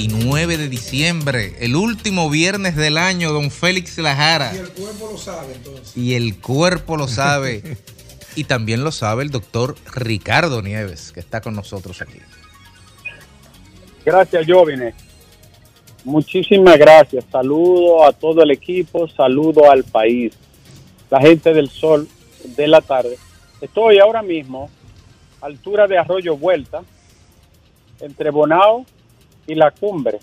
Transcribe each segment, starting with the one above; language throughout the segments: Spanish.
29 de diciembre, el último viernes del año, don Félix Lajara. Y el cuerpo lo sabe entonces. Y el cuerpo lo sabe. y también lo sabe el doctor Ricardo Nieves, que está con nosotros aquí. Gracias, Jovine. Muchísimas gracias. Saludo a todo el equipo, saludo al país, la gente del sol de la tarde. Estoy ahora mismo altura de Arroyo Vuelta, entre Bonao y la cumbre.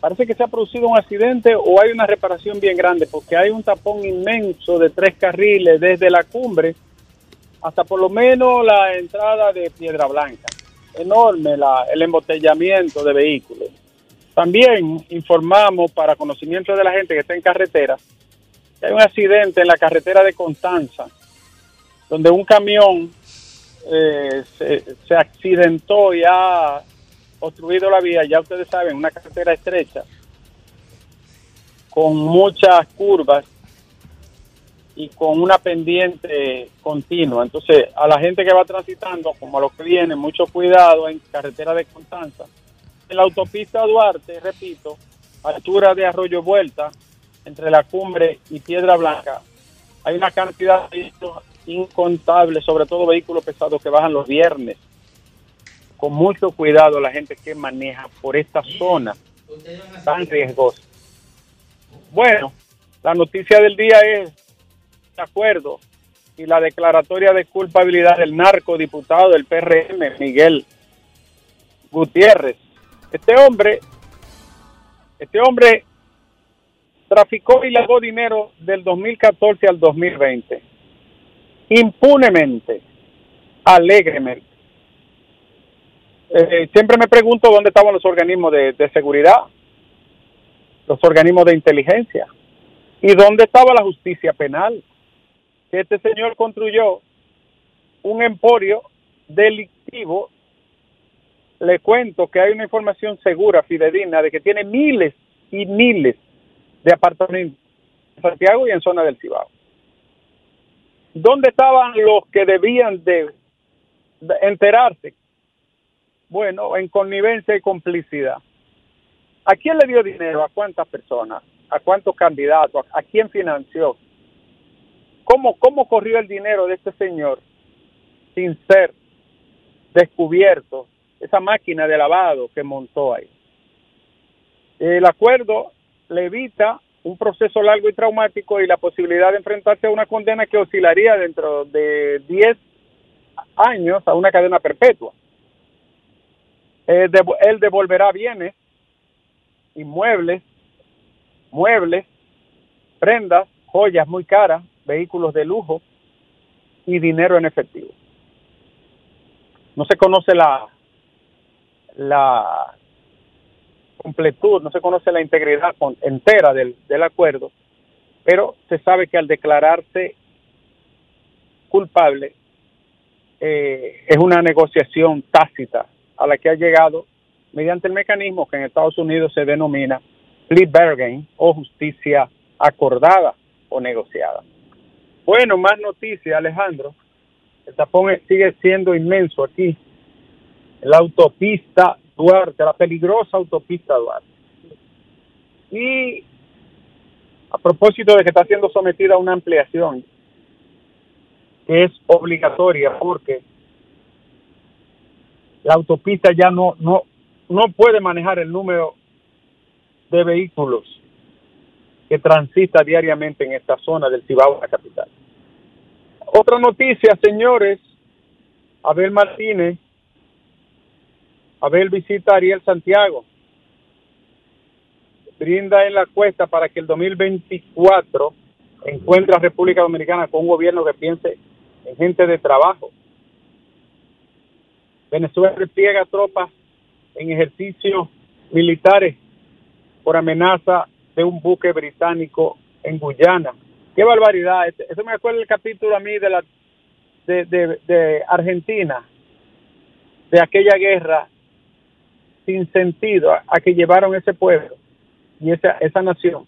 Parece que se ha producido un accidente o hay una reparación bien grande porque hay un tapón inmenso de tres carriles desde la cumbre hasta por lo menos la entrada de Piedra Blanca. Enorme el embotellamiento de vehículos. También informamos para conocimiento de la gente que está en carretera que hay un accidente en la carretera de Constanza donde un camión eh, se, se accidentó y ha obstruido la vía, ya ustedes saben, una carretera estrecha con muchas curvas y con una pendiente continua. Entonces, a la gente que va transitando, como a los que vienen, mucho cuidado en carretera de Constanza. En la autopista Duarte, repito, altura de Arroyo Vuelta, entre la cumbre y Piedra Blanca, hay una cantidad de vehículos incontables, sobre todo vehículos pesados que bajan los viernes. Con mucho cuidado la gente que maneja por esta zona tan riesgosa. Bueno, la noticia del día es de acuerdo y la declaratoria de culpabilidad del narcodiputado del PRM, Miguel Gutiérrez. Este hombre, este hombre traficó y lavó dinero del 2014 al 2020, impunemente, alegremente. Eh, siempre me pregunto dónde estaban los organismos de, de seguridad, los organismos de inteligencia, y dónde estaba la justicia penal que este señor construyó un emporio delictivo. Le cuento que hay una información segura, fidedigna, de que tiene miles y miles de apartamentos en Santiago y en zona del Cibao. ¿Dónde estaban los que debían de, de enterarse? Bueno, en connivencia y complicidad. ¿A quién le dio dinero? ¿A cuántas personas? ¿A cuántos candidatos? ¿A quién financió? ¿Cómo, ¿Cómo corrió el dinero de este señor sin ser descubierto? Esa máquina de lavado que montó ahí. El acuerdo le evita un proceso largo y traumático y la posibilidad de enfrentarse a una condena que oscilaría dentro de 10 años a una cadena perpetua. Eh, él devolverá bienes, inmuebles, muebles, prendas, joyas muy caras, vehículos de lujo y dinero en efectivo. No se conoce la la completud, no se conoce la integridad entera del, del acuerdo, pero se sabe que al declararse culpable eh, es una negociación tácita a la que ha llegado mediante el mecanismo que en Estados Unidos se denomina plea bargain o justicia acordada o negociada. Bueno, más noticias, Alejandro. El tapón sigue siendo inmenso aquí. La autopista Duarte, la peligrosa autopista Duarte. Y a propósito de que está siendo sometida a una ampliación, que es obligatoria porque la autopista ya no, no, no puede manejar el número de vehículos que transita diariamente en esta zona del Cibao, la capital. Otra noticia, señores, Abel Martínez, Abel visita a Ariel Santiago, brinda en la cuesta para que el 2024 encuentre a República Dominicana con un gobierno que piense en gente de trabajo. Venezuela repliega tropas en ejercicios militares por amenaza de un buque británico en Guyana. Qué barbaridad. Este- Eso me acuerda el capítulo a mí de la de, Argentina, de aquella guerra sin sentido a, a que llevaron ese pueblo y esa, esa nación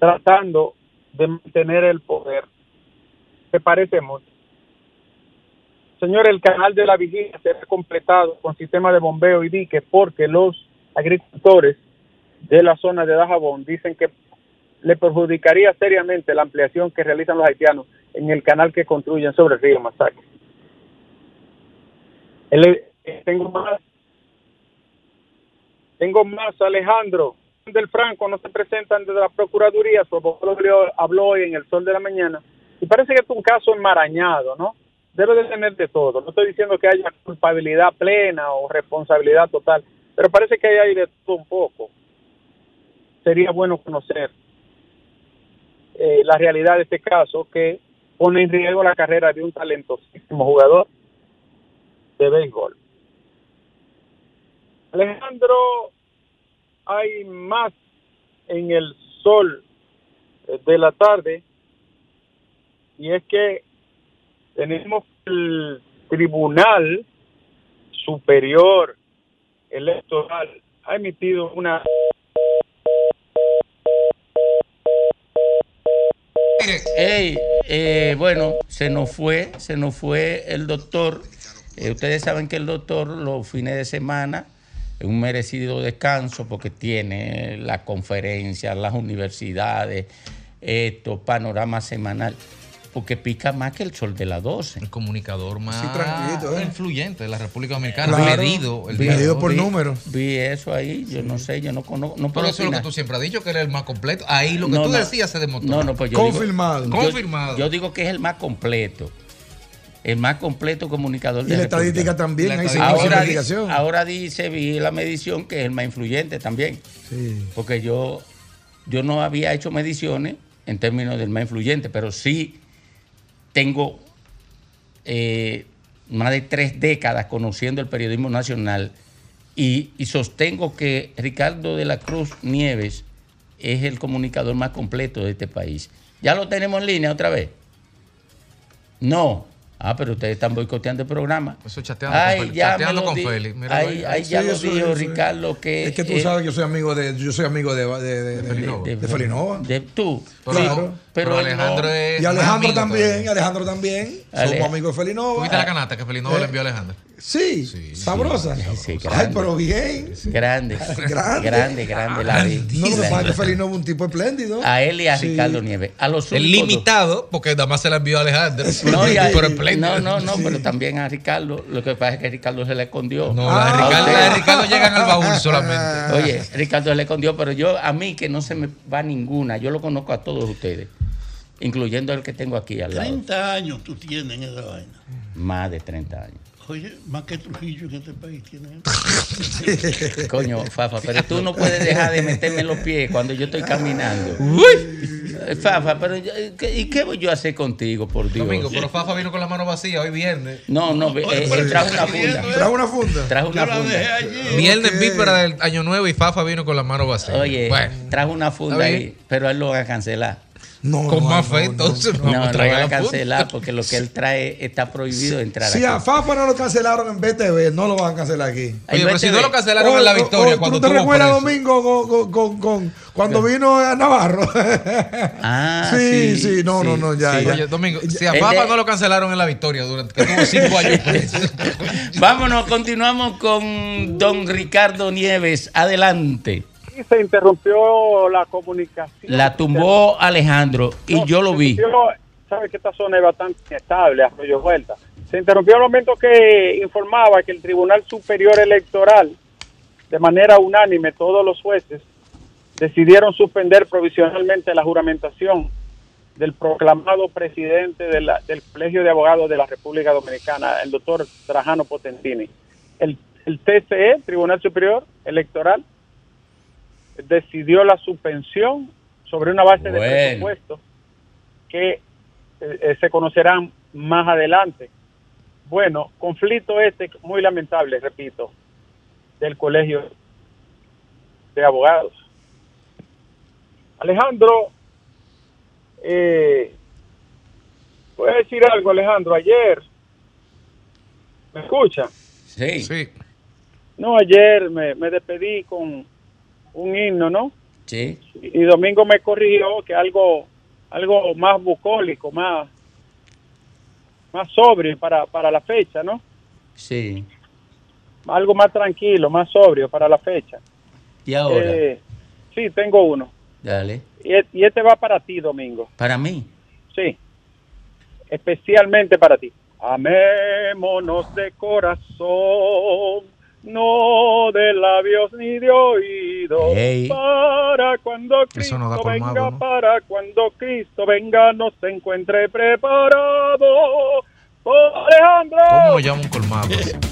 tratando de mantener el poder. se parece mucho. Señor, el canal de la vigilia será completado con sistema de bombeo y dique porque los agricultores de la zona de Dajabón dicen que le perjudicaría seriamente la ampliación que realizan los haitianos en el canal que construyen sobre el río Masacre. Eh, tengo más. Tengo más, Alejandro. Del Franco no se presentan desde la Procuraduría, su abogado habló hoy en el sol de la mañana. Y parece que es un caso enmarañado, ¿no? Debe de tener de todo. No estoy diciendo que haya culpabilidad plena o responsabilidad total, pero parece que hay de todo un poco. Sería bueno conocer eh, la realidad de este caso que pone en riesgo la carrera de un talentosísimo jugador de béisbol. Alejandro, hay más en el sol eh, de la tarde y es que tenemos el Tribunal Superior Electoral ha emitido una Ey, eh, bueno, se nos fue, se nos fue el doctor. Eh, ustedes saben que el doctor los fines de semana es un merecido descanso porque tiene las conferencias, las universidades, esto, panorama semanal, porque pica más que el sol de las 12. El comunicador más Sí, ¿eh? influyente de la República Dominicana. Claro. Medido. El Vi- medido por Vi- número. Vi eso ahí, yo no sé, yo no conozco. No Pero eso es lo que tú siempre has dicho, que era el más completo. Ahí lo que No, tú no. decías se demostró. No, no, pues yo digo- Confirmado. yo- Confirmado. Yo, digo que es el más completo. El más completo comunicador Y de la República. estadística también, La ahí se Ahora, di- investigación. ahora dice, vi la medición que es el más influyente también. Sí. Porque yo, yo no había hecho mediciones en términos del más influyente, pero sí tengo eh, más de tres décadas conociendo el periodismo nacional y, y sostengo que Ricardo de la Cruz Nieves es el comunicador más completo de este país. ¿Ya lo tenemos en línea otra vez? No. Ah, pero ustedes están boicoteando el programa. Eso es chateando con Ay, Félix, ya chateando con di- Félix, míralo Ay, ya Sí, lo dijo es. Ricardo que... Es que tú eh, sabes que yo soy amigo de, yo soy amigo de, de, de, de, Felinova. de Felinova. de- tú. Pero, Claro. pero, Alejandro no. es. Y Alejandro amigo también. Alejandro también. Ale- Somos amigos de Felinova. ¿Tuviste la canasta que Felinova Eh. le envió a Alejandro? Sí, Sí. sabrosa. Sí, sí, Ay, pero bien. Grande, Grande. grande, grande, la. No, lo que pasa es que Felinova es un tipo espléndido. A él y a Sí. Ricardo Nieves. A los El limitado, porque nada más se la envió a Alejandro. dos. No, y a- pero espléndido. No, no, no, pero también a Ricardo. Lo que pasa es que Ricardo se le escondió. No, la de Ah, Ricardo, la de Ricardo llegan al baúl solamente. Oye, Ricardo se le escondió, pero yo, a mí que no se me va ninguna, yo lo conozco a todos ustedes, incluyendo el que tengo aquí al lado. 30 años tú tienes en esa vaina. Más de 30 años. Oye, más que Trujillo en este país tiene. Coño, Fafa, pero tú no puedes dejar de meterme en los pies cuando yo estoy caminando. Eh, Fafa, pero yo- ¿qué- ¿y qué voy yo a hacer contigo, por Dios? Domingo, pero Fafa vino con la mano vacía hoy viernes. No, no, eh, él trajo una funda. Trajo una funda. Trajo una Yo la dejé funda. allí. Viernes víspera del año nuevo y Fafa vino con la mano vacía. Oye, Bueno, trajo una funda ahí, pero él lo va a cancelar. No, con no, más no, fe, no. entonces No, vamos a lo traer va a cancelar porque lo que él trae está prohibido entrar Si a aquí. Fafa no lo cancelaron en BTV, no lo van a cancelar aquí. Oye, pero si no lo cancelaron en la o- victoria o, cuando ¿Tú no te recuerdas domingo con, con- con- con- cuando vino a Navarro? Ah, sí, sí, sí, no, no, sí, no, ya, sí. ya. Oye, Domingo, si a Fafa de- no lo cancelaron en la victoria durante que tuvo cinco años preso. Vámonos, continuamos con don Ricardo Nieves. Adelante. Y se interrumpió la comunicación. La tumbó Alejandro y No, yo lo vi. interrumpió- Sabe que esta zona es bastante inestable, arroyo vuelta. Se interrumpió el momento que informaba que el Tribunal Superior Electoral, de manera unánime, todos los jueces decidieron suspender provisionalmente la juramentación del proclamado presidente de la- del Colegio de Abogados de la República Dominicana, el doctor Trajano Potentini. El, el TCE, Tribunal Superior Electoral, decidió la suspensión sobre una base de presupuesto que eh, eh, se conocerán más adelante. Bueno, conflicto este muy lamentable, repito, del colegio de abogados. Alejandro, eh, voy a decir algo, Alejandro. Ayer, ¿me escucha? Sí, sí. Sí. No, ayer me, me despedí con un himno, ¿no? sí. y Domingo me corrigió que algo algo más bucólico, más más sobrio para, para la fecha, ¿no? Sí. Algo más tranquilo, más sobrio para la fecha. ¿Y ahora? Eh, sí, tengo uno. Dale. Y, e- y este va para ti, Domingo. Para mí. Sí. Especialmente para ti. Amémonos de corazón, no de labios ni de oídos. Ey. Para cuando Cristo no venga, ¿no? para cuando Cristo venga, nos encuentre preparado. Alejandro. ¿Cómo llama un colmado?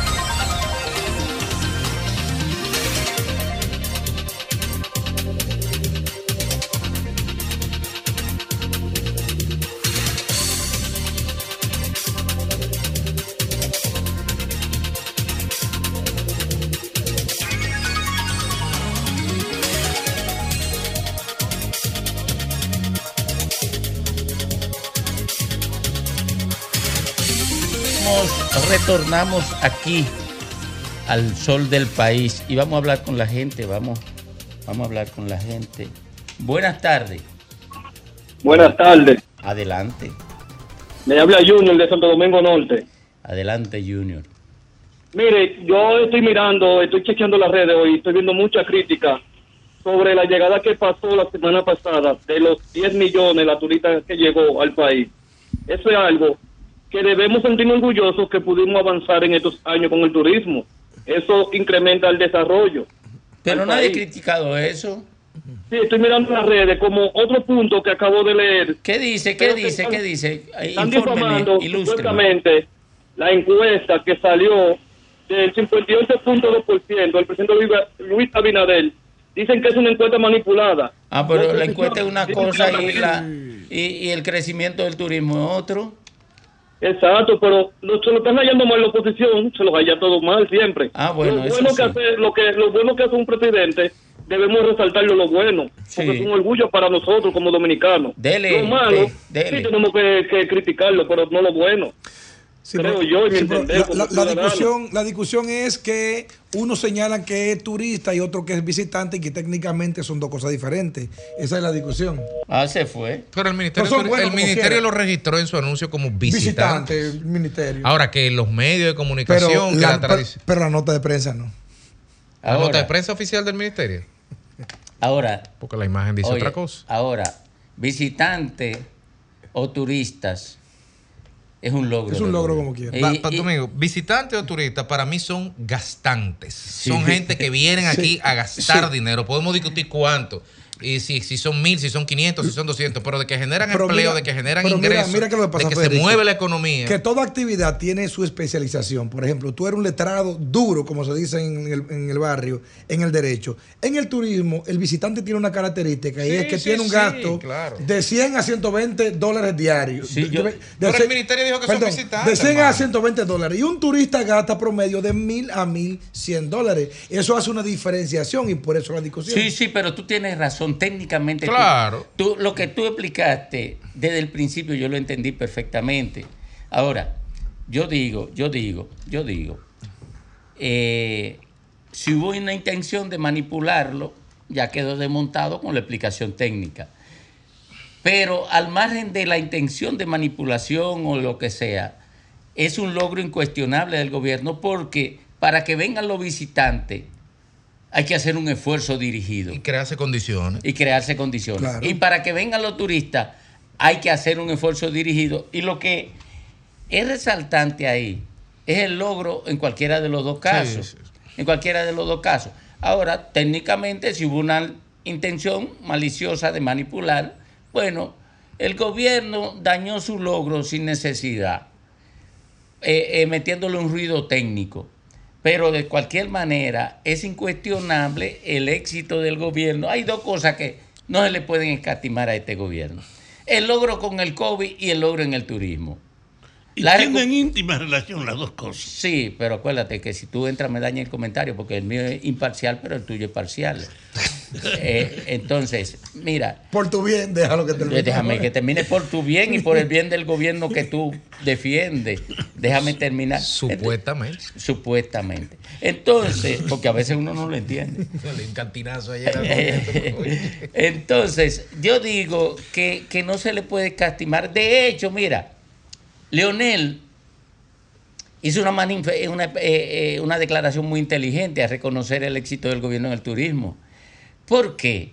Retornamos aquí al sol del país y vamos a hablar con la gente, vamos, vamos a hablar con la gente. Buenas tardes, Buenas tardes. adelante, Me habla Junior de Santo Domingo Norte. adelante Junior. Mire, yo estoy mirando, estoy chequeando las redes hoy, estoy viendo mucha crítica sobre la llegada que pasó la semana pasada de los 10 millones, la turista que llegó al país. Eso es algo que debemos sentirnos orgullosos que pudimos avanzar en estos años con el turismo. Eso incrementa el desarrollo. Pero nadie ha criticado eso. Sí, estoy mirando las redes como otro punto que acabo de leer. ¿Qué dice? ¿Qué dice? están- ¿Qué dice? Están difamando la encuesta que salió del 58.2% del presidente Luis, Abinader. Dicen que es una encuesta manipulada. Ah, pero la encuesta es una cosa y, la, y, y el crecimiento del turismo es otro. Exacto, pero lo, se lo están hallando mal la oposición, se lo halla todo mal siempre. Ah, bueno, lo eso bueno que hace, lo que lo bueno que hace un presidente debemos resaltarlo lo bueno, porque es un orgullo para nosotros como dominicanos. Dele, lo malo, de- dele. sí tenemos que, que criticarlo, pero no lo bueno. Sí, Creo pero- yo y mi sí, pero entender la, discusión, la discusión es que uno señala que es turista y otro que es visitante y que técnicamente son dos cosas diferentes. Esa es la discusión. Ah, se fue. Pero el ministerio, el quiera. lo registró en su anuncio como visitante. Visitante, el ministerio. Ahora que los medios de pero, comunicación, que la, la pero, la nota de prensa no. La nota de prensa oficial del ministerio. ahora, Porque la imagen dice oye, otra cosa. ahora, visitantes o turistas es un logro. Es un logro como quiera. Y- Pa- pa- y- Domingo, visitantes o turistas para mí son gastantes. Son gente que vienen aquí a gastar Sí. dinero. Podemos discutir cuánto. Y si, si son mil, si son 500, si son 200, pero de que generan Pero empleo, mira- de que generan mira- ingresos, mira que lo que pasa, de que se Federico, mueve la economía. Que toda actividad tiene su especialización. Por ejemplo, tú eres un letrado duro, como se dice en el, en el barrio, en el derecho. En el turismo, el visitante tiene una característica y Sí, es que sí, tiene un sí, gasto claro. de 100 a 120 dólares diarios. Sí, yo- De- de Pero el cien- ministerio dijo que son perdón, visitantes, De 100 a hermano. 120 dólares. Y un turista gasta promedio de 1000 a 1100 dólares. Eso hace una diferenciación y por eso la discusión. Sí, sí, pero tú tienes razón. Técnicamente, tú- Claro. tú, lo que tú explicaste desde el principio yo lo entendí perfectamente. Ahora, yo digo, yo digo, yo digo, eh, si hubo una intención de manipularlo, ya quedó desmontado con la explicación técnica. Pero al margen de la intención de manipulación o lo que sea, es un logro incuestionable del gobierno porque para que vengan los visitantes hay que hacer un esfuerzo dirigido Y crearse condiciones. y crearse condiciones. Claro. Y para que vengan los turistas hay que hacer un esfuerzo dirigido. Y lo que es resaltante ahí es el logro en cualquiera de los dos casos. sí, sí. En cualquiera de los dos casos. Ahora, técnicamente, si hubo una intención maliciosa de manipular, bueno, el gobierno dañó su logro sin necesidad, eh, eh, metiéndole un ruido técnico. Pero de cualquier manera es incuestionable el éxito del gobierno. Hay dos cosas que no se le pueden escatimar a este gobierno. el logro con el COVID y el logro en el turismo. Y La tienen íntima relación las dos cosas. Sí, pero acuérdate que si tú entras me daña el comentario porque el mío es imparcial, pero el tuyo es parcial. Eh, entonces, mira, Por tu bien, déjalo que termine. déjame que termine por tu bien y por el bien del gobierno que tú defiendes. Déjame terminar. Supuestamente. Supuestamente. Entonces, porque a veces uno no lo entiende. El cantinazo ayer. al gobierno. Entonces, yo digo que, que no se le puede castimar. De hecho, mira, Leonel hizo una, manif- una, eh, eh, una declaración muy inteligente a reconocer el éxito del gobierno en el turismo. ¿Por qué?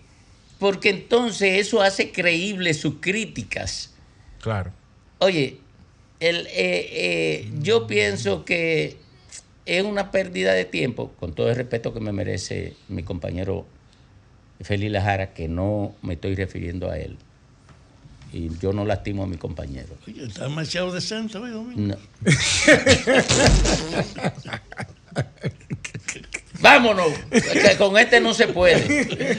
Porque entonces eso hace creíble sus críticas. Claro. Oye, el, eh, eh, yo pienso que es una pérdida de tiempo, con todo el respeto que me merece mi compañero Félix Lajara, que no me estoy refiriendo a él. Y yo no lastimo a mi compañero. Oye, está demasiado decente, oye, domingo. No. Vámonos, que con este no se puede.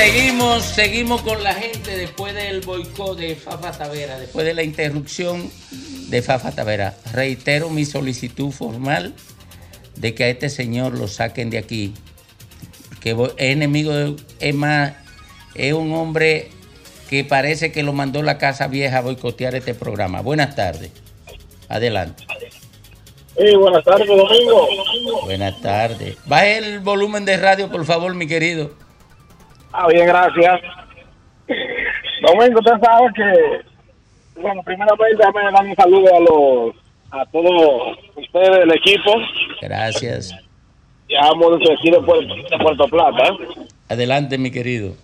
Seguimos, seguimos con la gente después del boicot de Fafa Tavera, después de la interrupción de Fafa Tavera. Reitero mi solicitud formal de que a este señor lo saquen de aquí, que es enemigo, de, es más, es un hombre que parece que lo mandó la Casa Vieja a boicotear este programa. Buenas tardes. Adelante. Sí, buenas tardes, Domingo. Buenas tardes. Baje el volumen de radio, por favor, mi querido. Ah, bien, gracias. Domingo, usted sabe que, bueno, primeramente déjame dar un saludo a los, a todos ustedes del equipo. Gracias. Desde aquí de Puerto, de Puerto Plata. Adelante, mi querido.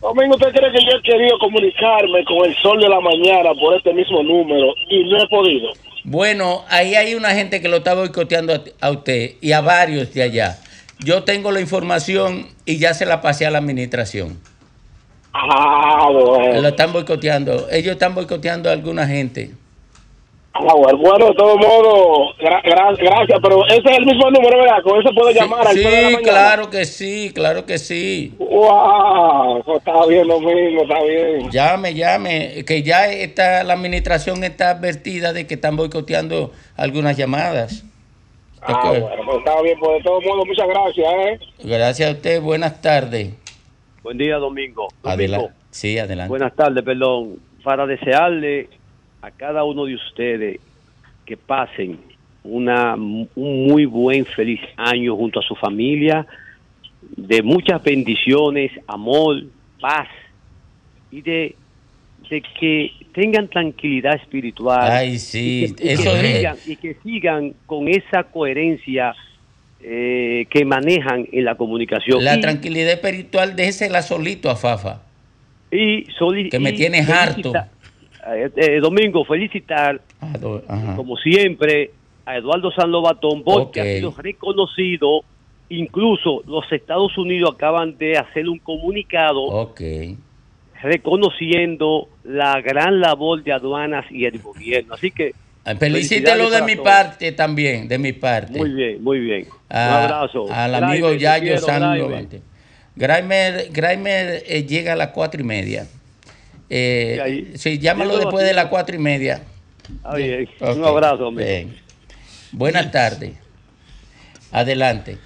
Domingo, ¿usted cree que yo he querido comunicarme con el sol de la mañana por este mismo número y no he podido? Bueno, ahí hay una gente que lo está boicoteando a usted y a varios de allá. Yo tengo la información y ya se la pasé a la administración. Ah, bueno. Lo están boicoteando. Ellos están boicoteando a alguna gente. Ah, bueno, bueno, de todo modo, gra- gra- gracias, pero ese es el mismo número, ¿verdad? Con eso puede llamar al Sí, sol de la mañana. claro que sí, claro que sí. Wow, está bien, Domingo, está bien. Llame, llame, que ya está, la administración está advertida de que están boicoteando algunas llamadas. Ah, bueno, pues está bien, pues de todo modo, muchas gracias, ¿eh? Gracias a usted, buenas tardes. Buen día, Domingo. Adelante. Sí, adelante. Buenas tardes, perdón. Para desearle a cada uno de ustedes que pasen una, un muy buen, feliz año junto a su familia, de muchas bendiciones, amor, paz y de, de que tengan tranquilidad espiritual. Ay, sí, y que, y que eso es- sigan, y que sigan con esa coherencia eh, que manejan en la comunicación. La Y- tranquilidad espiritual, déjesela solito a Fafa. y soli- Que me tienes felicita- eh, eh, Domingo, felicitar, Ajá. como siempre, a Eduardo San Lobatón, porque Ok. ha sido reconocido. Incluso los Estados Unidos acaban de hacer un comunicado. Reconociendo la gran labor de aduanas y el gobierno. Así que Felicítelo de felicidades mi todos. parte también, de mi parte. Muy bien, muy bien. A- un abrazo. Al amigo Graimer, Yayo quiero, San Graimer. Eh, llega a las cuatro y media. Eh, Sí, ahí. sí, llámalo después de las cuatro y media. Ah, bien. Un abrazo, amigo. bien. Buenas tardes. Adelante.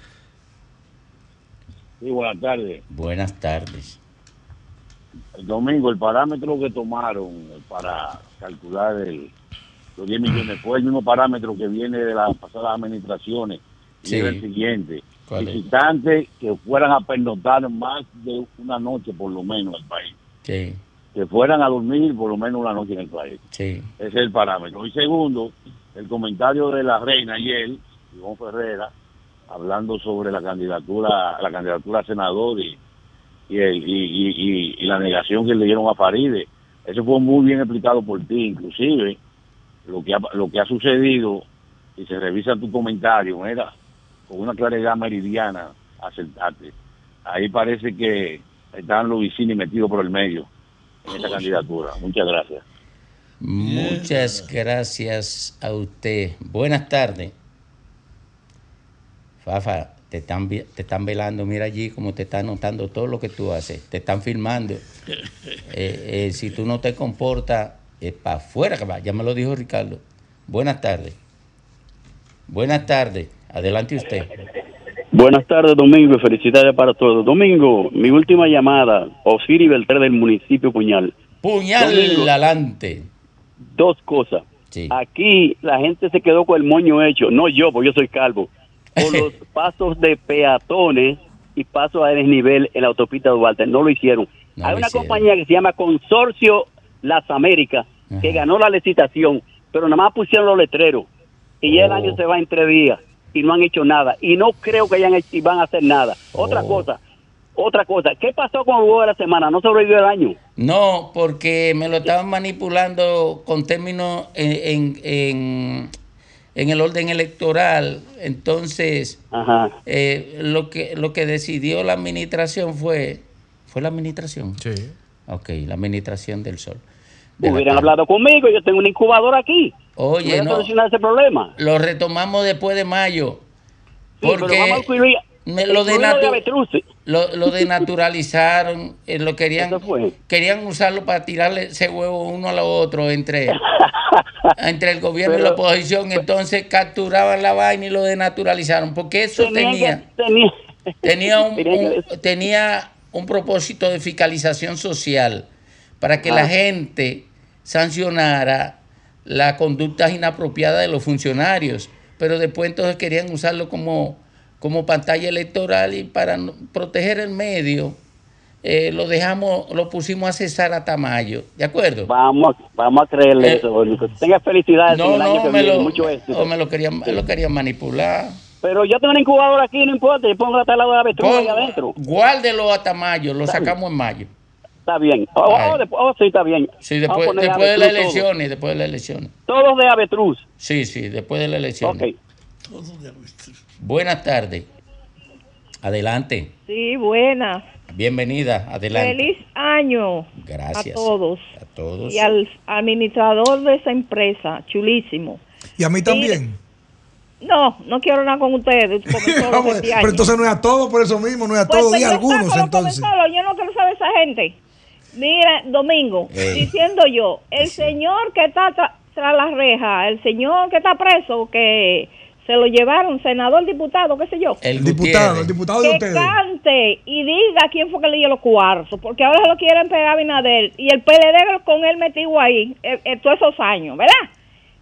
Sí, buenas tardes. Buenas tardes. El domingo, el parámetro que tomaron para calcular el- los 10 millones fue el mismo parámetro que viene de las pasadas administraciones. Y Sí. era el siguiente. Visitantes que fueran a pernoctar más de una noche por lo menos en el país. Sí, Que fueran a dormir por lo menos una noche en el país. sí. Ese es el parámetro. Y segundo, el comentario de la reina ayer, Ivonne Ferrera, hablando sobre la candidatura, la candidatura a senador y, y, el- y, y- y- la negación que le dieron a Faride. Eso fue muy bien explicado por ti, inclusive lo que ha, lo que ha sucedido, si se revisa tu comentario, era con una claridad meridiana, acertarte. Ahí parece que están los vecinos metidos por el medio en esa candidatura. Muchas gracias. Muchas gracias a usted. Buenas tardes. Fafa, te están, te están velando, mira allí como te están notando todo lo que tú haces. Te están filmando. Eh, eh, si tú no te comportas, es para afuera que va. Ya me lo dijo Ricardo. Buenas tardes. Buenas tardes. Adelante usted. Buenas tardes, Domingo, y felicidades para todos. Domingo, mi última llamada, Osiri Beltrán del municipio Puñal. Puñal Domingo. adelante. Dos cosas. Aquí la gente se quedó con el moño hecho, no yo, porque yo soy calvo, por los pasos de peatones y pasos a desnivel en la autopista Duarte. No lo hicieron. No Hay lo una hicieron. compañía que se llama Consorcio Las Américas, que ganó la licitación, pero nada más pusieron los letreros. Y ya el Oh. año se va en tres días y no han hecho nada. Y no creo que hayan hecho, y van a hacer nada. Otra Oh. cosa, otra cosa. ¿Qué pasó con el huevo de la semana? ¿No sobrevivió el año? No, porque me lo estaban manipulando con términos en, en, en- en el orden electoral. Entonces, eh, lo, que, lo que decidió la administración fue... ¿Fue la administración? Sí. Ok, la administración del sol. De Hubieran hablado conmigo, yo tengo una incubadora aquí. Oye, no. solucionar ese problema. Lo retomamos después de mayo. Sí, pero Porque vamos a incluir- me- lo, de. Lo, lo denaturalizaron, eh, lo querían, querían usarlo para tirarle ese huevo uno a lo otro entre, entre el gobierno y la oposición. Entonces capturaban la vaina y lo denaturalizaron. Porque eso tenía, tenía- tenía, un, tenía un propósito de fiscalización social para que la Ah. gente sancionara la conducta inapropiada de los funcionarios. Pero después entonces querían usarlo como, como pantalla electoral y para proteger el medio eh, lo dejamos, lo pusimos a cesar hasta mayo. ¿De acuerdo? Vamos, vamos a creerle Eh, eso. Tenga felicidades en No, el año no, que me viene. lo, Mucho éxito. o me lo querían, me lo querían manipular. Pero yo tengo una incubadora aquí, no importa. Yo pongo hasta el lado de avetruz ahí adentro. Guárdelo hasta mayo, lo sacamos en mayo. Está bien. Oh, oh, oh, sí, está bien. Sí, a después, después de las todos. elecciones, después de las elecciones. Todos de avetruz. Sí, sí, después de las elecciones. Ok. Buenas tardes. Adelante. Sí, buenas. Bienvenida, adelante. Feliz año Gracias. a todos. A todos. Y al administrador de esa empresa, chulísimo. Y a mí también. No, no quiero nada con ustedes. Vamos, 20 pero años. entonces no es a todos por eso mismo, no es a Pues, todos, pues, y a algunos entonces. Yo no quiero saber esa gente. Mira, Domingo, Ey. diciendo yo, el señor que está tra- tras la reja, el señor que está preso, que se lo llevaron, senador, diputado, qué sé yo. El diputado, el diputado de que ustedes. cante y diga quién fue que le dio los cuarzos, porque ahora se lo quieren pegar a Binader y el PLD con él metido ahí eh, eh, todos esos años, ¿verdad?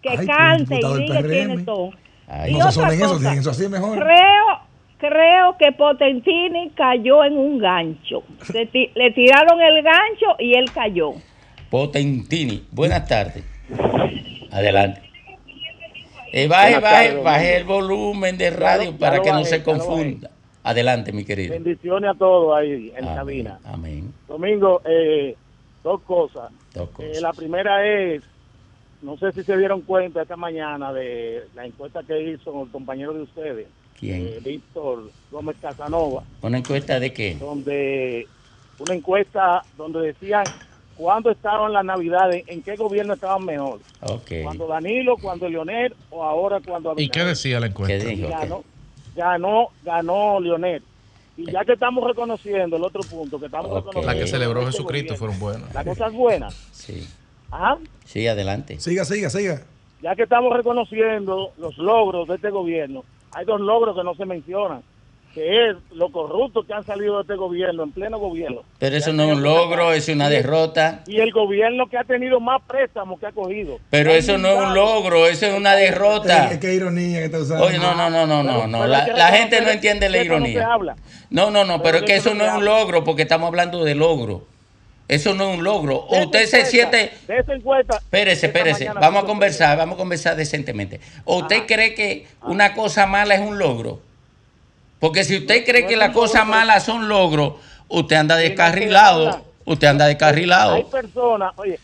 Que Ay, cante y diga quién es todo. Ay, Y no se otra sonen eso, cosa, tienen eso así mejor. Creo, creo que Potentini cayó en un gancho. Se ti- le tiraron el gancho y él cayó. Potentini. Buenas tardes. Adelante. Eh, baje, baje, tardes, baje el volumen de radio para que no bajé, se confunda. Adelante, mi querido. Bendiciones a todos ahí en la cabina. Amén. Domingo, eh, dos cosas. Dos Eh, cosas. la primera es, no sé si se dieron cuenta esta mañana de la encuesta que hizo el compañero de ustedes, ¿Quién? eh, Víctor Gómez Casanova, ¿Una encuesta de qué? donde una encuesta donde decían cuándo estaban las navidades, en qué gobierno estaban mejor, Ok. cuando Danilo, cuando Leonel o ahora cuando ¿Y qué Abinader. decía la encuesta? ¿Qué dijo? ganó, ganó, ganó Leonel. Y ya que estamos reconociendo el otro punto, que estamos reconociendo La que celebró este Jesucristo gobierno, fueron buenas. las cosas buenas. Sí. Ajá. Sí, adelante. Siga, siga, siga. Ya que estamos reconociendo los logros de este gobierno, hay dos logros que no se mencionan, que es lo corrupto que han salido de este gobierno, en pleno gobierno. Pero eso no es un logro, es una derrota. Y el gobierno que ha tenido más préstamos que ha cogido. Pero eso no es un logro, eso es una derrota. Es que ironía que está usando. Oye, no, no, no, no, no, no. La, gente no entiende la no ironía. habla. No, no, no, pero Pero es que eso no es un logro porque estamos hablando de logro. Eso no es un logro. O usted se siente... De esa encuesta. Espérese, espérese. Vamos a conversar, vamos a conversar decentemente. ¿O usted cree que una cosa mala es un logro? Porque si usted cree que las cosas malas son logros, usted anda descarrilado. Usted anda Hay descarrilado. personas, oye,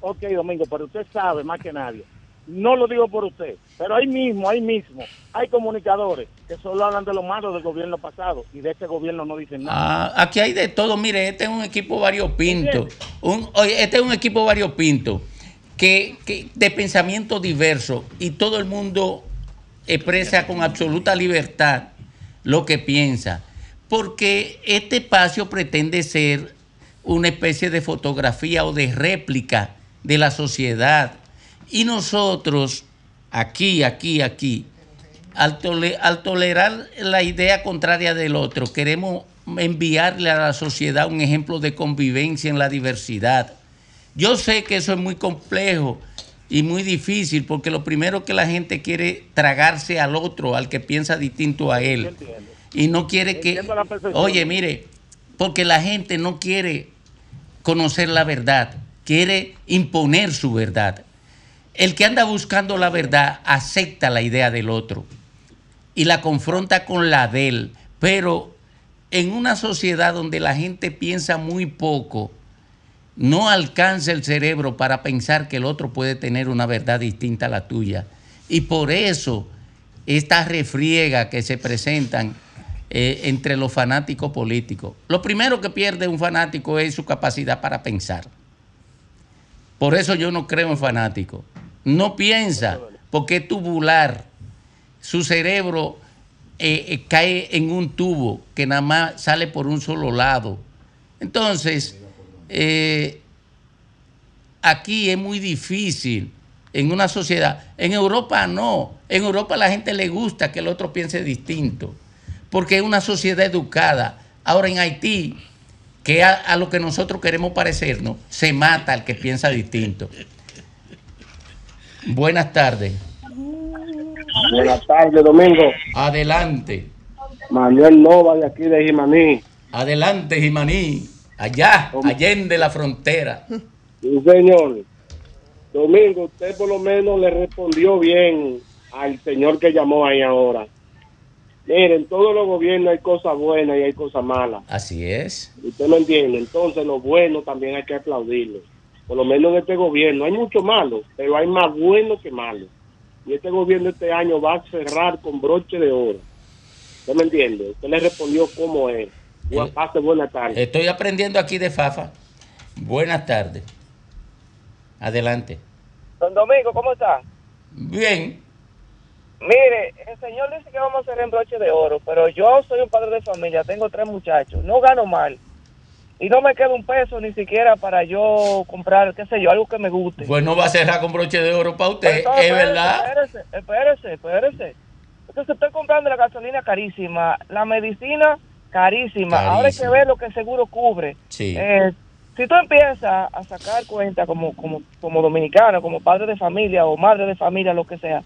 ok, Domingo, pero usted sabe más que nadie. No lo digo por usted, pero ahí mismo, ahí mismo, hay comunicadores que solo hablan de lo malo del gobierno pasado y de este gobierno no dicen nada. Ah, aquí hay de todo. Mire, este es un equipo variopinto. Un, oye, este es un equipo variopinto que, que de pensamiento diverso y todo el mundo expresa con absoluta libertad lo que piensa. Porque este espacio pretende ser una especie de fotografía o de réplica de la sociedad. Y nosotros, aquí, aquí, aquí, al, al tolerar la idea contraria del otro, queremos enviarle a la sociedad un ejemplo de convivencia en la diversidad. Yo sé que eso es muy complejo y muy difícil porque lo primero que la gente quiere tragarse al otro, al que piensa distinto a él. Y no quiere que... Oye, mire, porque la gente no quiere conocer la verdad, quiere imponer su verdad. El que anda buscando la verdad acepta la idea del otro y la confronta con la de él, pero en una sociedad donde la gente piensa muy poco, no alcanza el cerebro para pensar que el otro puede tener una verdad distinta a la tuya. Y por eso estas refriegas que se presentan eh, entre los fanáticos políticos. Lo primero que pierde un fanático es su capacidad para pensar. Por eso yo no creo en fanáticos. No piensa, porque es tubular. Su cerebro eh, eh, cae en un tubo que nada más sale por un solo lado. Entonces, eh, aquí es muy difícil en una sociedad. En Europa no. En Europa a la gente le gusta que el otro piense distinto, porque es una sociedad educada. Ahora en Haití, que a, a lo que nosotros queremos parecernos, se mata al que piensa distinto. Buenas tardes. Buenas tardes, Domingo. Adelante. Manuel Nova de aquí de Jimaní. Adelante, Jimaní. Allá, allende la frontera. Sí, señor. Domingo, usted por lo menos le respondió bien al señor que llamó ahí ahora. Miren, en todos los gobiernos hay cosas buenas y hay cosas malas. Así es. Usted me entiende. Entonces, lo bueno también hay que aplaudirlo. Por lo menos en este gobierno hay mucho malo, pero hay más bueno que malo. Y este gobierno este año va a cerrar con broche de oro. ¿Usted me entiende? Usted le respondió cómo es. Bu- Pase buena tarde. Estoy aprendiendo aquí de Fafa. Buenas tardes. Adelante. Don Domingo, ¿cómo está? Bien. Mire, el señor dice que vamos a hacer en broche de oro, pero yo soy un padre de familia, tengo tres muchachos, no gano mal. Y no me queda un peso ni siquiera para yo comprar, qué sé yo, algo que me guste. Pues no va a cerrar con broche de oro para usted, Entonces, es verdad. Espérese, espérese, espérese. Entonces estoy comprando la gasolina carísima, la medicina carísima. Ahora hay que ver lo que el seguro cubre. Sí. Eh, si tú empiezas a sacar cuenta como, como, como dominicano, como padre de familia o madre de familia, lo que sea,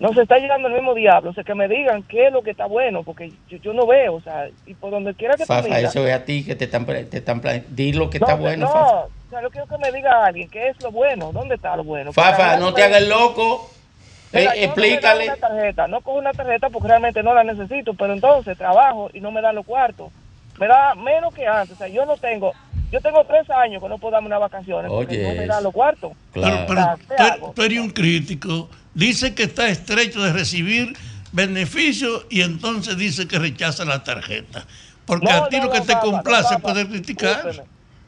nos está llegando el mismo diablo. O sea, que me digan qué es lo que está bueno, porque yo, yo no veo, o sea, y por donde quiera que tú Fafa, miras- eso es a ti que te están, te están di lo que no, está bueno, no, Fafa. o sea, yo quiero que me diga alguien qué es lo bueno, dónde está lo bueno. Fafa, no te hagas loco. Mira, Eh, no una tarjeta, no cojo una tarjeta porque realmente no la necesito, pero entonces trabajo y no me dan los cuartos. Me da menos que antes, o sea, yo no tengo, yo tengo tres años que no puedo darme unas vacaciones porque no me dan los cuartos. Pero, O pero sea, ¿qué tú, eres un crítico. Dice que está estrecho de recibir beneficios y entonces dice que rechaza la tarjeta. Porque No, a ti no, lo que no, te complace no, es poder criticar.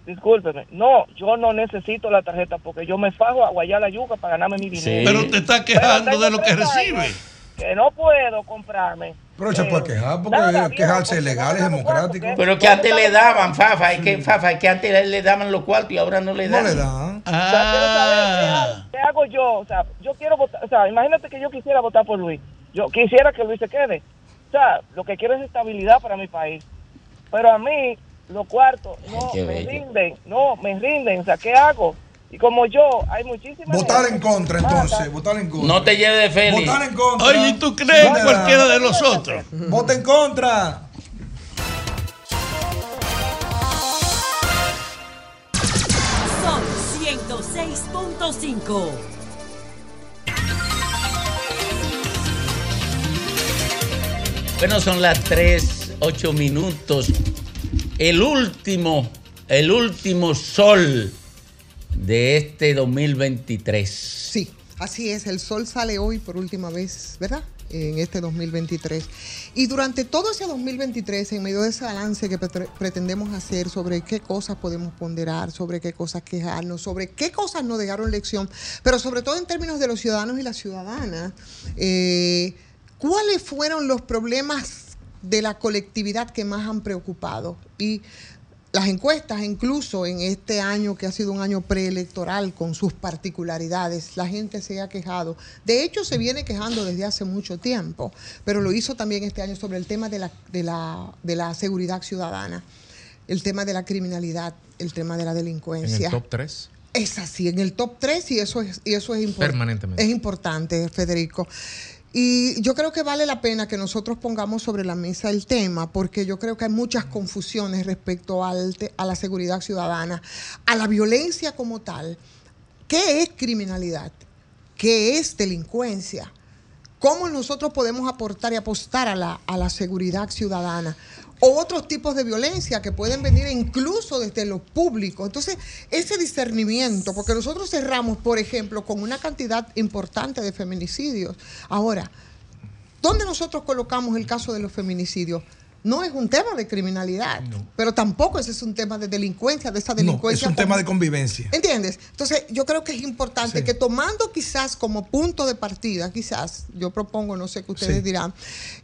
Discúlpeme. No, yo no necesito la tarjeta porque yo me fajo a guayar la yuca para ganarme mi dinero. Pero te está quejando de lo que recibe. Que no puedo comprarme. Pero se puede quejar, porque nada, quejarse es legal, es democrático. Pero que antes le daban, Fafa, es que, Fafa, es que antes le daban los cuartos y ahora no le No dan. le dan. O sea, quiero saber qué hago- ¿qué hago yo? O sea, yo quiero votar, o sea, imagínate que yo quisiera votar por Luis. Yo quisiera que Luis se quede. O sea, lo que quiero es estabilidad para mi país. Pero a mí, los cuartos no me bello. rinden, no me rinden. O sea, ¿qué hago? Y como yo, hay muchísimas. Votar en contra, entonces. Votar en contra. No te lleves de Félix. Votar en contra. Oye, ¿y tú crees ¿Dónde cualquiera de los otros? Vota en contra. 106.5. Bueno, son las 3, 8 minutos. El último, el último sol de este 2023. Sí, así es. El sol sale hoy por última vez, ¿verdad? En este 2023. Y durante todo ese 2023, en medio de ese balance que pre- pretendemos hacer sobre qué cosas podemos ponderar, sobre qué cosas quejarnos, sobre qué cosas nos dejaron lección, pero sobre todo en términos de los ciudadanos y las ciudadanas, eh, ¿cuáles fueron los problemas de la colectividad que más han preocupado? Y las encuestas, incluso en este año que ha sido un año preelectoral con sus particularidades, la gente se ha quejado. De hecho, se viene quejando desde hace mucho tiempo, pero lo hizo también este año sobre el tema de la, de la, de la seguridad ciudadana, el tema de la criminalidad, el tema de la En delincuencia. el top 3. Es así, en el top 3 y eso es, y eso es importante. Permanentemente. Es importante, Federico. Y yo creo que vale la pena que nosotros pongamos sobre la mesa el tema, porque yo creo que hay muchas confusiones respecto al a la seguridad ciudadana, a la violencia como tal. ¿Qué es criminalidad? ¿Qué es delincuencia? ¿Cómo nosotros podemos aportar y apostar a la, a la seguridad ciudadana? O otros tipos de violencia que pueden venir incluso desde lo público. Entonces, ese discernimiento, porque nosotros cerramos, por ejemplo, con una cantidad importante de feminicidios. Ahora, ¿dónde nosotros colocamos el caso de los feminicidios? No es un tema de criminalidad, pero tampoco ese es un tema de delincuencia, de esa No, es delincuencia. un tema de convivencia. ¿Entiendes? Entonces, yo creo que es importante que tomando quizás como punto de partida, quizás, yo propongo, no sé qué ustedes Sí. dirán,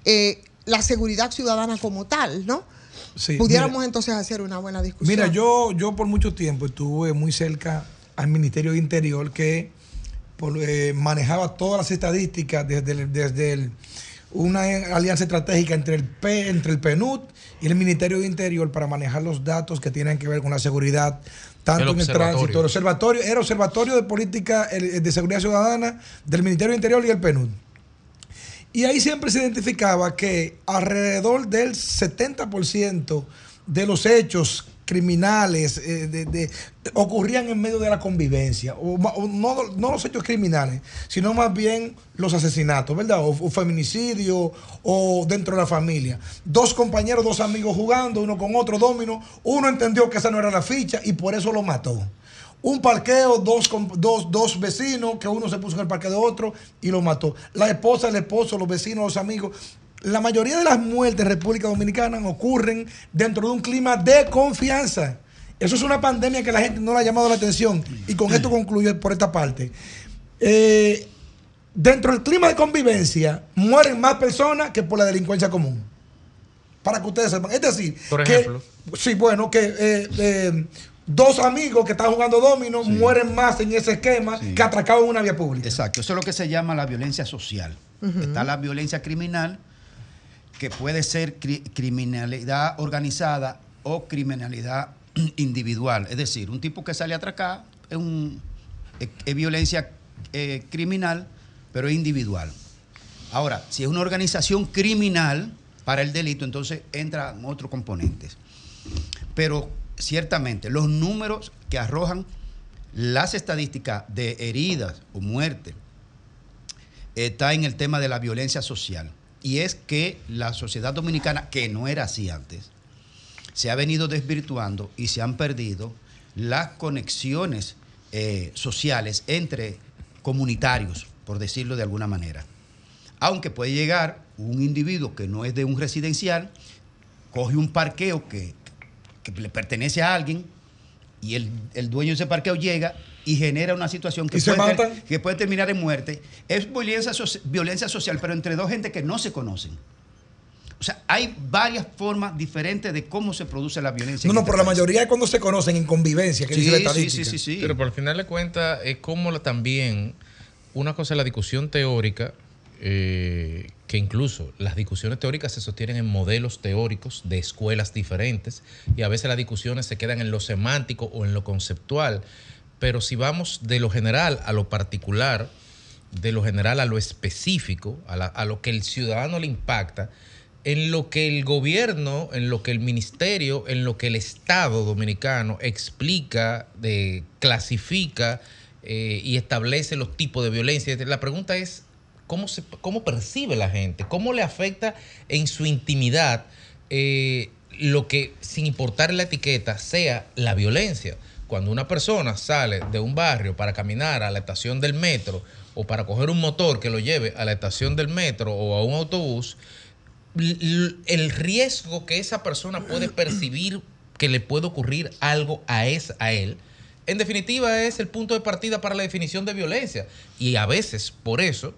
eh, la seguridad ciudadana como tal, ¿no? Sí, Pudiéramos mira- entonces hacer una buena discusión. Mira, yo, yo por mucho tiempo estuve muy cerca al Ministerio de Interior que por- eh, manejaba todas las estadísticas desde, el- desde el- una alianza estratégica entre el, P, entre el PNUD y el Ministerio de Interior para manejar los datos que tienen que ver con la seguridad, tanto El en el tránsito, el observatorio, era observatorio de política de seguridad ciudadana del Ministerio de Interior y el PNUD. Y ahí siempre se identificaba que alrededor del 70% de los hechos criminales eh, de- de- ocurrían en medio de la convivencia. O, no, no los hechos criminales, sino más bien los asesinatos, ¿verdad? O, o feminicidio o dentro de la familia. Dos compañeros, dos amigos jugando, uno con otro domino. Uno entendió que esa no era la ficha y por eso lo mató. Un parqueo, dos, dos, dos vecinos, que uno se puso en el parqueo de otro y lo mató. La esposa, el esposo, los vecinos, los amigos. La mayoría de las muertes en República Dominicana ocurren dentro de un clima de confianza. Eso es una pandemia que la gente no le ha llamado la atención. Y con esto concluyo por esta parte. Eh, dentro del clima de convivencia mueren más personas que por la delincuencia común. Para que ustedes sepan. Es decir, Por que- ejemplo. sí, bueno, que eh, eh, dos amigos que están jugando domino mueren más en ese esquema que atracados en una vía pública. Exacto, eso es lo que se llama la violencia social. Está la violencia criminal, que puede ser cri- criminalidad organizada o criminalidad individual. Es decir, un tipo que sale a atracar es, un, es, es violencia eh, criminal, pero es individual. Ahora, si es una organización criminal para el delito, entonces entran otros componentes. Pero ciertamente los números que arrojan las estadísticas de heridas o muertes está en el tema de la violencia social. Y es que la sociedad dominicana, que no era así antes, se ha venido desvirtuando y se han perdido las conexiones eh, sociales entre comunitarios, por decirlo de alguna manera. Aunque puede llegar un individuo que no es de un residencial, coge un parqueo que, que le pertenece a alguien y el, el dueño de ese parqueo llega y genera una situación que, ¿Y se puede, ter- que puede terminar en muerte. Es violencia, violencia social, pero entre dos gente que no se conocen. O sea, hay varias formas diferentes de cómo se produce la violencia. No, no, este pero la mayoría es cuando se conocen en convivencia, que Sí, dice la sí, estadística. sí, sí, sí. Pero por al final de cuentas es como la- también una cosa es la discusión teórica, eh, que incluso las discusiones teóricas se sostienen en modelos teóricos de escuelas diferentes y a veces las discusiones se quedan en lo semántico o en lo conceptual. Pero si vamos de lo general a lo particular, de lo general a lo específico, a, lo que el ciudadano le impacta, en lo que el gobierno, en lo que el ministerio, en lo que el Estado dominicano explica, de, clasifica eh, y establece los tipos de violencia. La pregunta es, ¿cómo, se, cómo percibe la gente? ¿Cómo le afecta en su intimidad eh, lo que, sin importar la etiqueta, sea la violencia? Cuando una persona sale de un barrio para caminar a la estación del metro o para coger un motor que lo lleve a la estación del metro o a un autobús, el riesgo que esa persona puede percibir que le puede ocurrir algo a, es, a él, en definitiva es el punto de partida para la definición de violencia. Y a veces, por eso,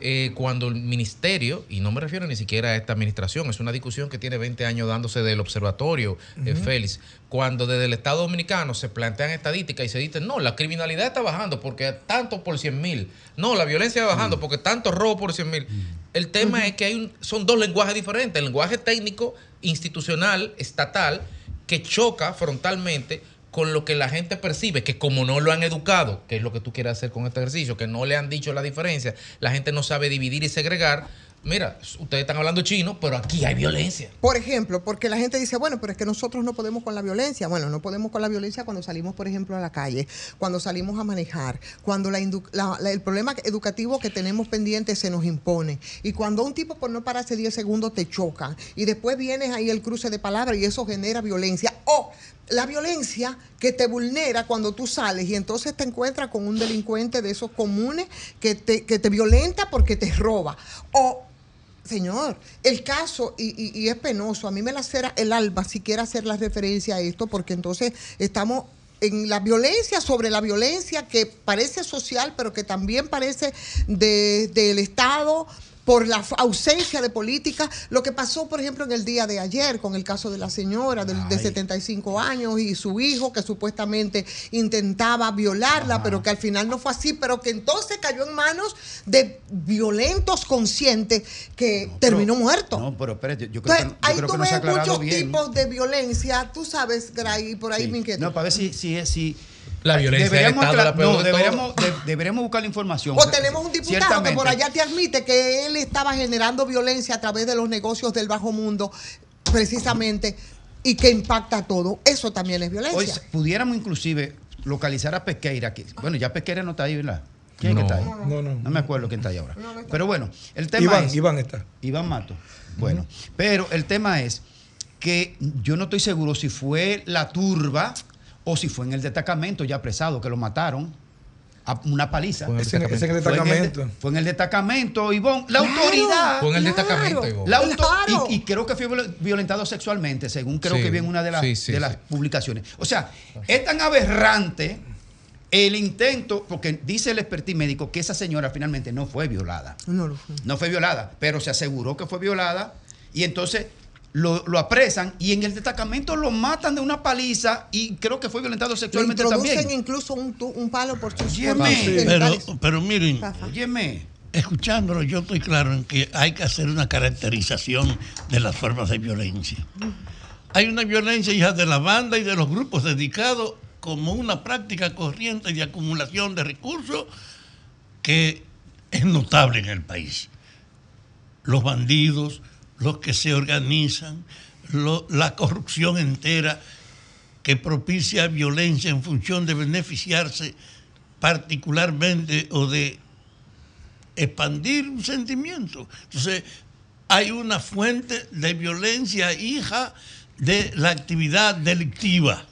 eh, cuando el ministerio, y no me refiero ni siquiera a esta administración, es una discusión que tiene 20 años dándose del observatorio, eh, Ujú. Félix, cuando desde el Estado Dominicano se plantean estadísticas y se dice, no, la criminalidad está bajando porque tanto por 100 mil, no, la violencia va bajando porque tanto robo por 100 mil. El tema es que hay un- son dos lenguajes diferentes, el lenguaje técnico, institucional, estatal, que choca frontalmente con lo que la gente percibe, que como no lo han educado, que es lo que tú quieres hacer con este ejercicio, que no le han dicho la diferencia, la gente no sabe dividir y segregar. Mira, ustedes están hablando chino, pero aquí hay violencia. Por ejemplo, porque la gente dice, bueno, pero es que nosotros no podemos con la violencia. Bueno, no podemos con la violencia cuando salimos, por ejemplo, a la calle, cuando salimos a manejar, cuando la el problema educativo que tenemos pendiente se nos impone. Y cuando un tipo por no pararse 10 segundos te choca y después vienes ahí el cruce de palabras y eso genera violencia. O la violencia que te vulnera cuando tú sales y entonces te encuentras con un delincuente de esos comunes que te, que te violenta porque te roba. O Señor, el caso, y, y- es penoso, a mí me la cera el alba si quiere hacer la referencia a esto, porque entonces estamos en la violencia sobre la violencia que parece social, pero que también parece de- del Estado por la ausencia de política. Lo que pasó, por ejemplo, en el día de ayer con el caso de la señora del- de, 75 años y su hijo que supuestamente intentaba violarla, pero que al final no fue así, pero que entonces cayó en manos de violentos conscientes que terminó muerto. No, pero espérate, yo creo Entonces, que, yo ahí creo tú que no ves muchos bien. tipos de violencia, tú sabes, Gray, por ahí Sí. mi inquietud. No, para ver si, si, si La violencia del deberíamos, Estado es la no, de deberíamos, de- deberíamos buscar la información. O tenemos un diputado que por allá te admite que él estaba generando violencia a través de los negocios del bajo mundo, precisamente, y que impacta a todo. Eso también es violencia. Hoy pudiéramos inclusive localizar a Pesqueira. Que, bueno, ya Pesqueira no está ahí, ¿verdad? ¿Quién es que está ahí? No, no. No me acuerdo quién está ahí ahora. Pero bueno, el tema Iván, es... Iván está. Iván Mato. Bueno, pero el tema es que yo no estoy seguro si fue la turba o si fue en el destacamento ya apresado, que lo mataron. A una paliza. Fue en el Ese- ese en el Fue en el- destacamento. Fue en el destacamento, Ivonne. La Claro, autoridad. Fue en el destacamento, Ivonne. La auto- Claro. y, y creo que fue viol- violentado sexualmente, según creo Sí, que vi en una de las, sí, sí, de las sí. publicaciones. O sea, es tan aberrante el intento, porque dice el expertise médico que esa señora finalmente no fue violada. No lo fue. No fue violada, pero se aseguró que fue violada y entonces lo, lo apresan y en el destacamento lo matan de una paliza y creo que fue violentado Le sexualmente introducen también. incluso un, un palo por sus Óyeme. por sus Pero, pero miren, Óyeme. escuchándolo, yo estoy claro en que hay que hacer una caracterización de las formas de violencia. Hay una violencia hija de la banda y de los grupos dedicados como una práctica corriente de acumulación de recursos que es notable en el país. Los bandidos, los que se organizan, la corrupción entera que propicia violencia en función de beneficiarse particularmente o de expandir un sentimiento. Entonces, hay una fuente de violencia hija de la actividad delictiva.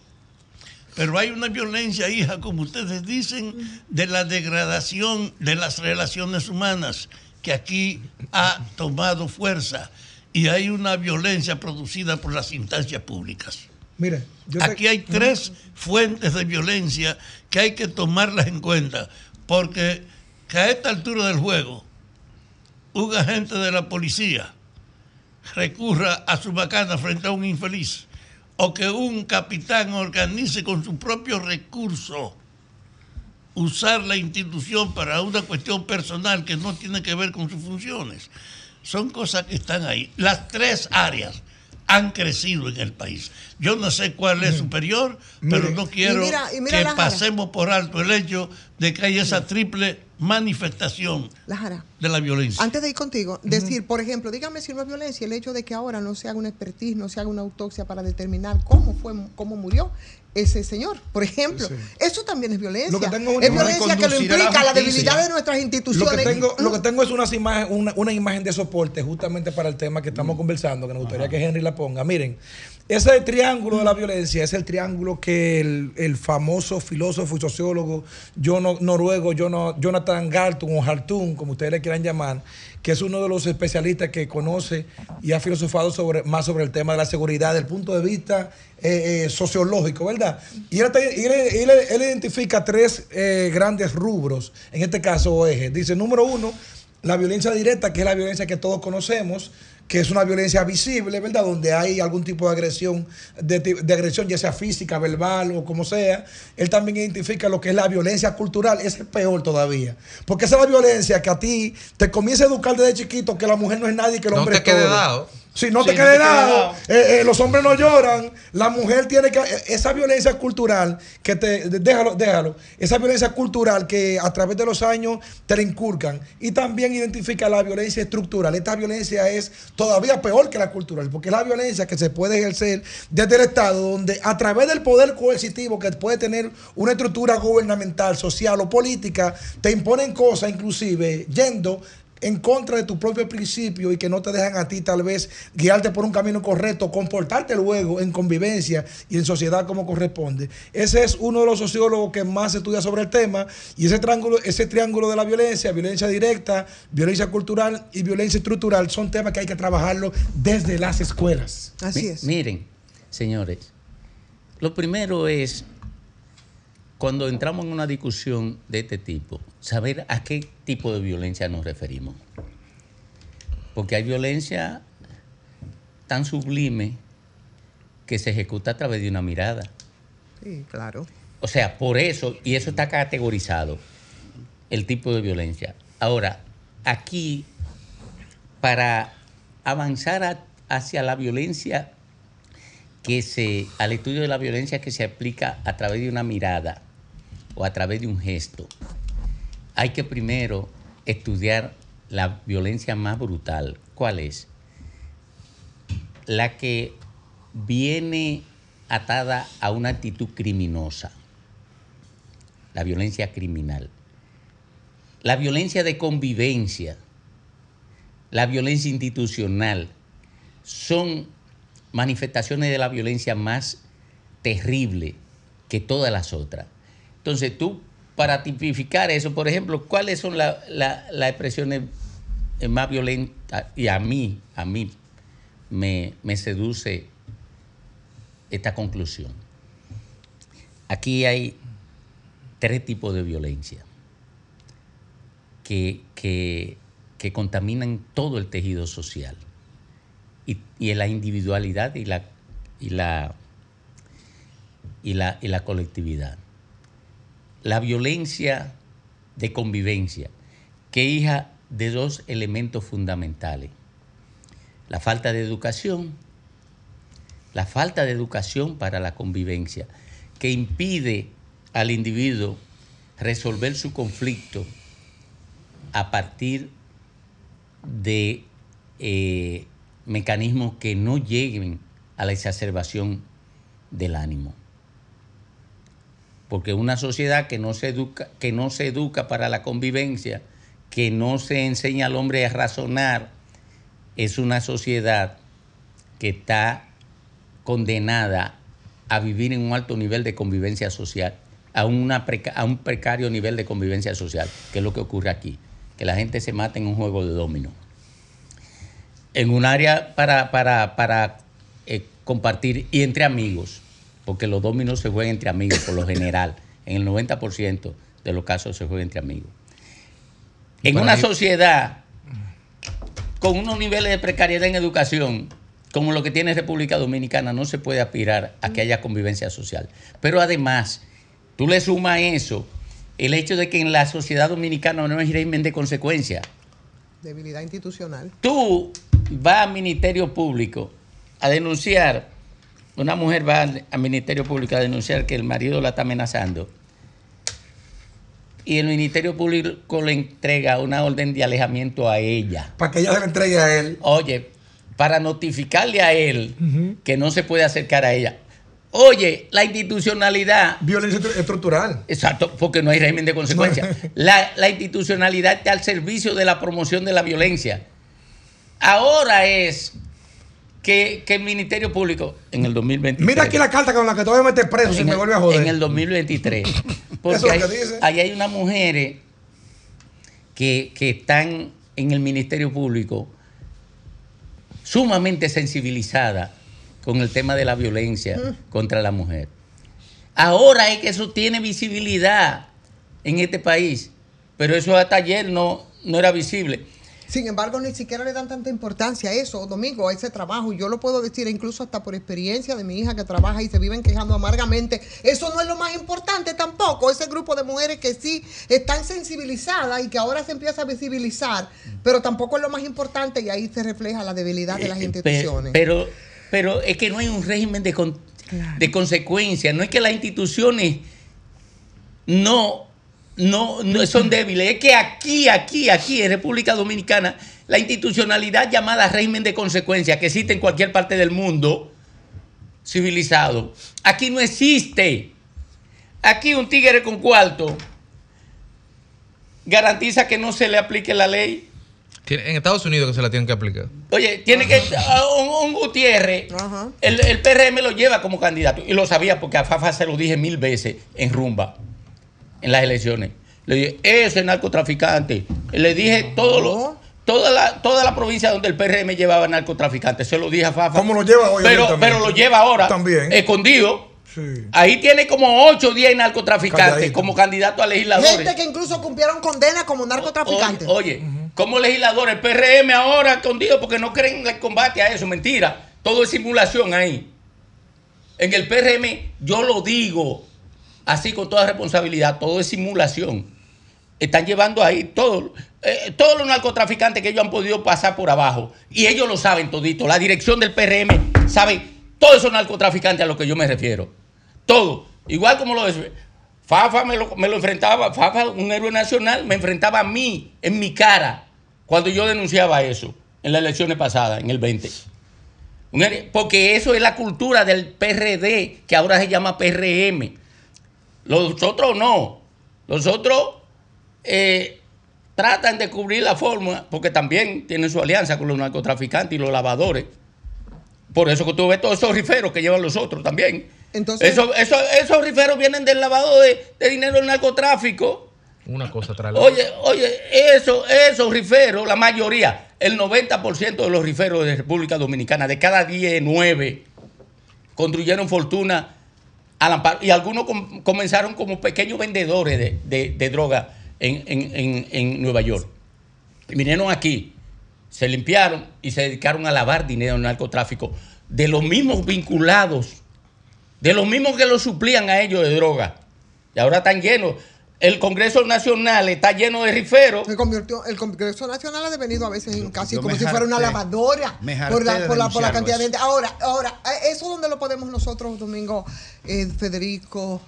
Pero hay una violencia hija, como ustedes dicen, de la degradación de las relaciones humanas, que aquí ha tomado fuerza. Y hay una violencia producida por las instancias públicas. Mira, yo te- Aquí hay tres fuentes de violencia que hay que tomarlas en cuenta, porque que a esta altura del juego, un agente de la policía recurra a su bacana frente a un infeliz, o que un capitán organice con su propio recurso usar la institución para una cuestión personal que no tiene que ver con sus funciones. Son cosas que están ahí. Las tres áreas han crecido en el país. Yo no sé cuál es superior, pero no quiero Y mira- y mira que pasemos por alto el hecho de que hay esa triple manifestación La de la violencia. Antes de ir contigo, decir, por ejemplo, dígame si no es violencia el hecho de que ahora no se haga una expertise, no se haga una autopsia para determinar cómo fue, cómo murió ese señor, por ejemplo. Eso también es violencia. Lo que tengo es violencia que lo implica la, debilidad de nuestras Lo instituciones. que tengo, lo que tengo es unas imagen- una, una imagen de soporte justamente para el tema que estamos conversando, que nos gustaría que Henry la ponga. Miren, ese triángulo de la violencia es el triángulo que el, el famoso filósofo y sociólogo Jono- noruego Jono- Jonathan Galtung o Hartung, como ustedes le quieran llamar, que es uno de los especialistas que conoce y ha filosofado sobre, más sobre el tema de la seguridad desde el punto de vista eh, eh, sociológico, ¿verdad? Y él, él- él- identifica tres eh, grandes rubros, en este caso ejes. Dice, número uno, la violencia directa, que es la violencia que todos conocemos, que es una violencia visible, ¿verdad? Donde hay algún tipo de agresión, de, de agresión, ya sea física, verbal o como sea. Él también identifica lo que es la violencia cultural, ese es peor todavía. Porque esa es la violencia que a ti te comienza a educar desde chiquito que la mujer no es nadie, que el No hombre te es quede todo. dado. Si no Sí, te no quede te quede dado, dado. eh, eh, los hombres no lloran, la mujer tiene que. eh, Esa violencia cultural que te. Déjalo, déjalo. Esa violencia cultural que a través de los años te la inculcan. Y también identifica la violencia estructural. Esta violencia es todavía peor que la cultural, porque es la violencia que se puede ejercer desde el Estado, donde a través del poder coercitivo que puede tener una estructura gubernamental, social o política, te imponen cosas, inclusive yendo en contra de tu propio principio y que no te dejan a ti tal vez guiarte por un camino correcto, comportarte luego en convivencia y en sociedad como corresponde. Ese es uno de los sociólogos que más estudia sobre el tema y ese triángulo, ese triángulo de la violencia, violencia directa, violencia cultural y violencia estructural son temas que hay que trabajarlo desde las escuelas. Así es. Miren, señores, lo primero es, cuando entramos en una discusión de este tipo, saber a qué tipo de violencia nos referimos. Porque hay violencia tan sublime que se ejecuta a través de una mirada. Sí, claro. O sea, por eso, y eso está categorizado, el tipo de violencia. Ahora, aquí, para avanzar a- hacia la violencia que se, al estudio de la violencia que se aplica a través de una mirada o a través de un gesto, hay que primero estudiar la violencia más brutal. ¿Cuál es? La que viene atada a una actitud criminosa, la violencia criminal. La violencia de convivencia, la violencia institucional, son manifestaciones de la violencia más terrible que todas las otras. Entonces tú, para tipificar eso, por ejemplo, ¿cuáles son la- la- las expresiones más violentas? Y a mí, a mí me, seduce esta conclusión. Aquí hay tres tipos de violencia que- que contaminan todo el tejido social y, y la individualidad y la, y la, y la, y la colectividad. La violencia de convivencia, que hija de dos elementos fundamentales. La falta de educación, la falta de educación para la convivencia, que impide al individuo resolver su conflicto a partir de eh, mecanismos que no lleguen a la exacerbación del ánimo. Porque una sociedad que no se educa, que no se educa para la convivencia, que no se enseña al hombre a razonar, es una sociedad que está condenada a vivir en un alto nivel de convivencia social, a, a un precario nivel de convivencia social, que es lo que ocurre aquí, que la gente se mata en un juego de dominó. En un área para, para, para eh, compartir y entre amigos, porque los dominos se juegan entre amigos por lo general, en el 90% de los casos se juega entre amigos. En una sociedad con unos niveles de precariedad en educación, como lo que tiene República Dominicana, no se puede aspirar a que haya convivencia social. Pero además, tú le sumas a eso el hecho de que en la sociedad dominicana no hay régimen de consecuencia. Debilidad institucional. Tú vas al Ministerio Público a denunciar, una mujer va al, Ministerio Público a denunciar que el marido la está amenazando. y el Ministerio Público le entrega una orden de alejamiento a ella. Para que ella se la entregue a él. Oye, para notificarle a él que no se puede acercar a ella. Oye, la institucionalidad. Violencia estru- estructural. Exacto, porque no hay régimen de consecuencia. La, la institucionalidad está al servicio de la promoción de la violencia. Ahora es que, que el Ministerio Público, en el 2023. Mira aquí la carta con la que te voy a meter preso si en me el- vuelve a joder. En el 2023. Eso Porque es lo hay- que dice. ahí hay unas mujeres que, que están en el Ministerio Público sumamente sensibilizadas con el tema de la violencia Mm. contra la mujer. Ahora es que eso tiene visibilidad en este país, pero eso hasta ayer no, no era visible. Sin embargo, ni siquiera le dan tanta importancia a eso, Domingo, a ese trabajo. Yo lo puedo decir incluso hasta por experiencia de mi hija que trabaja y se viven quejando amargamente. Eso no es lo más importante tampoco. Ese grupo de mujeres que sí están sensibilizadas y que ahora se empieza a visibilizar, pero tampoco es lo más importante y ahí se refleja la debilidad de las Eh, pe- instituciones. Pero, pero es que no hay un régimen de, con- de consecuencia. No es que las instituciones no, no, no son débiles. Es que aquí, aquí, aquí en República Dominicana, la institucionalidad llamada régimen de consecuencia, que existe en cualquier parte del mundo civilizado, aquí no existe. Aquí un tigre con cuarto garantiza que no se le aplique la ley. En Estados Unidos que se la tienen que aplicar. Oye, tiene que. Un, un Gutiérrez, el, el PRM lo lleva como candidato. Y lo sabía porque a Fafa se lo dije mil veces en rumba, en las elecciones. Le dije, ese narcotraficante. Le dije todo lo- toda, la, toda la provincia donde el PRM llevaba narcotraficantes. Se lo dije a Fafa. ¿Cómo lo lleva hoy Pero, pero lo lleva ahora. También. Escondido. Sí. Ahí tiene como 8 o 10 narcotraficantes Calladito. como candidato a legisladores. Gente que incluso cumplieron condena como narcotraficantes. Oye, como legislador, el PRM ahora escondido porque no creen en el combate a eso, mentira. Todo es simulación ahí. En el PRM, yo lo digo así con toda responsabilidad, todo es simulación. Están llevando ahí todo, eh, todos los narcotraficantes que ellos han podido pasar por abajo. Y ellos lo saben todito. La dirección del PRM sabe todos esos narcotraficantes a los que yo me refiero. Todo. Igual como lo de Fafa me lo, enfrentaba, Fafa, un héroe nacional, me enfrentaba a mí, en mi cara, cuando yo denunciaba eso, en las elecciones pasadas, en el 20. Un héroe- Porque eso es la cultura del PRD, que ahora se llama PRM. Los otros no. Los otros eh, tratan de cubrir la forma, porque también tienen su alianza con los narcotraficantes y los lavadores. Por eso que tú ves todos esos riferos que llevan los otros también. Entonces- Eso- eso- esos riferos vienen del lavado de, de dinero del narcotráfico. Una cosa tras la Oye, oye, eso, esos riferos, la mayoría, el 90% de los riferos de República Dominicana, de cada 10, 9, construyeron fortuna al. Y algunos com- comenzaron como pequeños vendedores de, droga en Nueva York. Y vinieron aquí, se limpiaron y se dedicaron a lavar dinero en narcotráfico de los mismos vinculados, de los mismos que los suplían a ellos de droga. Y ahora están llenos. El Congreso Nacional está lleno de riferos. Se convirtió, el Congreso Nacional ha devenido a veces en casi yo como si fuera una lavadora por la, por, la, por la denunciarlo cantidad de gente. Ahora, ahora, eh, eso donde lo podemos nosotros, Domingo, eh, Federico,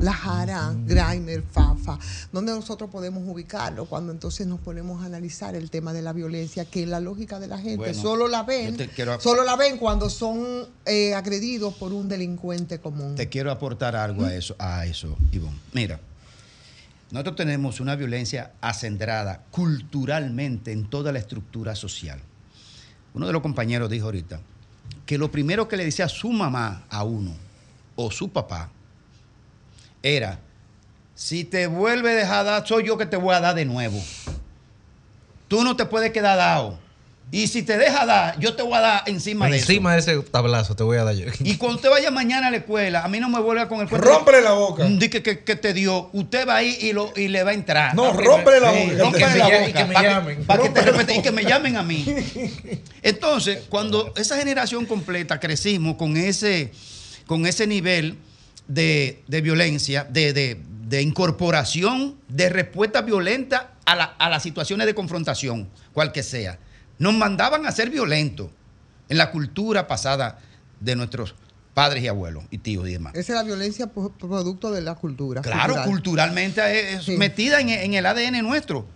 Lajara, Grimer, Fafa, donde nosotros podemos ubicarlo cuando entonces nos ponemos a analizar el tema de la violencia, que la lógica de la gente Bueno, solo la ven, quiero- solo la ven cuando son eh, agredidos por un delincuente común. Te quiero aportar algo a eso, a eso, Ivonne. Mira, nosotros tenemos una violencia acendrada culturalmente en toda la estructura social. Uno de los compañeros dijo ahorita que lo primero que le decía su mamá a uno o su papá era, si te vuelve a dejar dar, soy yo que te voy a dar de nuevo. Tú no te puedes quedar dado. Y si te deja dar, yo te voy a dar encima de eso. Encima de ese tablazo te voy a dar yo. Y cuando usted vaya mañana a la escuela, a mí no me vuelva con el cuento. Rómpele la boca. Di que, que- que te dio. Usted va ahí y, lo, y le va a entrar. No, rómpele la Sí, boca. rómpele que la me- boca. y que me llamen. pa' que te la y que me llamen a mí. Entonces, cuando esa generación completa crecimos con ese, con ese nivel de, de violencia, de, de- de incorporación, de respuesta violenta a, la- a las situaciones de confrontación, cual que sea. Nos mandaban a ser violentos en la cultura pasada de nuestros padres y abuelos y tíos y demás. Esa es la violencia producto de la cultura. Claro, cultural. culturalmente es Sí. metida en, en el ADN nuestro.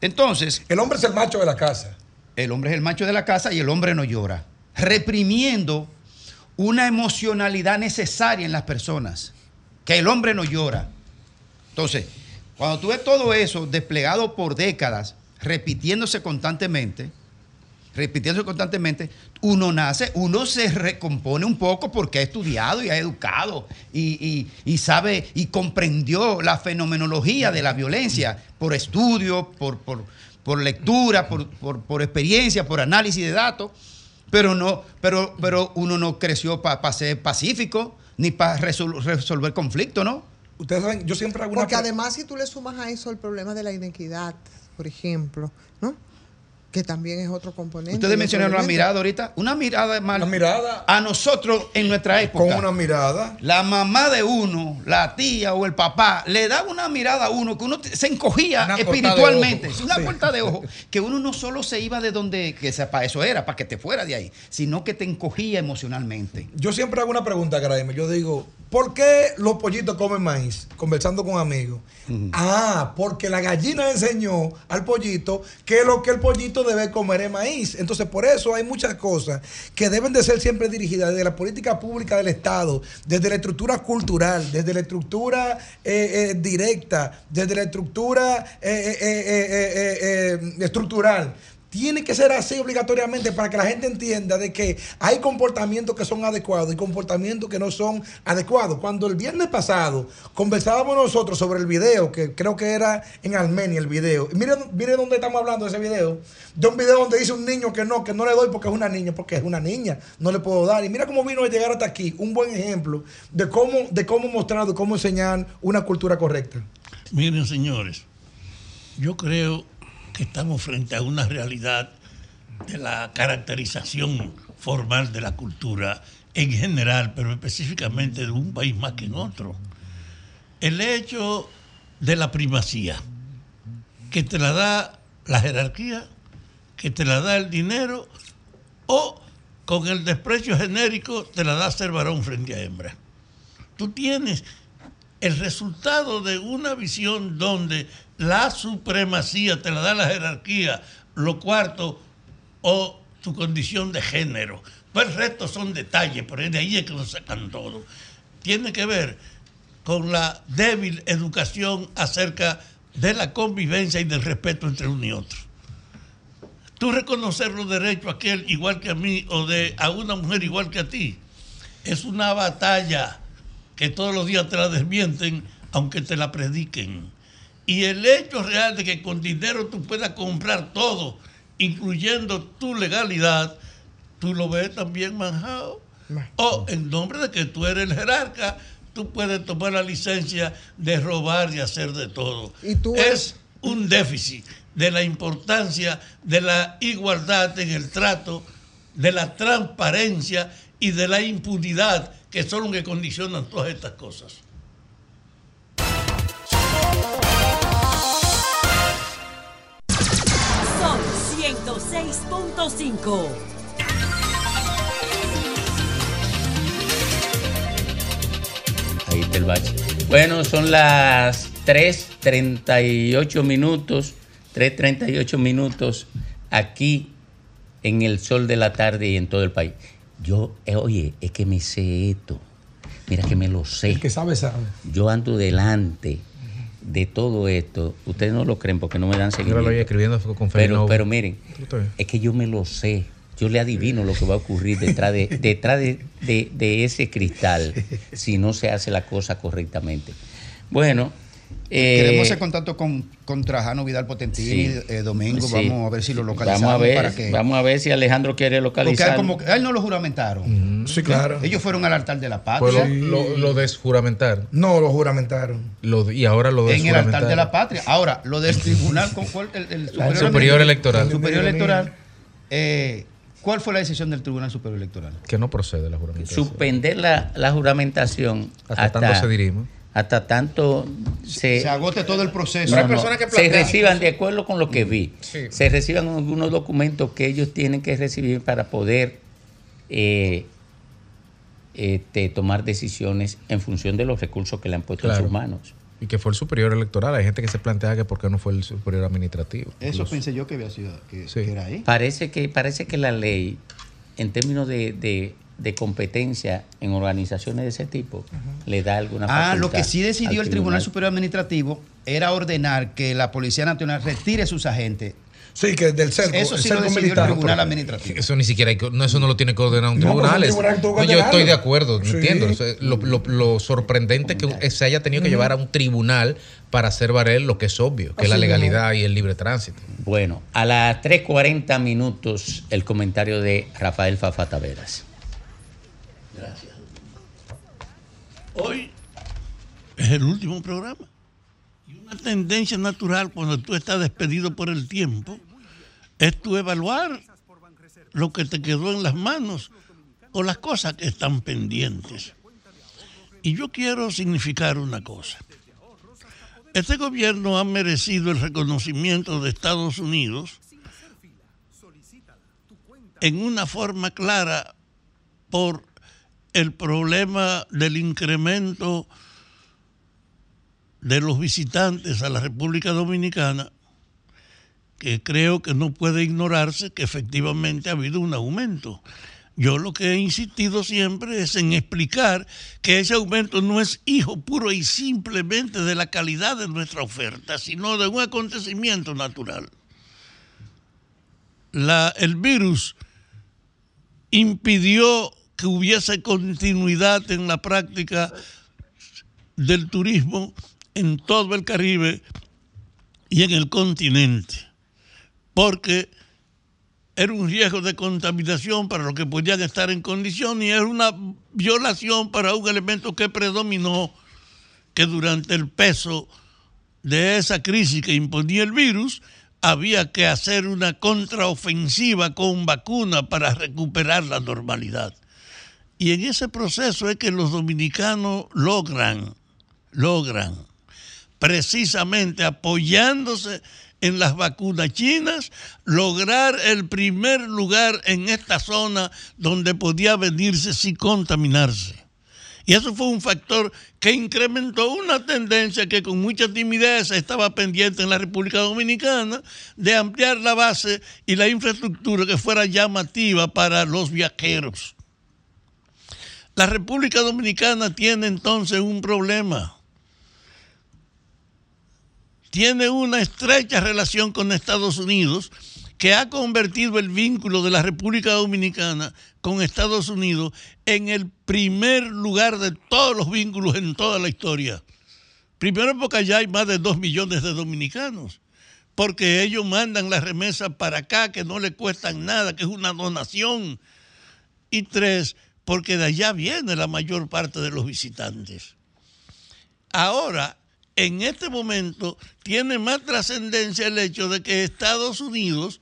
Entonces. El hombre es el macho de la casa. El hombre es el macho de la casa y el hombre no llora. Reprimiendo una emocionalidad necesaria en las personas. Que el hombre no llora. Entonces, cuando tú ves todo eso desplegado por décadas, repitiéndose constantemente, repitiéndose constantemente, uno nace, uno se recompone un poco porque ha estudiado y ha educado y, y- y sabe y comprendió la fenomenología de la violencia por estudio, por, por- por lectura, por, por- por experiencia, por análisis de datos, pero, no, pero, pero uno no creció para ser pacífico ni para resolver conflictos, ¿no? Ustedes saben, yo siempre hago una Porque además si tú le sumas a eso el problema de la inequidad, por ejemplo, ¿no? Que también es otro componente. Ustedes mencionaron la mirada ahorita. Una mirada mal. Una mirada. A nosotros en nuestra época. Con una mirada. La mamá de uno, la tía o el papá, le daba una mirada a uno que uno se encogía Una espiritualmente. ojo. Una puerta de ojo. Que uno no solo se iba de donde, que para eso era, para que te fuera de ahí, sino que te encogía emocionalmente. Yo siempre hago una pregunta, Graeme. Yo digo, ¿por qué los pollitos comen maíz? Conversando con amigos. Ah, porque la gallina enseñó al pollito que lo que el pollito debe comer es maíz. Entonces, por eso hay muchas cosas que deben de ser siempre dirigidas desde la política pública del Estado, desde la estructura cultural, desde la estructura eh, eh, directa, desde la estructura eh, estructural. Tiene que ser así obligatoriamente para que la gente entienda de que hay comportamientos que son adecuados y comportamientos que no son adecuados. Cuando el viernes pasado conversábamos nosotros sobre el video, que creo que era en Armenia el video. Y Miren, miren dónde estamos hablando de ese video. De un video donde dice un niño que no, que no le doy porque es una niña, porque es una niña, no le puedo dar. Y mira cómo vino a llegar hasta aquí. Un buen ejemplo de cómo, de cómo mostrar, de cómo enseñar una cultura correcta. Miren, señores, yo creo que estamos frente a una realidad de la caracterización formal de la cultura en general, pero específicamente de un país más que en otro. El hecho de la primacía, que te la da la jerarquía, que te la da el dinero, o con el desprecio genérico te la da ser varón frente a hembra. Tú tienes el resultado de una visión donde la supremacía te la da la jerarquía, lo cuarto, o tu condición de género. Pues el resto son detalles, pero de ahí es que lo sacan todo. Tiene que ver con la débil educación acerca de la convivencia y del respeto entre uno y otro. Tú reconocer los derechos a aquel igual que a mí o de a una mujer igual que a ti es una batalla que todos los días te la desmienten aunque te la prediquen. Y el hecho real de que con dinero tú puedas comprar todo, incluyendo tu legalidad, tú lo ves también manjado. O en nombre de que tú eres el jerarca, tú puedes tomar la licencia de robar y hacer de todo. es un déficit de la importancia de la igualdad en el trato, de la transparencia y de la impunidad, que son los que condicionan todas estas cosas. 106.5. Ahí está el bache. Bueno, son las 3.38 minutos, 3.38 minutos aquí en el sol de la tarde y en todo el país. Yo, eh, oye, es que me sé esto. Mira que me lo sé. El que sabe, sabe. Yo ando delante de todo esto. Ustedes no lo creen porque no me dan seguimiento. lo oí escribiendo con pero, pero miren, es que yo me lo sé. Yo le adivino lo que va a ocurrir detrás de, detrás de, de- de ese cristal si no se hace la cosa correctamente. Bueno, eh, Queremos hacer contacto con, con Trajano Vidal Potentini sí. eh, domingo. Sí. Vamos a ver si lo localizamos. Vamos a ver, para que, vamos a ver si Alejandro quiere porque localizar. a él, como, que- a él no lo juramentaron. Sí, claro. Ellos fueron al altar de la Pues patria. lo, lo, lo desjuramentaron. No, lo juramentaron. Lo- y ahora lo en el altar de la desjuramentaron. patria. Ahora, lo del tribunal, ¿con cuál? El, el superior, Superior Electoral. Superior electoral. eh, ¿Cuál fue la decisión del Tribunal Superior Electoral? Que no procede la juramentación. Suspender la, la juramentación Hasta tanto se dirima. Hasta tanto se, Se agote todo el proceso. No, no, personas que se reciban, de acuerdo con lo que vi, Sí. se reciban algunos documentos que ellos tienen que recibir para poder eh, este, tomar decisiones en función de los recursos que le han puesto en sus manos. Y que fue el superior electoral. Hay gente que se plantea que por qué no fue el superior administrativo. Eso pensé yo que había sido que, Sí. que era ahí. Parece que, parece que la ley, en términos de, de- de competencia en organizaciones de ese tipo, le da alguna Ah, lo facultad que sí decidió el Tribunal Superior Administrativo era ordenar que la Policía Nacional retire sus agentes. Sí, que del cerco. Eso el sí lo cerco decidió el militar. Tribunal Administrativo. Eso ni siquiera hay que- no, eso no lo tiene que ordenar un tribunal. pues un es- tribunal no, yo estoy de acuerdo, Sí. entiendo. Lo, lo- lo sorprendente que se haya tenido que llevar a un tribunal para hacer valer lo que es obvio, que es la legalidad y el libre tránsito. Bueno, a las 3.40 minutos el comentario de Rafael Fafa Taveras. Gracias. Hoy es el último programa. Y una tendencia natural cuando tú estás despedido por el tiempo es tú evaluar lo que te quedó en las manos o las cosas que están pendientes. Y yo quiero significar una cosa. Este gobierno ha merecido el reconocimiento de Estados Unidos en una forma clara por el problema del incremento de los visitantes a la República Dominicana, que creo que no puede ignorarse que efectivamente ha habido un aumento. Yo lo que he insistido siempre es en explicar que ese aumento no es hijo puro y simplemente de la calidad de nuestra oferta, sino de un acontecimiento natural. El virus impidió que hubiese continuidad en la práctica del turismo en todo el Caribe y en el continente, porque era un riesgo de contaminación para los que podían estar en condición y era una violación para un elemento que predominó, que durante el peso de esa crisis que imponía el virus, había que hacer una contraofensiva con vacuna para recuperar la normalidad. Y en ese proceso es que los dominicanos logran, logran, precisamente apoyándose en las vacunas chinas, lograr el primer lugar en esta zona donde podía venirse sin contaminarse. Y eso fue un factor que incrementó una tendencia que con mucha timidez estaba pendiente en la República Dominicana de ampliar la base y la infraestructura que fuera llamativa para los viajeros. La República Dominicana tiene entonces un problema. Tiene una estrecha relación con Estados Unidos que ha convertido el vínculo de la República Dominicana con Estados Unidos en el primer lugar de todos los vínculos en toda la historia. Primero porque allá hay más de dos millones de dominicanos, porque ellos mandan las remesas para acá que no le cuestan nada, que es una donación. Y tres, porque de allá viene la mayor parte de los visitantes. Ahora, en este momento, tiene más trascendencia el hecho de que Estados Unidos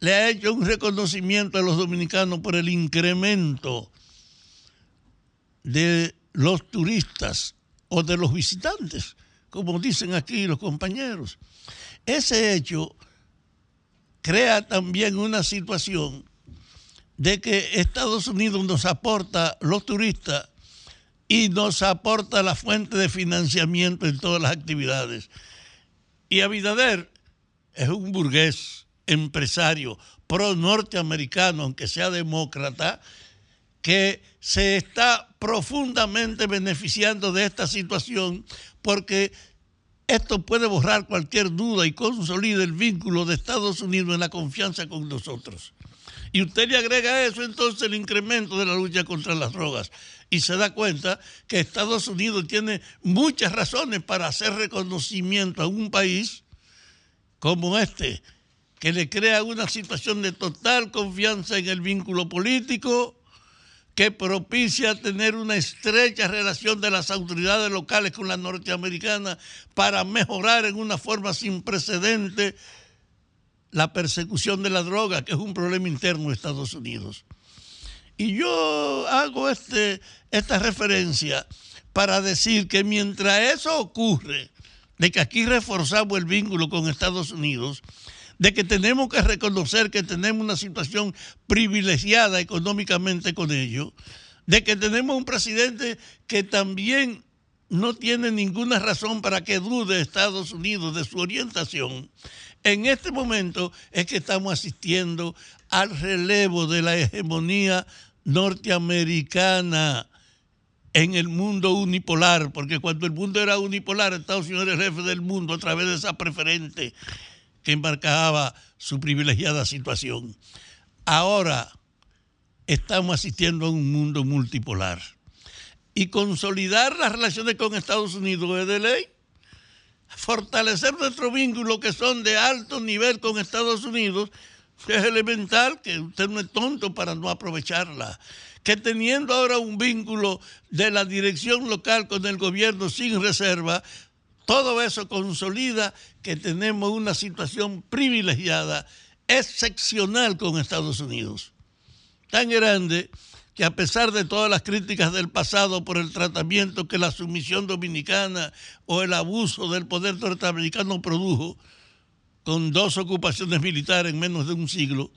le ha hecho un reconocimiento a los dominicanos por el incremento de los turistas o de los visitantes, como dicen aquí los compañeros. Ese hecho crea también una situación de que Estados Unidos nos aporta los turistas y nos aporta la fuente de financiamiento en todas las actividades. Y Abinader es un burgués, empresario, pro norteamericano, aunque sea demócrata, que se está profundamente beneficiando de esta situación porque esto puede borrar cualquier duda y consolida el vínculo de Estados Unidos en la confianza con nosotros. Y usted le agrega eso entonces el incremento de la lucha contra las drogas. Y se da cuenta que Estados Unidos tiene muchas razones para hacer reconocimiento a un país como este, que le crea una situación de total confianza en el vínculo político, que propicia tener una estrecha relación de las autoridades locales con la norteamericana para mejorar en una forma sin precedente la persecución de la droga, que es un problema interno de Estados Unidos. Y yo hago este, esta referencia para decir que mientras eso ocurre, de que aquí reforzamos el vínculo con Estados Unidos, de que tenemos que reconocer que tenemos una situación privilegiada económicamente con ellos, de que tenemos un presidente que también no tiene ninguna razón para que dude Estados Unidos de su orientación, en este momento es que estamos asistiendo al relevo de la hegemonía norteamericana en el mundo unipolar, porque cuando el mundo era unipolar, Estados Unidos era el jefe del mundo a través de esa preferente que embarcaba su privilegiada situación. Ahora estamos asistiendo a un mundo multipolar. Y consolidar las relaciones con Estados Unidos es de ley. Fortalecer nuestro vínculo que son de alto nivel con Estados Unidos es elemental, que usted no es tonto para no aprovecharla. Que teniendo ahora un vínculo de la dirección local con el gobierno sin reserva, todo eso consolida que tenemos una situación privilegiada, excepcional con Estados Unidos. Tan grande que a pesar de todas las críticas del pasado por el tratamiento que la sumisión dominicana o el abuso del poder norteamericano produjo, con dos ocupaciones militares en menos de un siglo,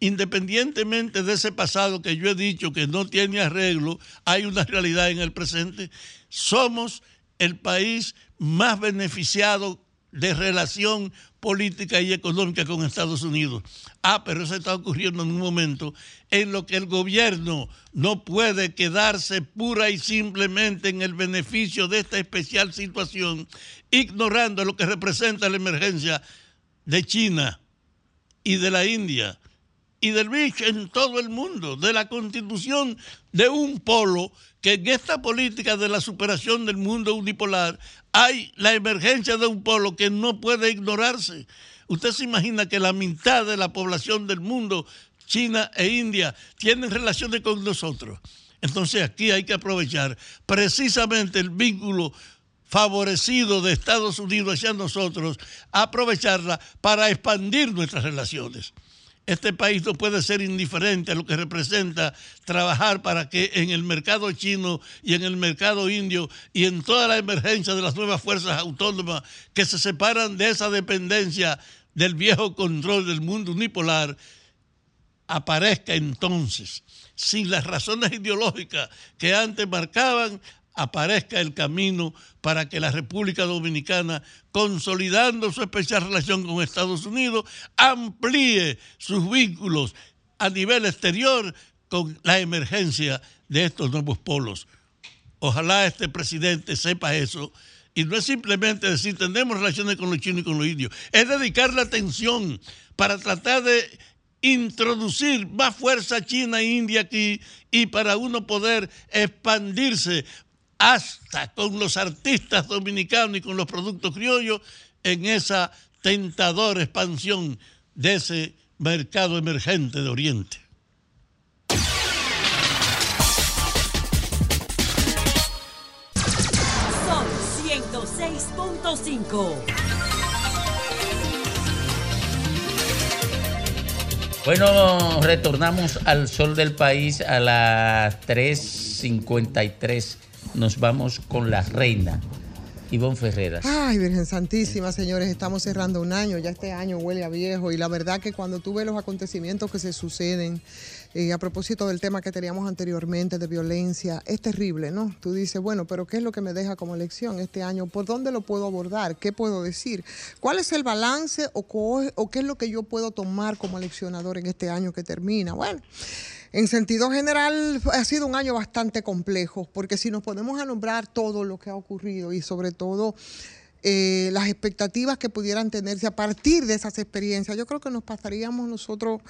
independientemente de ese pasado que yo he dicho que no tiene arreglo, hay una realidad en el presente, somos el país más beneficiado de relación política y económica con Estados Unidos. Ah, pero eso está ocurriendo en un momento en lo que el gobierno no puede quedarse pura y simplemente en el beneficio de esta especial situación, ignorando lo que representa la emergencia de China y de la India y del BRICS en todo el mundo, de la constitución de un polo que en esta política de la superación del mundo unipolar hay la emergencia de un polo que no puede ignorarse. Usted se imagina que la mitad de la población del mundo, China e India, tienen relaciones con nosotros. Entonces aquí hay que aprovechar precisamente el vínculo favorecido de Estados Unidos hacia nosotros, aprovecharla para expandir nuestras relaciones. Este país no puede ser indiferente a lo que representa trabajar para que en el mercado chino y en el mercado indio y en toda la emergencia de las nuevas fuerzas autónomas que se separan de esa dependencia del viejo control del mundo unipolar, aparezca entonces, sin las razones ideológicas que antes marcaban, aparezca el camino para que la República Dominicana, consolidando su especial relación con Estados Unidos, amplíe sus vínculos a nivel exterior con la emergencia de estos nuevos polos. Ojalá este presidente sepa eso. Y no es simplemente decir, tenemos relaciones con los chinos y con los indios. Es dedicar la atención para tratar de introducir más fuerza china e india aquí y para uno poder expandirse hasta con los artistas dominicanos y con los productos criollos en esa tentadora expansión de ese mercado emergente de Oriente. Son 106.5. Bueno, retornamos al sol del país a las 3.53. Nos vamos con la reina, Ivonne Ferreras. Ay, Virgen Santísima, señores, estamos cerrando un año, ya este año huele a viejo y la verdad que cuando tú ves los acontecimientos que se suceden, eh, a propósito del tema que teníamos anteriormente de violencia, es terrible, ¿no? Tú dices, bueno, pero ¿qué es lo que me deja como lección este año? ¿Por dónde lo puedo abordar? ¿Qué puedo decir? ¿Cuál es el balance o, o qué es lo que yo puedo tomar como leccionador en este año que termina? Bueno. En sentido general, ha sido un año bastante complejo, porque si nos ponemos a nombrar todo lo que ha ocurrido y sobre todo eh, las expectativas que pudieran tenerse a partir de esas experiencias, yo creo que nos pasaríamos nosotros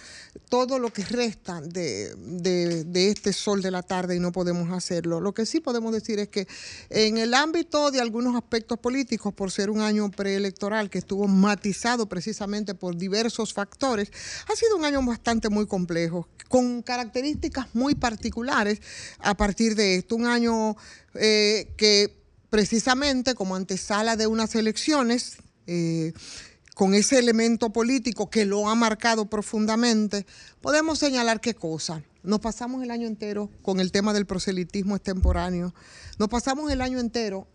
todo lo que resta de, de- este sol de la tarde y no podemos hacerlo. Lo que sí podemos decir es que en el ámbito de algunos aspectos políticos, por ser un año preelectoral que estuvo matizado precisamente por diversos factores, ha sido un año bastante muy complejo, con características muy particulares a partir de esto. Un año eh, que precisamente como antesala de unas elecciones, eh, con ese elemento político que lo ha marcado profundamente, podemos señalar qué cosa. Nos pasamos el año entero con el tema del proselitismo extemporáneo. Nos pasamos el año entero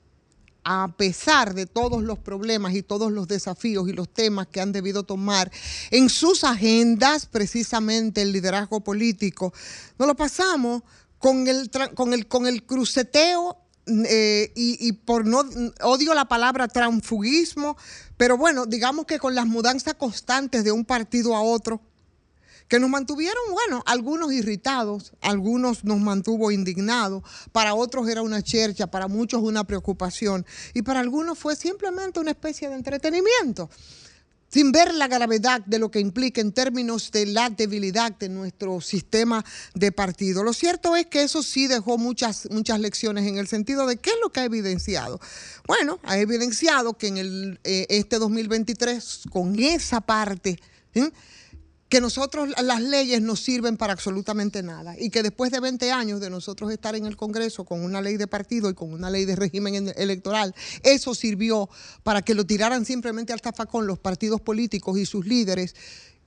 a pesar de todos los problemas y todos los desafíos y los temas que han debido tomar en sus agendas precisamente el liderazgo político, nos lo pasamos con el, con el, con el cruceteo eh, y, por no odio la palabra transfugismo, pero bueno, digamos que con las mudanzas constantes de un partido a otro, que nos mantuvieron, bueno, algunos irritados, algunos nos mantuvo indignados, para otros era una chercha, para muchos una preocupación y para algunos fue simplemente una especie de entretenimiento sin ver la gravedad de lo que implica en términos de la debilidad de nuestro sistema de partido. Lo cierto es que eso sí dejó muchas, muchas lecciones en el sentido de qué es lo que ha evidenciado. Bueno, ha evidenciado que en el, eh, este 2023, con esa parte. Que nosotros las leyes nos sirven para absolutamente nada y que después de 20 años de nosotros estar en el Congreso con una ley de partido y con una ley de régimen en- electoral, eso sirvió para que lo tiraran simplemente al zafacón los partidos políticos y sus líderes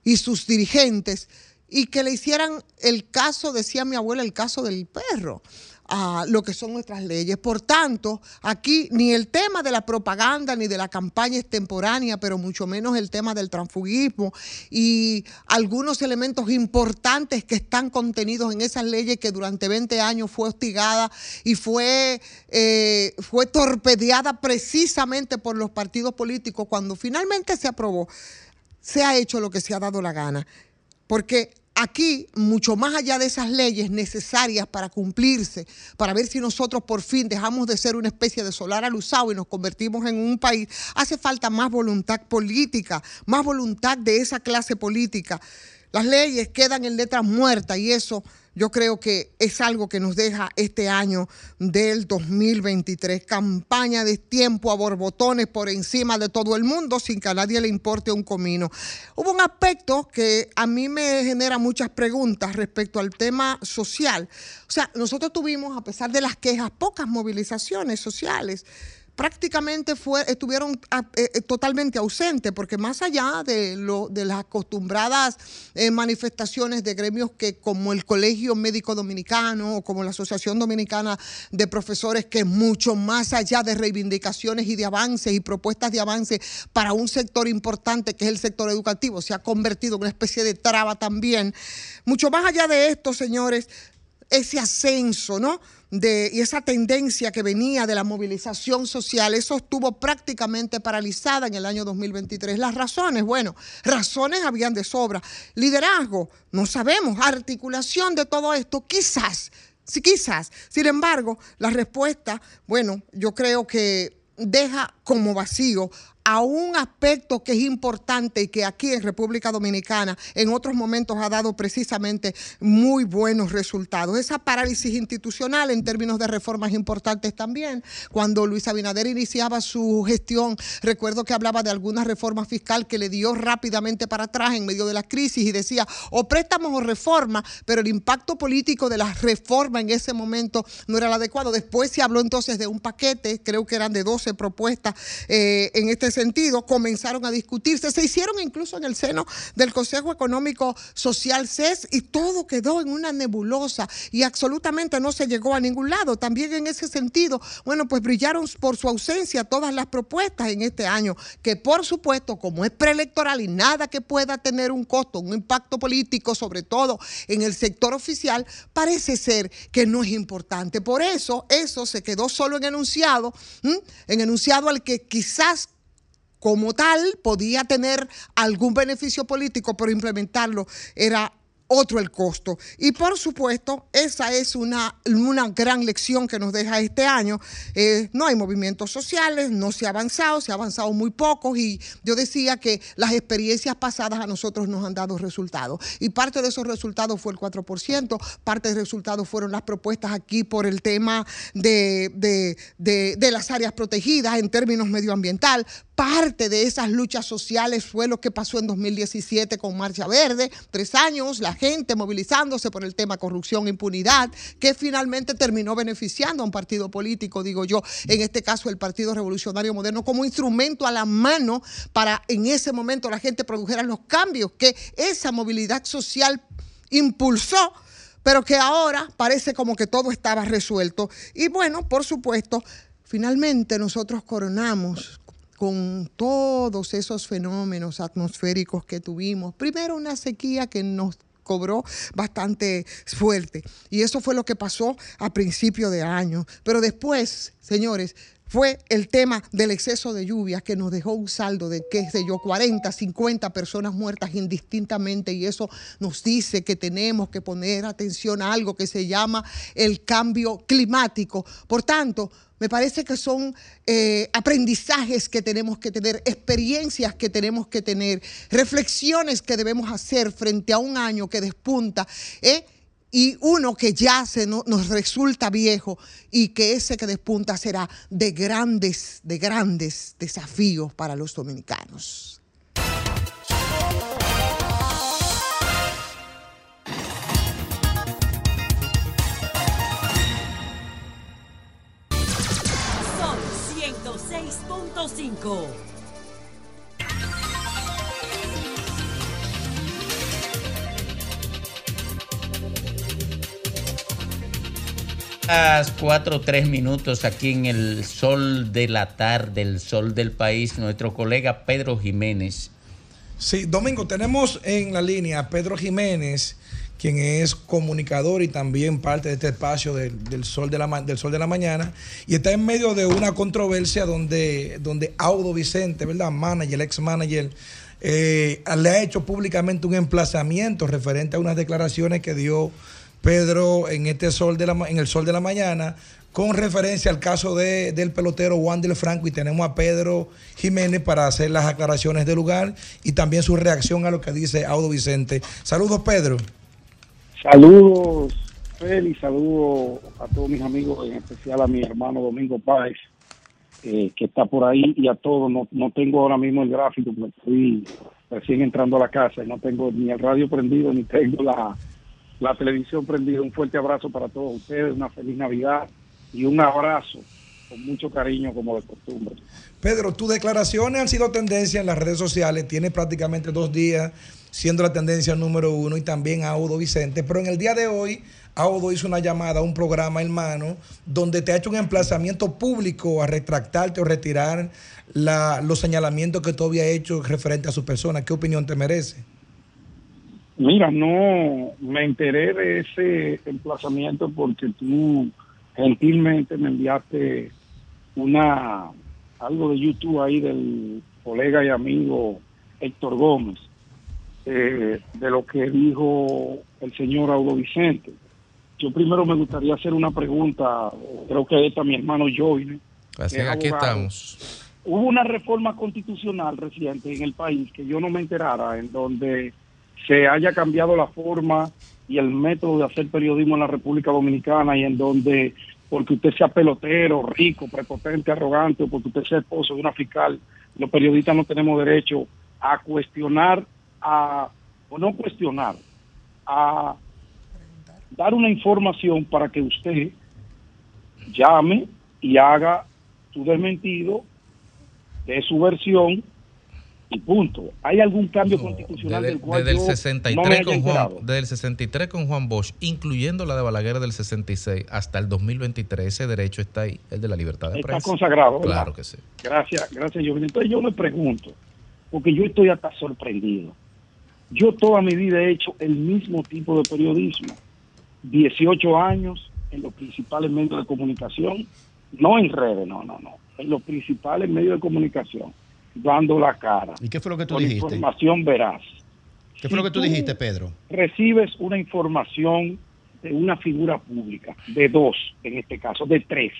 y sus dirigentes y que le hicieran el caso, decía mi abuela, el caso del perro a lo que son nuestras leyes. Por tanto, aquí ni el tema de la propaganda ni de la campaña extemporánea, pero mucho menos el tema del transfugismo y algunos elementos importantes que están contenidos en esas leyes que durante 20 años fue hostigada y fue, eh, fue torpedeada precisamente por los partidos políticos cuando finalmente se aprobó. Se ha hecho lo que se ha dado la gana. Porque aquí, mucho más allá de esas leyes necesarias para cumplirse, para ver si nosotros por fin dejamos de ser una especie de solar alusado y nos convertimos en un país, hace falta más voluntad política, más voluntad de esa clase política. Las leyes quedan en letras muertas y eso yo creo que es algo que nos deja este año del 2023. Campaña de tiempo a borbotones por encima de todo el mundo sin que a nadie le importe un comino. Hubo un aspecto que a mí me genera muchas preguntas respecto al tema social. O sea, nosotros tuvimos, a pesar de las quejas, pocas movilizaciones sociales prácticamente fue, estuvieron ah, eh, eh, totalmente ausentes, porque más allá de, lo, de las acostumbradas eh, manifestaciones de gremios que como el Colegio Médico Dominicano o como la Asociación Dominicana de Profesores, que es mucho más allá de reivindicaciones y de avances y propuestas de avance para un sector importante que es el sector educativo, se ha convertido en una especie de traba también. Mucho más allá de esto, señores, ese ascenso, ¿no? De, y esa tendencia que venía de la movilización social, eso estuvo prácticamente paralizada en el año 2023. Las razones, bueno, razones habían de sobra. Liderazgo, no sabemos. Articulación de todo esto, quizás, sí, quizás. Sin embargo, la respuesta, bueno, yo creo que deja como vacío a un aspecto que es importante y que aquí en República Dominicana en otros momentos ha dado precisamente muy buenos resultados. Esa parálisis institucional en términos de reformas importantes también. Cuando Luis Abinader iniciaba su gestión, recuerdo que hablaba de alguna reforma fiscal que le dio rápidamente para atrás en medio de la crisis y decía o préstamos o reforma, pero el impacto político de la reforma en ese momento no era el adecuado. Después se habló entonces de un paquete, creo que eran de 12 propuestas eh, en este sentido, comenzaron a discutirse, se hicieron incluso en el seno del Consejo Económico Social CES y todo quedó en una nebulosa y absolutamente no se llegó a ningún lado. También en ese sentido, bueno, pues brillaron por su ausencia todas las propuestas en este año, que por supuesto, como es preelectoral y nada que pueda tener un costo, un impacto político, sobre todo en el sector oficial, parece ser que no es importante. Por eso, eso se quedó solo en enunciado, en enunciado al que quizás como tal podía tener algún beneficio político, pero implementarlo era otro el costo. Y por supuesto, esa es una, una gran lección que nos deja este año. Eh, no hay movimientos sociales, no se ha avanzado, se ha avanzado muy poco y yo decía que las experiencias pasadas a nosotros nos han dado resultados. Y parte de esos resultados fue el 4%, parte de resultados fueron las propuestas aquí por el tema de, de, de, de las áreas protegidas en términos medioambiental, Parte de esas luchas sociales fue lo que pasó en 2017 con Marcha Verde, tres años, la gente movilizándose por el tema corrupción, impunidad, que finalmente terminó beneficiando a un partido político, digo yo, en este caso el Partido Revolucionario Moderno, como instrumento a la mano para en ese momento la gente produjera los cambios que esa movilidad social impulsó pero que ahora parece como que todo estaba resuelto. Y bueno, por supuesto, finalmente nosotros coronamos con todos esos fenómenos atmosféricos que tuvimos. Primero una sequía que nos cobró bastante fuerte. Y eso fue lo que pasó a principio de año. Pero después, señores, fue el tema del exceso de lluvias que nos dejó un saldo de, qué sé yo, 40, 50 personas muertas indistintamente y eso nos dice que tenemos que poner atención a algo que se llama el cambio climático. Por tanto, me parece que son eh, aprendizajes que tenemos que tener, experiencias que tenemos que tener, reflexiones que debemos hacer frente a un año que despunta. ¿eh? Y uno que ya se no- nos resulta viejo y que ese que despunta será de grandes, de grandes desafíos para los dominicanos. Sol 106.5. Las 4 3 minutos aquí en el sol de la tarde, el sol del país, nuestro colega Pedro Jiménez. Sí, Domingo, tenemos en la línea a Pedro Jiménez, quien es comunicador y también parte de este espacio del, sol, de la, del sol de la Mañana, y está en medio de una controversia donde, donde Audo Vicente, ¿verdad? Manager, ex manager, eh, le ha hecho públicamente un emplazamiento referente a unas declaraciones que dio Pedro en este sol de la, en el sol de la mañana con referencia al caso de- del pelotero Wander Franco y tenemos a Pedro Jiménez para hacer las aclaraciones del lugar y también su reacción a lo que dice Audo Vicente. Saludos Pedro. Saludos, Félix, saludos a todos mis amigos, en especial a mi hermano Domingo Páez, eh, que está por ahí, y a todos. No, no tengo ahora mismo el gráfico, porque estoy recién entrando a la casa y no tengo ni el radio prendido, ni tengo la, la televisión prendida. Un fuerte abrazo para todos ustedes, una feliz Navidad y un abrazo con mucho cariño, como de costumbre. Pedro, tus declaraciones han sido tendencia en las redes sociales, tienes prácticamente dos días siendo la tendencia número uno y también Audo Vicente, pero en el día de hoy Audo hizo una llamada a un programa hermano donde te ha hecho un emplazamiento público a retractarte o retirar la- los señalamientos que tú habías hecho referente a su persona. ¿Qué opinión te merece? Mira, no me enteré de ese emplazamiento porque tú gentilmente me enviaste una algo de YouTube ahí del colega y amigo Héctor Gómez eh, de lo que dijo el señor Audo Vicente. Yo primero me gustaría hacer una pregunta, creo que esta mi hermano Joy. Así, es aquí estamos. Hubo una reforma constitucional reciente en el país que yo no me enterara, en donde se haya cambiado la forma y el método de hacer periodismo en la República Dominicana y en donde, porque usted sea pelotero, rico, prepotente, arrogante, o porque usted sea esposo de una fiscal, los periodistas no tenemos derecho a cuestionar, a, o no cuestionar, a dar una información para que usted llame y haga su desmentido de su versión y punto. ¿Hay algún cambio constitucional Desde, del cual desde el yo 63 no me con Juan, desde el 63 con Juan Bosch, incluyendo la de Balaguer del 66 hasta el 2023, ese derecho está ahí, el de la libertad de Está prensa. consagrado, ¿verdad? Claro que sí. Gracias, gracias, Joven. Entonces yo me pregunto, porque yo estoy hasta sorprendido. Yo toda mi vida he hecho el mismo tipo de periodismo. 18 años en los principales medios de comunicación, no en redes, no, no, no, en los principales medios de comunicación, dando la cara. ¿Y qué fue lo que tú con dijiste? información veraz. ¿Qué fue lo que tú tú- dijiste, Pedro? recibes una información de una figura pública, de dos en este caso, de tres,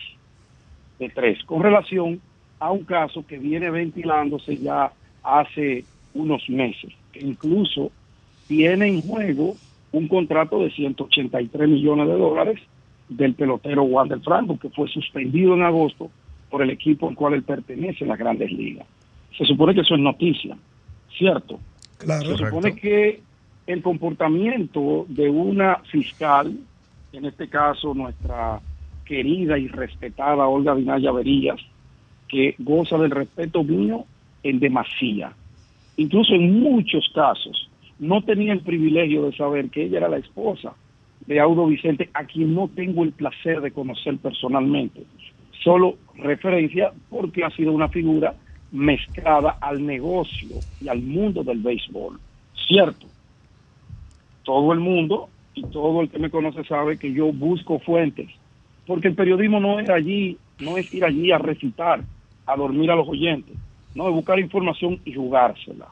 de tres, con relación a un caso que viene ventilándose ya hace unos meses, que incluso tiene en juego un contrato de 183 millones de dólares del pelotero Wander Franco, que fue suspendido en agosto por el equipo al cual él pertenece en las grandes ligas. Se supone que eso es noticia, ¿cierto? Claro. Se supone que el comportamiento de una fiscal, en este caso nuestra querida y respetada Olga Vinaya Verías, que goza del respeto mío en demasía. Incluso en muchos casos no tenía el privilegio de saber que ella era la esposa de Audo Vicente, a quien no tengo el placer de conocer personalmente. Solo referencia porque ha sido una figura mezclada al negocio y al mundo del béisbol. Cierto. todo el mundo y todo el que me conoce sabe que yo busco fuentes, porque el periodismo no es allí, no es ir allí a recitar, a dormir a los oyentes, no, es buscar información y jugársela.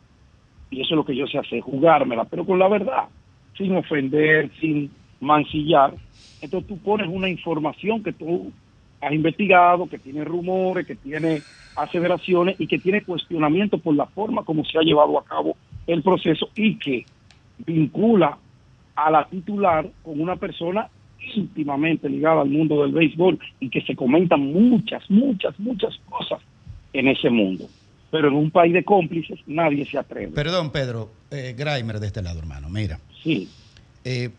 Y eso es lo que yo sé hacer, jugármela, pero con la verdad, sin ofender, sin mancillar. Entonces tú pones una información que tú has investigado, que tiene rumores, que tiene aseveraciones y que tiene cuestionamiento por la forma como se ha llevado a cabo el proceso y que vincula a la titular con una persona íntimamente ligada al mundo del béisbol y que se comentan muchas, muchas, muchas cosas en ese mundo. Pero en un país de cómplices nadie se atreve. Perdón, Pedro, eh, Graimer de este lado, hermano. Mira. Sí. Eh,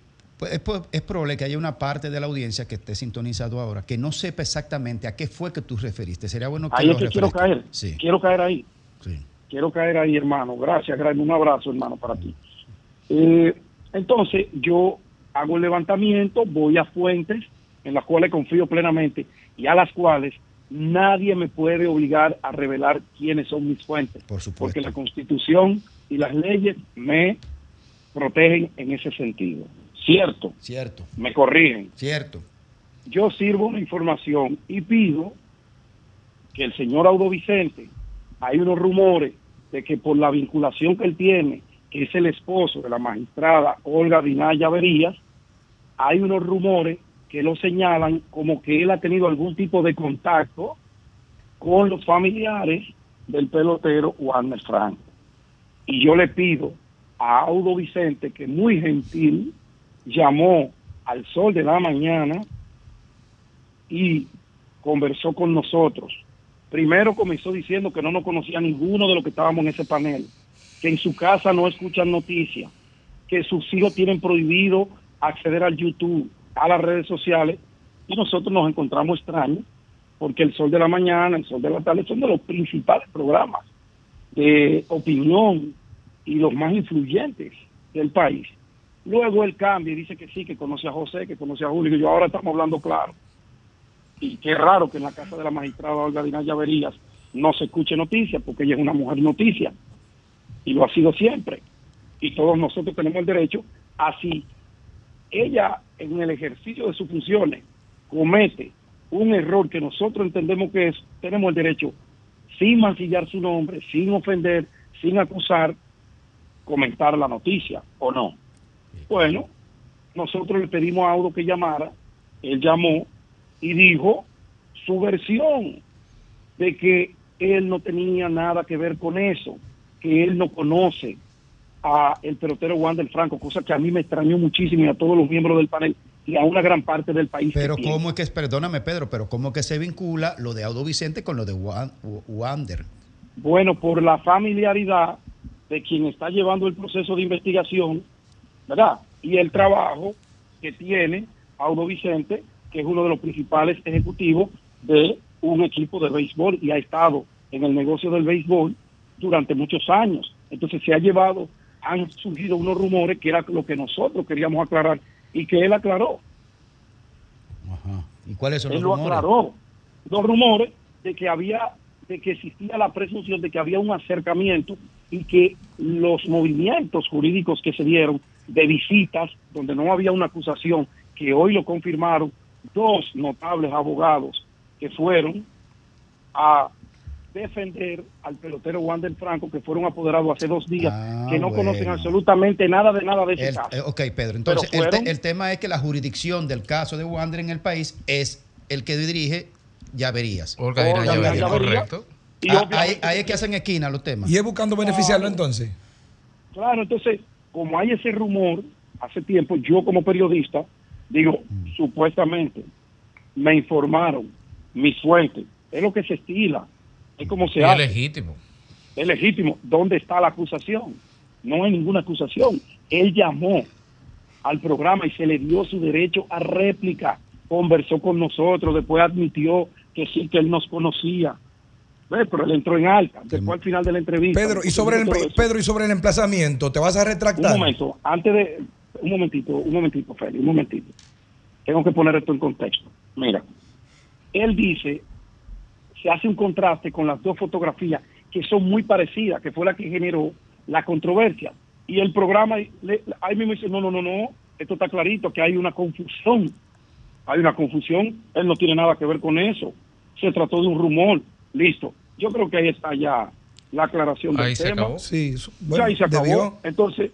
es, po- es probable que haya una parte de la audiencia que esté sintonizado ahora que no sepa exactamente a qué fue que tú referiste. Sería bueno que Ahí lo es que quiero caer. Sí. Quiero caer ahí. Sí. Quiero caer ahí, hermano. Gracias, Graeme. Un abrazo, hermano, para ti. Eh, entonces, yo hago el levantamiento, voy a fuentes en las cuales confío plenamente y a las cuales nadie me puede obligar a revelar quiénes son mis fuentes. Por supuesto. Porque la Constitución y las leyes me protegen en ese sentido. Cierto. Cierto. Me corrigen. Cierto. Yo sirvo una información y pido que el señor Audo Vicente, hay unos rumores de que por la vinculación que él tiene, que es el esposo de la magistrada Olga Dinaya Verías, hay unos rumores que lo señalan como que él ha tenido algún tipo de contacto con los familiares del pelotero Warner Franco. Y yo le pido a Audo Vicente, que muy gentil, llamó al sol de la mañana y conversó con nosotros. Primero comenzó diciendo que no nos conocía ninguno de los que estábamos en ese panel, que en su casa no escuchan noticias, que sus hijos tienen prohibido acceder al YouTube, a las redes sociales, y nosotros nos encontramos extraños, porque el Sol de la Mañana, el Sol de la Tarde son de los principales programas de opinión y los más influyentes del país. Luego él cambia y dice que sí, que conoce a José, que conoce a Julio, y ahora estamos hablando claro. Y qué raro que en la casa de la magistrada Olga Dinaya Verías no se escuche noticias, porque ella es una mujer noticia, y lo ha sido siempre. Y todos nosotros tenemos el derecho, así ella en el ejercicio de sus funciones comete un error que nosotros entendemos que es, tenemos el derecho, sin mancillar su nombre, sin ofender, sin acusar, comentar la noticia, ¿o no? Bueno, nosotros le pedimos a Audo que llamara, él llamó y dijo su versión de que él no tenía nada que ver con eso, que él no conoce a el pelotero Wander Franco, cosa que a mí me extrañó muchísimo y a todos los miembros del panel y a una gran parte del país. Pero cómo es que, perdóname Pedro, pero cómo es que se vincula lo de Audo Vicente con lo de Wan- Wander. Bueno, por la familiaridad de quien está llevando el proceso de investigación, ¿verdad? Y el trabajo que tiene Audo Vicente, que es uno de los principales ejecutivos de un equipo de béisbol y ha estado en el negocio del béisbol durante muchos años. Entonces se ha llevado, han surgido unos rumores que era lo que nosotros queríamos aclarar y que él aclaró. ¿Y cuáles son él los lo rumores? aclaró. Los rumores de que había, de que existía la presunción de que había un acercamiento y que los movimientos jurídicos que se dieron de visitas donde no había una acusación, que hoy lo confirmaron dos notables abogados que fueron a defender al pelotero Wander Franco que fueron apoderados hace dos días, Ah, que no conocen absolutamente nada de nada de ese El- caso. ok, Pedro. Entonces, el, te- fueron- el tema es que la jurisdicción del caso de Wander en el país es el que dirige Llaverías. Olga Olga Dinaya Llaverías, Llaverías. correcto. Y Ah, ahí, es que hacen esquina los temas. Y es buscando beneficiarlo entonces. Claro, entonces, como hay ese rumor, hace tiempo, yo como periodista, digo, supuestamente, me informaron, mis fuentes, es lo que se estila, es como se es hace, legítimo. es legítimo. ¿Dónde está la acusación? No hay ninguna acusación. Él llamó al programa y se le dio su derecho a réplica, conversó con nosotros, después admitió que sí, que él nos conocía. Pero él entró en alta, después al final de la entrevista. Pedro, y sobre el. Pedro, y sobre el emplazamiento, ¿te vas a retractar? Un momento, antes de. Un momentito, un momentito, Félix, un momentito. Tengo que poner esto en contexto. Mira, él dice, se hace un contraste con las dos fotografías que son muy parecidas, que fue la que generó la controversia. Y el programa, le- ahí mismo dice, no, no, no, no, esto está clarito, que hay una confusión. Hay una confusión, él no tiene nada que ver con eso. Se trató de un rumor, listo. Yo creo que ahí está ya la aclaración del Ahí se tema. acabó. Sí, ya ahí se acabó. debió. Entonces,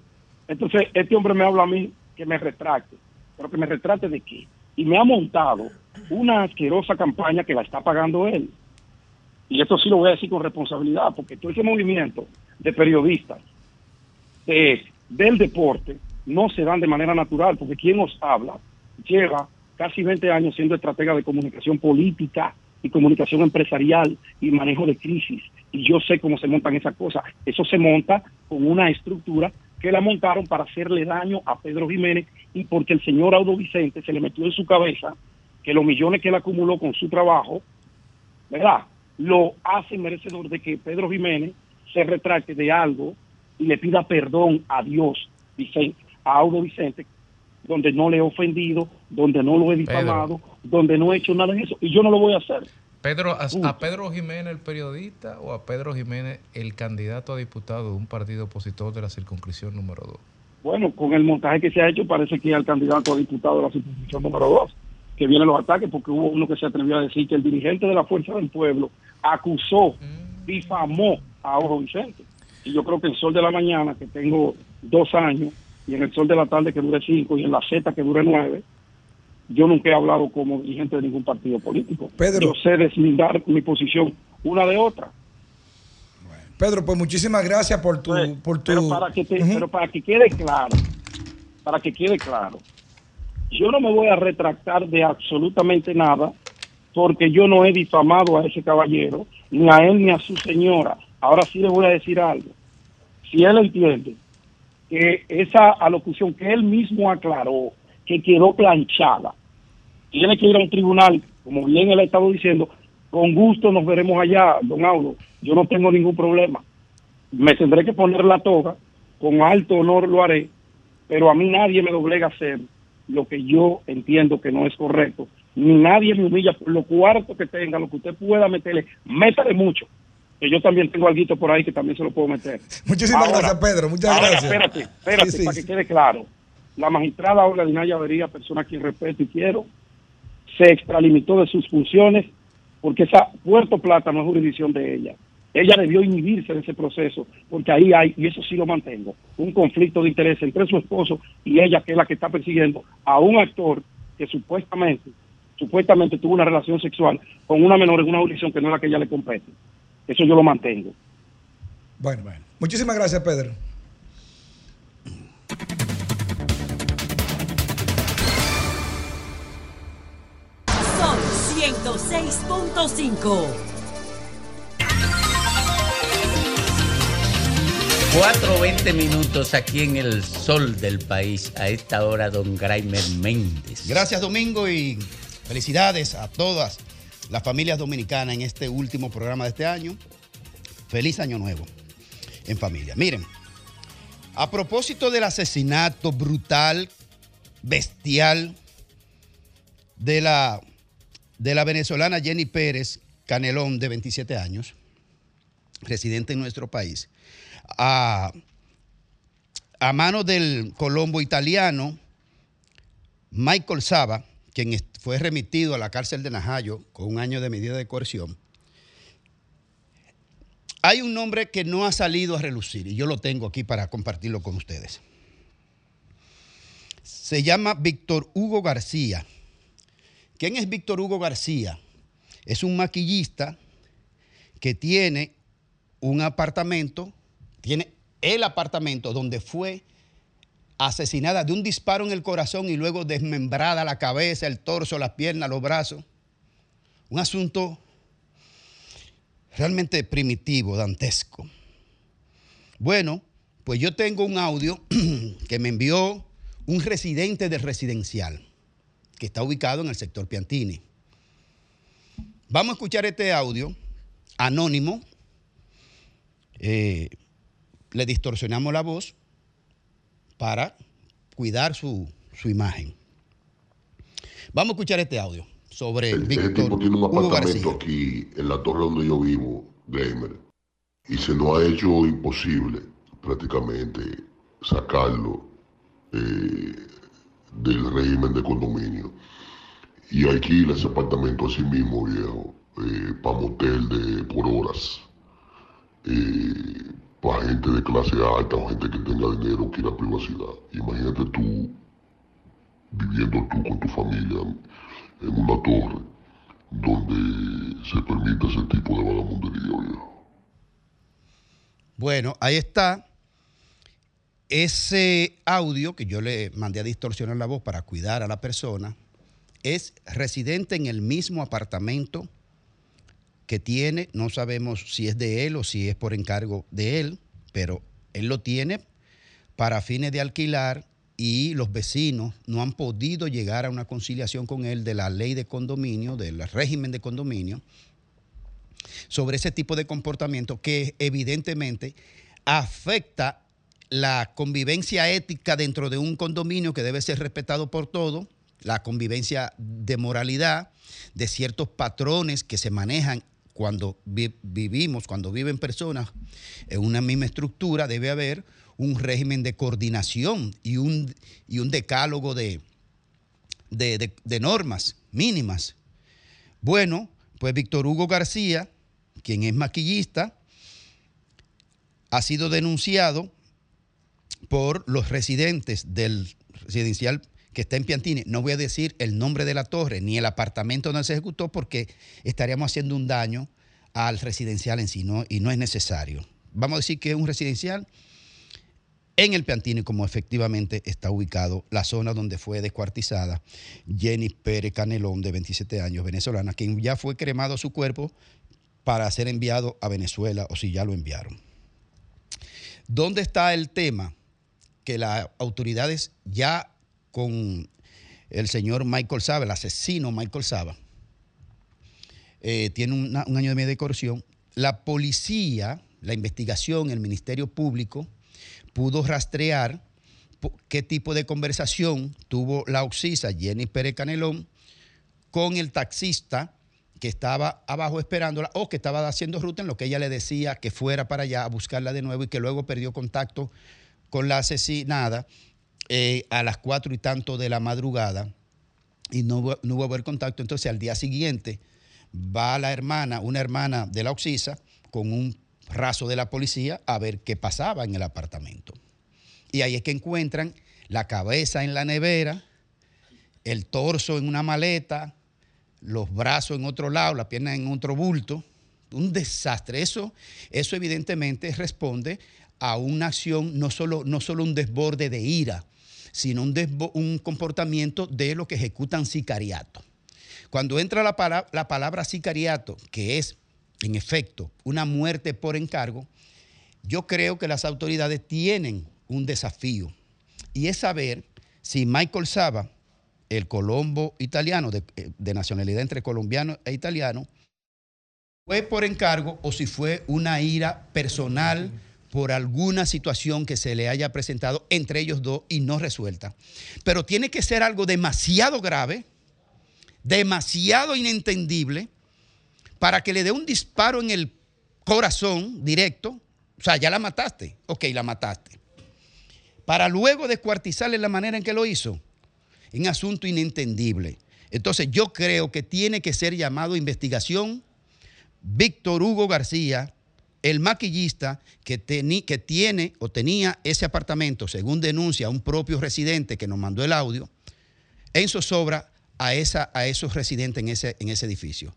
entonces, este hombre me habla a mí que me retracte. ¿Pero que me retrate de qué? Y me ha montado una asquerosa campaña que la está pagando él. Y esto sí lo voy a decir con responsabilidad, porque todo ese movimiento de periodistas de- del deporte no se dan de manera natural, porque quien nos habla lleva casi 20 años siendo estratega de comunicación política y comunicación empresarial y manejo de crisis. Y yo sé cómo se montan esas cosas. Eso se monta con una estructura que la montaron para hacerle daño a Pedro Jiménez y porque el señor Audo Vicente se le metió en su cabeza que los millones que él acumuló con su trabajo, ¿verdad? Lo hace merecedor de que Pedro Jiménez se retracte de algo y le pida perdón a Dios, Vicente, a Audo Vicente, donde no le he ofendido, donde no lo he difamado, donde no he hecho nada de eso. Y yo no lo voy a hacer. Pedro, a, a Pedro Jiménez el periodista o a Pedro Jiménez el candidato a diputado de un partido opositor de la circunscripción número 2? Bueno, con el montaje que se ha hecho, parece que al candidato a diputado de la circunscripción número 2, que vienen los ataques, porque hubo uno que se atrevió a decir que el dirigente de la Fuerza del Pueblo acusó, difamó a Oro Vicente. Y yo creo que en Sol de la Mañana, que tengo dos años, y en el Sol de la Tarde, que dure cinco, y en la Z, que dure nueve, yo nunca he hablado como dirigente de ningún partido político. Pedro. Yo sé deslindar mi posición una de otra. Pedro, pues muchísimas gracias por tu... por tu Pero para que, te- pero para que quede claro, para que quede claro, yo no me voy a retractar de absolutamente nada porque yo no he difamado a ese caballero, ni a él ni a su señora. Ahora sí le voy a decir algo. Si él entiende que esa alocución que él mismo aclaró, que quedó planchada, tiene que ir a un tribunal, como bien él ha estado diciendo, con gusto nos veremos allá, don Aulo. Yo no tengo ningún problema. Me tendré que poner la toga, con alto honor lo haré, pero a mí nadie me doblega a hacer lo que yo entiendo que no es correcto. Ni nadie me humilla por lo cuarto que tenga, lo que usted pueda meterle, métale mucho. Que yo también tengo algo por ahí que también se lo puedo meter. Muchísimas Ahora- gracias, Pedro. Muchas ahora, gracias. Espérate, espérate, Sí, sí, para sí. que quede claro. La magistrada Olga Dinaya Avería, persona a quien respeto y quiero, se extralimitó de sus funciones porque esa Puerto Plata no es jurisdicción de ella. Ella debió inhibirse de ese proceso porque ahí hay, y eso sí lo mantengo, un conflicto de interés entre su esposo y ella, que es la que está persiguiendo a un actor que supuestamente, supuestamente tuvo una relación sexual con una menor en una jurisdicción que no es la que ella le compete. Eso yo lo mantengo. Bueno, bueno. Muchísimas gracias, Pedro. Son 106.5. 4.20 minutos aquí en el sol del país. A esta hora, don Graimer Méndez. Gracias Domingo y felicidades a todas las familias dominicanas en este último programa de este año. Feliz año nuevo en familia. Miren, a propósito del asesinato brutal, bestial de la, de la venezolana Jenny Pérez Canelón, de 27 años, residente en nuestro país, a, a manos del colombo italiano Michael Saba, quien fue remitido a la cárcel de Najayo con un año de medida de coerción, hay un nombre que no ha salido a relucir y yo lo tengo aquí para compartirlo con ustedes. Se llama Víctor Hugo García. ¿Quién es Víctor Hugo García? Es un maquillista que tiene un apartamento, tiene el apartamento donde fue asesinada de un disparo en el corazón y luego desmembrada la cabeza, el torso, las piernas, los brazos. Un asunto realmente primitivo, dantesco. Bueno, pues yo tengo un audio que me envió un residente del residencial que está ubicado en el sector Piantini. Vamos a escuchar este audio anónimo. Eh, le distorsionamos la voz para cuidar su, su imagen. Vamos a escuchar este audio sobre Ese Víctor tipo tiene un Hugo apartamento García. aquí en la torre donde yo vivo, Gamer, y se nos ha hecho imposible prácticamente sacarlo eh, del régimen de condominio y alquila ese apartamento a sí mismo, viejo, para motel de, por horas, para gente de clase alta o gente que tenga dinero, quiera privacidad. Imagínate tú viviendo tú con tu familia en una torre donde se permite ese tipo de vagabundería, viejo. Bueno, ahí está. Ese audio que yo le mandé a distorsionar la voz para cuidar a la persona es residente en el mismo apartamento que tiene, no sabemos si es de él o si es por encargo de él, pero él lo tiene para fines de alquilar y los vecinos no han podido llegar a una conciliación con él de la ley de condominio, del régimen de condominio, sobre ese tipo de comportamiento que evidentemente afecta la convivencia ética dentro de un condominio que debe ser respetado por todos, la convivencia de moralidad, de ciertos patrones que se manejan cuando vi- vivimos, cuando viven personas en una misma estructura, debe haber un régimen de coordinación y un, y un decálogo de, de- de- de normas mínimas. Bueno, pues Víctor Hugo García, quien es maquillista, ha sido denunciado por los residentes del residencial que está en Piantini. No voy a decir el nombre de la torre ni el apartamento donde se ejecutó porque estaríamos haciendo un daño al residencial en sí ¿no? y no es necesario. Vamos a decir que es un residencial en el Piantini, como efectivamente está ubicado la zona donde fue descuartizada Jenny Pérez Canelón, de 27 años, venezolana, quien ya fue cremado su cuerpo para ser enviado a Venezuela o si ya lo enviaron. ¿Dónde está el tema? Que las autoridades ya con el señor Michael Saba, el asesino Michael Saba, eh, tiene un año de medio de corrupción. La policía, la investigación, el Ministerio Público pudo rastrear qué tipo de conversación tuvo la oxisa Jenny Pérez Canelón con el taxista que estaba abajo esperándola o que estaba haciendo ruta en lo que ella le decía que fuera para allá a buscarla de nuevo y que luego perdió contacto con la asesinada eh, a las cuatro y tanto de la madrugada y no, hubo- no hubo haber contacto. Entonces al día siguiente va la hermana, una hermana de la Oxisa, con un raso de la policía a ver qué pasaba en el apartamento. Y ahí es que encuentran la cabeza en la nevera, el torso en una maleta, los brazos en otro lado, la pierna en otro bulto. Un desastre. Eso, eso evidentemente responde a una acción, no solo, no solo un desborde de ira, sino un, un comportamiento de lo que ejecutan sicariato. Cuando entra la, pala- la palabra sicariato, que es, en efecto, una muerte por encargo, yo creo que las autoridades tienen un desafío y es saber si Michael Saba, el colombo italiano, de, eh, de nacionalidad entre colombiano e italiano, fue por encargo o si fue una ira personal por alguna situación que se le haya presentado entre ellos dos y no resuelta. Pero tiene que ser algo demasiado grave, demasiado inentendible, para que le dé un disparo en el corazón directo. O sea, ya la mataste. Ok, la mataste. Para luego descuartizarle la manera en que lo hizo. Un asunto inentendible. Entonces yo creo que tiene que ser llamado investigación Víctor Hugo García, el maquillista que, tiene o tenía ese apartamento, según denuncia un propio residente que nos mandó el audio, en zozobra a, a esos residentes en ese, en ese edificio.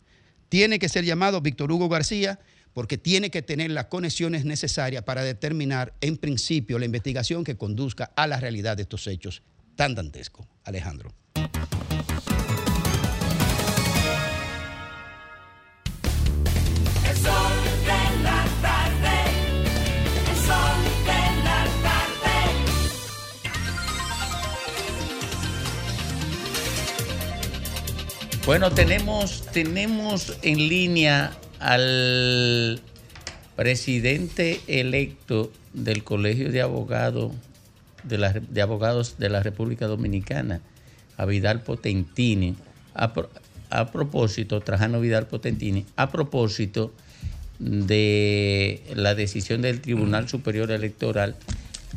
Tiene que ser llamado Víctor Hugo García porque tiene que tener las conexiones necesarias para determinar en principio la investigación que conduzca a la realidad de estos hechos tan dantescos. Alejandro. Bueno, tenemos, tenemos en línea al presidente electo del Colegio de Abogados de, la- de Abogados de la República Dominicana, a Vidal Potentini. A, a propósito, Trajano Vidal Potentini, a propósito de la decisión del Tribunal Superior Electoral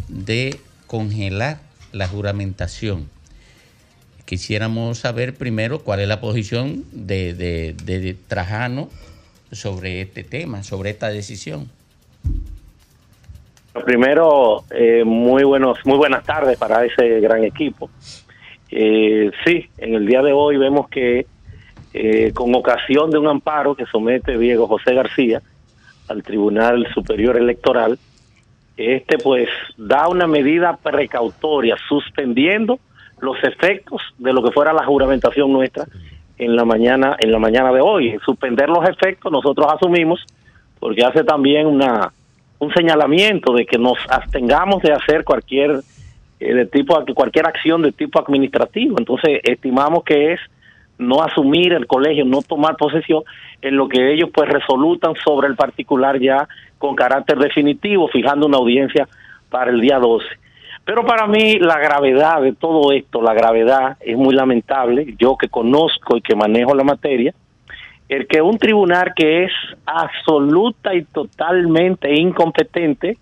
de congelar la juramentación. Quisiéramos saber primero cuál es la posición de, de- Trajano sobre este tema, sobre esta decisión. Primero, eh, muy buenos, muy buenas tardes para ese gran equipo. Eh, sí, en el día de hoy vemos que eh, con ocasión de un amparo que somete Diego José García al Tribunal Superior Electoral, este pues da una medida precautoria suspendiendo los efectos de lo que fuera la juramentación nuestra en la mañana en la mañana de hoy. Suspender los efectos nosotros asumimos porque hace también una un señalamiento de que nos abstengamos de hacer cualquier eh, de tipo cualquier acción de tipo administrativo. Entonces estimamos que es no asumir el colegio, no tomar posesión en lo que ellos pues resolutan sobre el particular ya con carácter definitivo, fijando una audiencia para el día 12. Pero para mí la gravedad de todo esto, la gravedad es muy lamentable, yo que conozco y que manejo la materia, el que un tribunal que es absoluta y totalmente incompetente,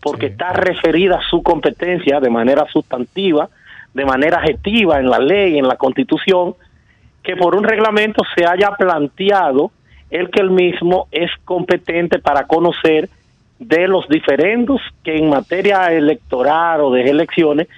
porque está referida a su competencia de manera sustantiva, de manera adjetiva en la ley, en la constitución, que por un reglamento se haya planteado el que el mismo es competente para conocer de los diferendos que en materia electoral o de elecciones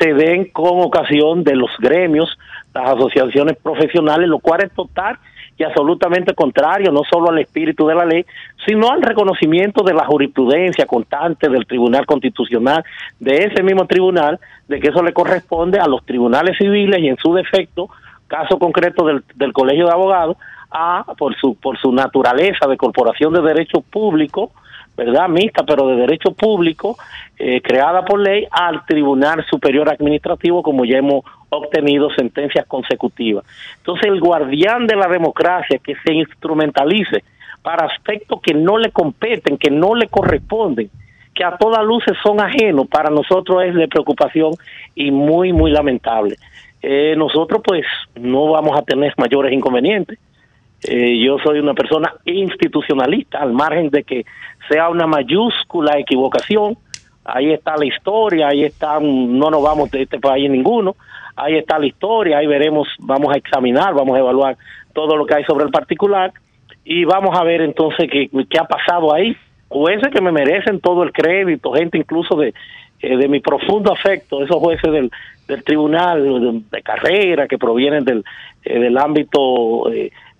se den con ocasión de los gremios, las asociaciones profesionales, lo cual es total y absolutamente contrario no solo al espíritu de la ley, sino al reconocimiento de la jurisprudencia constante del Tribunal Constitucional, de ese mismo tribunal, de que eso le corresponde a los tribunales civiles y en su defecto, caso concreto del, del Colegio de Abogados, a por su por su naturaleza de corporación de derecho público, ¿verdad? Mixta, pero de derecho público, eh, creada por ley, al Tribunal Superior Administrativo, como ya hemos obtenido sentencias consecutivas. Entonces, el guardián de la democracia que se instrumentalice para aspectos que no le competen, que no le corresponden, que a todas luces son ajenos, para nosotros es de preocupación y muy, muy lamentable. Eh, nosotros, pues, no vamos a tener mayores inconvenientes. Eh, yo soy una persona institucionalista, al margen de que sea una mayúscula equivocación. Ahí está la historia, ahí está, no nos vamos de este país ninguno. Ahí está la historia, ahí veremos, vamos a examinar, vamos a evaluar todo lo que hay sobre el particular y vamos a ver entonces qué, qué ha pasado ahí. Jueces que me merecen todo el crédito, gente incluso de, eh, de mi profundo afecto, esos jueces del, del tribunal de, carrera que provienen del, eh, del ámbito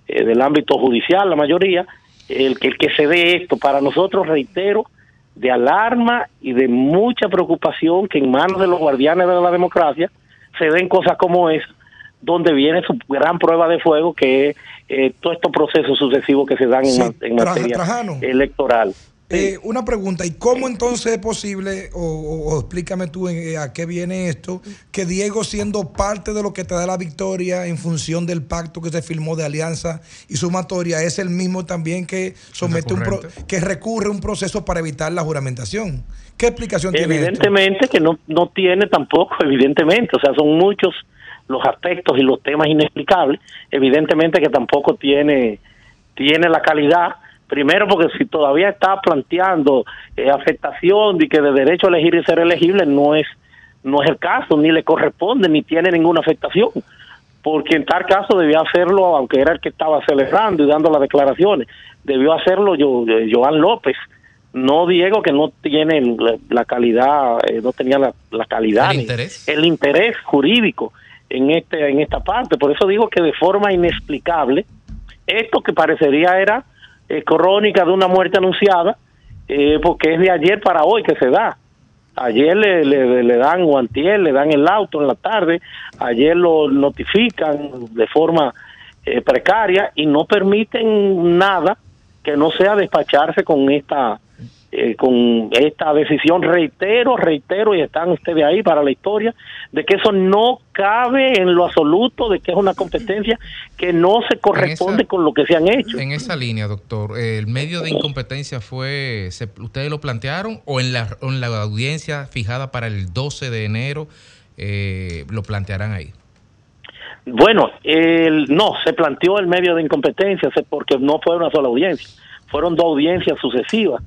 eh, del ámbito judicial, la mayoría, el que, el que se dé esto, para nosotros, reitero, de alarma y de mucha preocupación que en manos de los guardianes de la democracia se den cosas como esa, donde viene su gran prueba de fuego, que es eh, todos estos procesos sucesivos que se dan en, Sí, materia Trajano. electoral. Eh, una pregunta, ¿y cómo entonces es posible, o, o- o explícame tú eh, a qué viene esto, que Diego siendo parte de lo que te da la victoria en función del pacto que se firmó de alianza y sumatoria, es el mismo también que somete un pro- que recurre a un proceso para evitar la juramentación? ¿Qué explicación tiene esto? Evidentemente que no, no tiene tampoco, evidentemente, o sea, son muchos los aspectos y los temas inexplicables, evidentemente que tampoco tiene, tiene la calidad, primero porque si todavía está planteando eh, afectación de que de derecho a elegir y ser elegible no es, no es el caso, ni le corresponde, ni tiene ninguna afectación, porque en tal caso debió hacerlo, aunque era el que estaba celebrando y dando las declaraciones, debió hacerlo yo, eh, Joan López, no Diego que no tiene la, calidad eh, no tenía la, la calidad El interés. el interés jurídico en este en esta parte por eso digo que de forma inexplicable esto que parecería era eh, crónica de una muerte anunciada eh, porque es de ayer para hoy que se da. Ayer le, le, le dan o antier le dan el auto en la tarde ayer lo notifican de forma eh, precaria y no permiten nada que no sea despacharse con esta eh, con esta decisión reitero reitero y están ustedes ahí para la historia de que eso no cabe en lo absoluto de que es una competencia que no se corresponde con lo que se han hecho En esa línea, doctor, ¿el medio de incompetencia fue, se- ustedes lo plantearon o en la, en la audiencia fijada para el 12 de enero eh, lo plantearán ahí? Bueno, el, no, se planteó el medio de incompetencia porque no fue una sola audiencia, fueron dos audiencias sucesivas.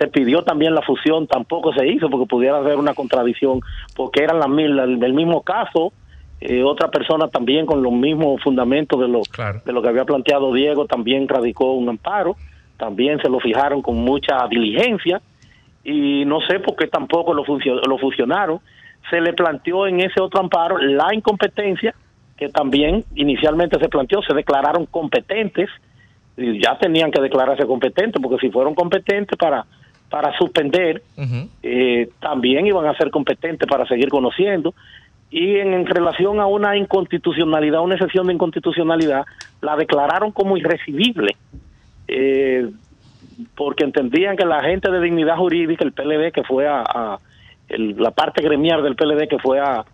Se pidió también la fusión, tampoco se hizo porque pudiera haber una contradicción, porque eran las mil, el mismo caso, eh, otra persona también con los mismos fundamentos de lo, de lo que había planteado Diego también radicó un amparo, también se lo fijaron con mucha diligencia y no sé por qué tampoco lo, lo fusionaron. Se le planteó en ese otro amparo la incompetencia, que también inicialmente se planteó, se declararon competentes, y ya tenían que declararse competentes, porque si fueron competentes para, para suspender, eh, también iban a ser competentes para seguir conociendo. Y en, en relación a una inconstitucionalidad, una excepción de inconstitucionalidad, la declararon como irrecibible, eh, porque entendían que la gente de dignidad jurídica, el PLD, que fue a, a- el- la parte gremial del PLD que fue a,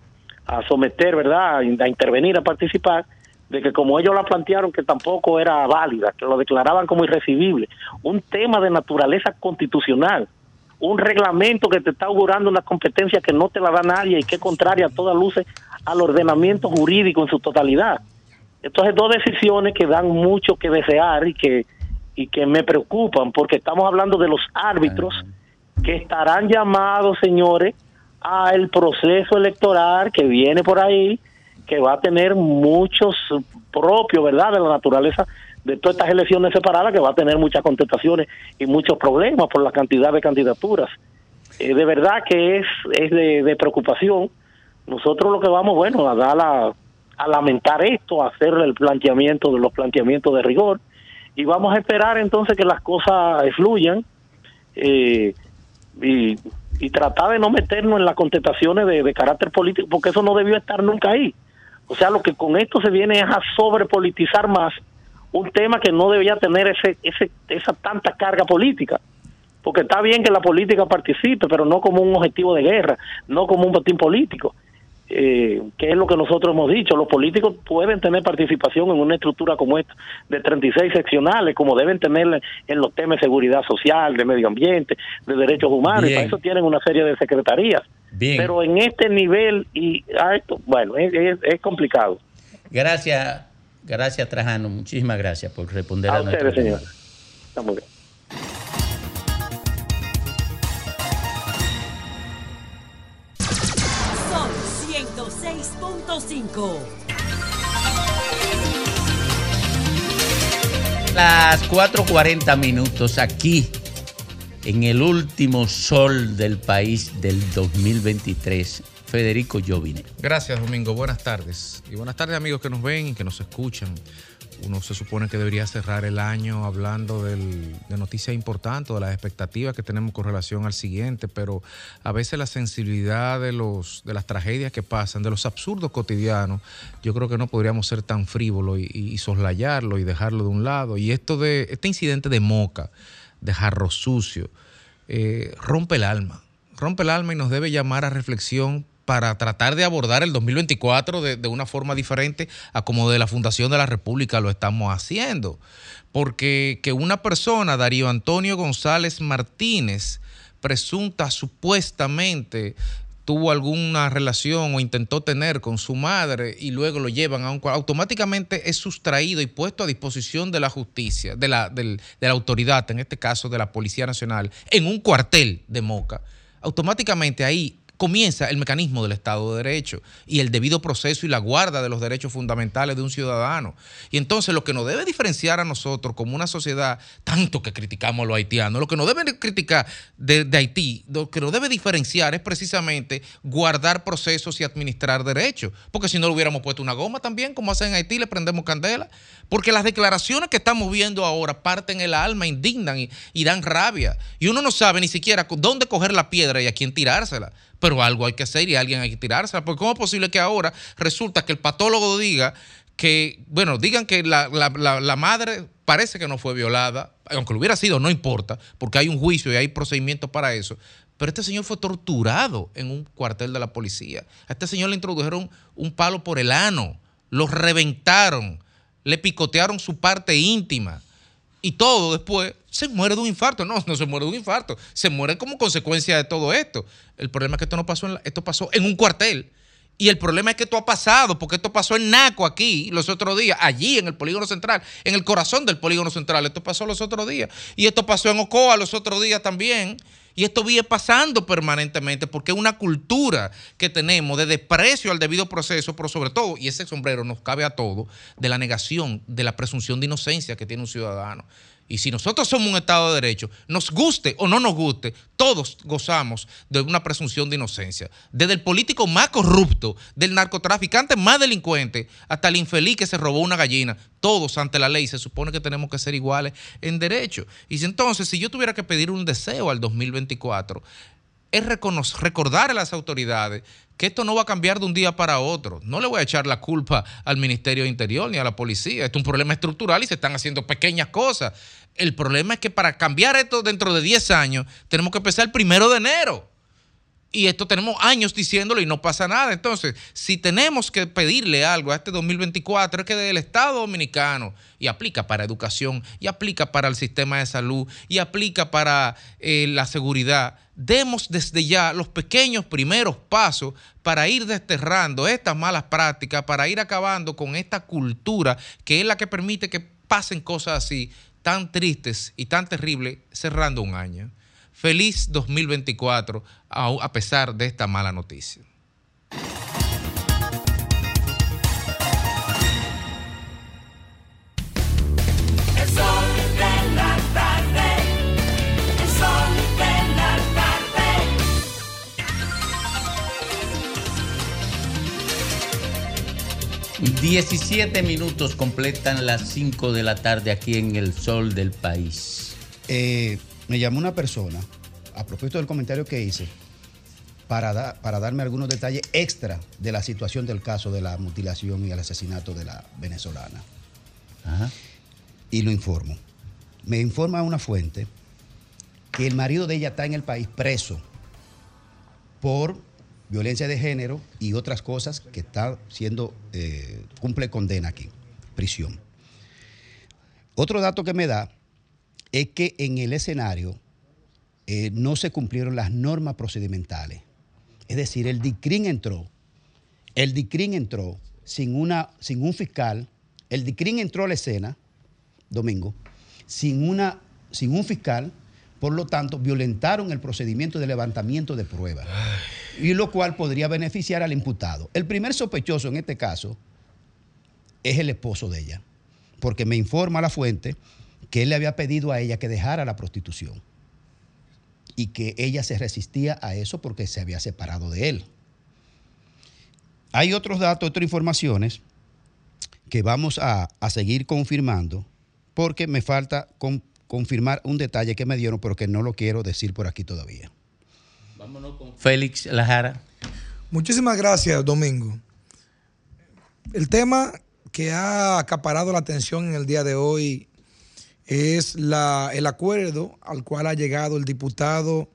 a someter, ¿verdad?, a intervenir, a participar, de que como ellos la plantearon que tampoco era válida, que lo declaraban como irrecibible, un tema de naturaleza constitucional, un reglamento que te está augurando una competencia que no te la da nadie y que es contraria a todas luces al ordenamiento jurídico en su totalidad. Entonces, dos decisiones que dan mucho que desear y que, y que me preocupan, porque estamos hablando de los árbitros que estarán llamados, señores, al proceso electoral que viene por ahí, que va a tener muchos propios, ¿verdad?, de la naturaleza de todas estas elecciones separadas, que va a tener muchas contestaciones y muchos problemas por la cantidad de candidaturas. Eh, de verdad que es, es de, preocupación. Nosotros lo que vamos, bueno, a dar a lamentar esto, a hacer el planteamiento de los planteamientos de rigor y vamos a esperar entonces que las cosas fluyan eh, y, y tratar de no meternos en las contestaciones de carácter político porque eso no debió estar nunca ahí. O sea, lo que con esto se viene es a sobrepolitizar más un tema que no debía tener ese, ese, esa tanta carga política. Porque está bien que la política participe, pero no como un objetivo de guerra, no como un botín político eh, que es lo que nosotros hemos dicho, los políticos pueden tener participación en una estructura como esta, de 36 seccionales, como deben tener en los temas de seguridad social, de medio ambiente, de derechos humanos, y para eso tienen una serie de secretarías. Bien. Pero en este nivel, y a esto, bueno, es, es- es complicado. Gracias, gracias Trajano, muchísimas gracias por responder a, A nuestra ustedes, pregunta. señor. Está muy bien. Sol 106.5. Las 4.40 minutos aquí, en el último sol del país del 2023. Federico Jovine. Gracias, Domingo. Buenas tardes. Y buenas tardes, amigos que nos ven y que nos escuchan. Uno se supone que debería cerrar el año hablando de noticias importantes, de las expectativas que tenemos con relación al siguiente, pero a veces la sensibilidad de, los, de las tragedias que pasan, de los absurdos cotidianos, yo creo que no podríamos ser tan frívolos y, y soslayarlo y dejarlo de un lado. Y esto de este incidente de Moca, de Jarro Sucio, eh, rompe el alma. Rompe el alma y nos debe llamar a reflexión para tratar de abordar el 2024 de, de una forma diferente a como de la Fundación de la República lo estamos haciendo. Porque que una persona, Darío Antonio González Martínez, presunta supuestamente tuvo alguna relación o intentó tener con su madre y luego lo llevan a un cuartel, automáticamente es sustraído y puesto a disposición de la justicia, de la, del- de la autoridad, en este caso de la Policía Nacional, en un cuartel de Moca. Automáticamente ahí comienza el mecanismo del Estado de Derecho y el debido proceso y la guarda de los derechos fundamentales de un ciudadano. Y entonces lo que nos debe diferenciar a nosotros como una sociedad, tanto que criticamos a los haitianos, lo que nos debe criticar de, Haití, lo que nos debe diferenciar es precisamente guardar procesos y administrar derechos. Porque si no le hubiéramos puesto una goma también, como hacen en Haití, le prendemos candela. Porque las declaraciones que estamos viendo ahora parten el alma, indignan y, y dan rabia. Y uno no sabe ni siquiera dónde coger la piedra y a quién tirársela. Pero algo hay que hacer y alguien hay que tirársela. Porque ¿cómo es posible que ahora resulta que el patólogo diga que, bueno, digan que la, la- la- la madre parece que no fue violada, aunque lo hubiera sido, no importa, porque hay un juicio y hay procedimientos para eso. Pero este señor fue torturado en un cuartel de la policía. A este señor le introdujeron un palo por el ano, lo reventaron, le picotearon su parte íntima. Y todo después se muere de un infarto. No, no se muere de un infarto. Se muere como consecuencia de todo esto. El problema es que esto no pasó en la- esto pasó en un cuartel. Y el problema es que esto ha pasado, porque esto pasó en Naco aquí los otros días, allí en el polígono central, en el corazón del polígono central. Esto pasó los otros días. Y esto pasó en Ocoa los otros días también. Y esto viene pasando permanentemente porque es una cultura que tenemos de desprecio al debido proceso, pero sobre todo, y ese sombrero nos cabe a todos, de la negación de la presunción de inocencia que tiene un ciudadano. Y si nosotros somos un Estado de Derecho, nos guste o no nos guste, todos gozamos de una presunción de inocencia. Desde el político más corrupto, del narcotraficante más delincuente, hasta el infeliz que se robó una gallina, todos ante la ley se supone que tenemos que ser iguales en derecho. Y si entonces, si yo tuviera que pedir un deseo al 2024, es recordar a las autoridades que esto no va a cambiar de un día para otro. No le voy a echar la culpa al Ministerio de Interior ni a la policía. Esto es un problema estructural y se están haciendo pequeñas cosas. El problema es que para cambiar esto dentro de 10 años, tenemos que empezar el primero de enero. Y esto tenemos años diciéndolo y no pasa nada. Entonces, si tenemos que pedirle algo a este 2024, es que del Estado Dominicano, y aplica para educación, y aplica para el sistema de salud, y aplica para eh, la seguridad, demos desde ya los pequeños primeros pasos para ir desterrando estas malas prácticas, para ir acabando con esta cultura que es la que permite que pasen cosas así tan tristes y tan terribles cerrando un año. Feliz 2024 a, a pesar de esta mala noticia. El sol de la tarde. El sol de la tarde. 17 minutos completan las 5 de la tarde aquí en el sol del país. Eh, me llamó una persona, a propósito del comentario que hice, para, da- para darme algunos detalles extra de la situación del caso de la mutilación y el asesinato de la venezolana. Y lo informo. Me informa una fuente que el marido de ella está en el país preso por violencia de género y otras cosas que está siendo, eh, cumple condena aquí, prisión. Otro dato que me da es que en el escenario eh, no se cumplieron las normas procedimentales. Es decir, el DICRIN entró, el DICRIN entró sin, una, sin un fiscal, el DICRIN entró a la escena, domingo, sin, una, sin un fiscal, por lo tanto, violentaron el procedimiento de levantamiento de pruebas, y lo cual podría beneficiar al imputado. El primer sospechoso en este caso es el esposo de ella, porque me informa la fuente que él le había pedido a ella que dejara la prostitución y que ella se resistía a eso porque se había separado de él. Hay otros datos, otras informaciones que vamos a, a seguir confirmando porque me falta con- confirmar un detalle que me dieron, pero que no lo quiero decir por aquí todavía. Vámonos con Félix Lajara. Muchísimas gracias, Domingo. El tema que ha acaparado la atención en el día de hoy es la- el acuerdo al cual ha llegado el diputado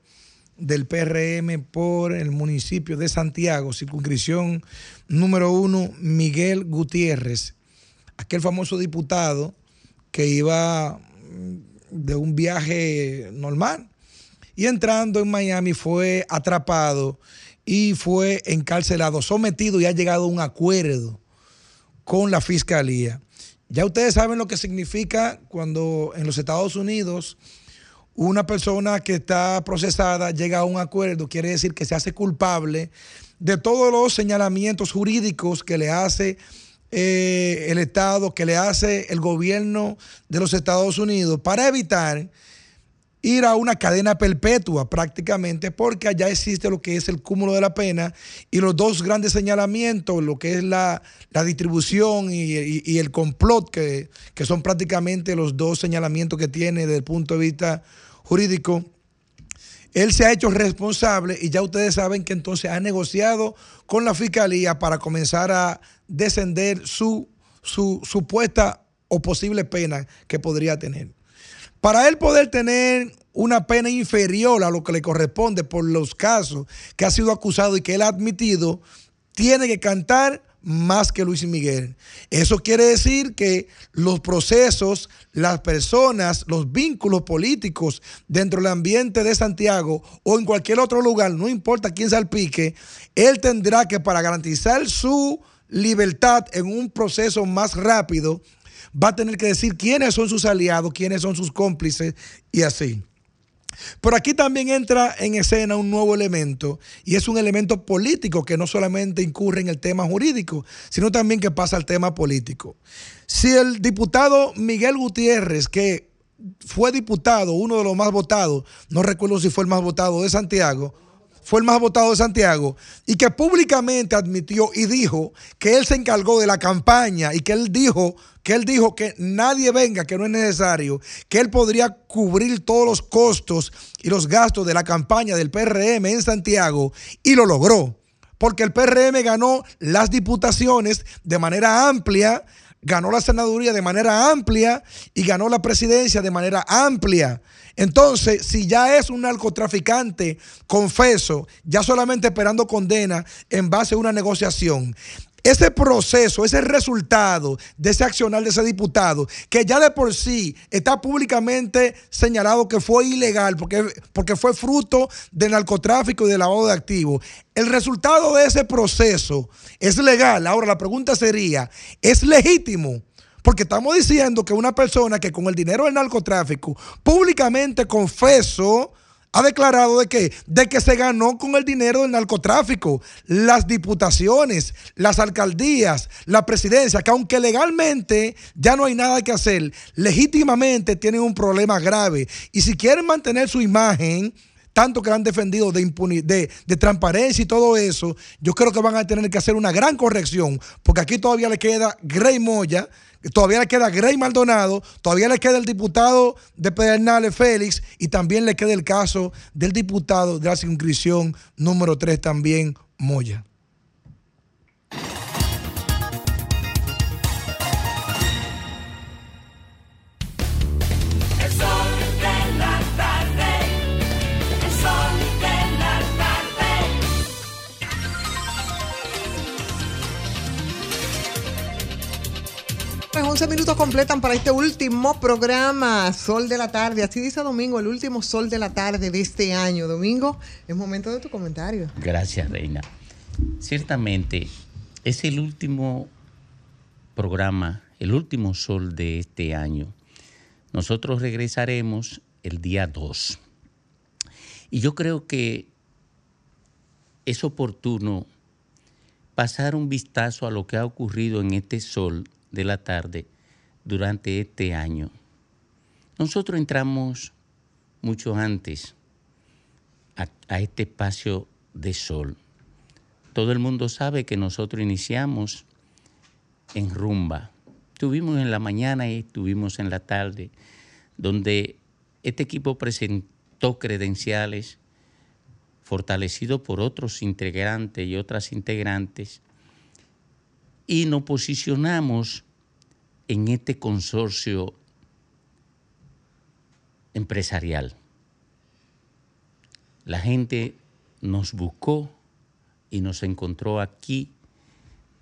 del PRM por el municipio de Santiago, circunscripción número uno, Miguel Gutiérrez, aquel famoso diputado que iba mm, de un viaje normal y entrando en Miami fue atrapado y fue encarcelado, sometido y ha llegado a un acuerdo con la fiscalía. Ya ustedes saben lo que significa cuando en los Estados Unidos una persona que está procesada llega a un acuerdo, quiere decir que se hace culpable de todos los señalamientos jurídicos que le hace eh, el Estado, que le hace el gobierno de los Estados Unidos para evitar ir a una cadena perpetua prácticamente porque allá existe lo que es el cúmulo de la pena y los dos grandes señalamientos, lo que es la, la distribución y, el complot, que, que son prácticamente los dos señalamientos que tiene desde el punto de vista jurídico. Él se ha hecho responsable y ya ustedes saben que entonces ha negociado con la fiscalía para comenzar a descender su, su supuesta o posible pena que podría tener. Para él poder tener una pena inferior a lo que le corresponde por los casos que ha sido acusado y que él ha admitido, tiene que cantar más que Luis Miguel. Eso quiere decir que los procesos, las personas, los vínculos políticos dentro del ambiente de Santiago o en cualquier otro lugar, no importa quién salpique, él tendrá que para garantizar su libertad en un proceso más rápido, va a tener que decir quiénes son sus aliados, quiénes son sus cómplices y así. Pero aquí también entra en escena un nuevo elemento y es un elemento político que no solamente incurre en el tema jurídico, sino también que pasa al tema político. Si el diputado Miguel Gutiérrez, que fue diputado, uno de los más votados, no recuerdo si fue el más votado de Santiago, fue el más votado de Santiago y que públicamente admitió y dijo que él se encargó de la campaña y que él dijo que él dijo que nadie venga, que no es necesario, que él podría cubrir todos los costos y los gastos de la campaña del PRM en Santiago y lo logró, porque el PRM ganó las diputaciones de manera amplia, ganó la senaduría de manera amplia y ganó la presidencia de manera amplia. Entonces, si ya es un narcotraficante, confeso, ya solamente esperando condena en base a una negociación, ese proceso, ese resultado de ese accionar de ese diputado, que ya de por sí está públicamente señalado que fue ilegal porque, porque fue fruto de narcotráfico y de lavado de activos, el resultado de ese proceso es legal. Ahora la pregunta sería, ¿es legítimo? Porque estamos diciendo que una persona que con el dinero del narcotráfico públicamente confesó ha declarado de que, de que se ganó con el dinero del narcotráfico, las diputaciones, las alcaldías, la presidencia, que aunque legalmente ya no hay nada que hacer, legítimamente tienen un problema grave. Y si quieren mantener su imagen, tanto que la han defendido de, de, de transparencia y todo eso, yo creo que van a tener que hacer una gran corrección, porque aquí todavía le queda Grey Moya, todavía le queda Grey Maldonado, todavía le queda el diputado de Pedernales Félix y también le queda el caso del diputado de la circunscripción número 3 también, Moya. 11 minutos completan para este último programa, Sol de la Tarde. Así dice Domingo, el último Sol de la Tarde de este año. Domingo, es momento de tu comentario. Gracias, Reina. Ciertamente, es el último programa, el último sol de este año. Nosotros regresaremos el día 2. Y yo creo que es oportuno pasar un vistazo a lo que ha ocurrido en este sol de la tarde durante este año. Nosotros entramos mucho antes a, este espacio de sol. Todo el mundo sabe que nosotros iniciamos en rumba. Estuvimos en la mañana y estuvimos en la tarde, donde este equipo presentó credenciales fortalecido por otros integrantes y otras integrantes, y nos posicionamos en este consorcio empresarial. La gente nos buscó y nos encontró aquí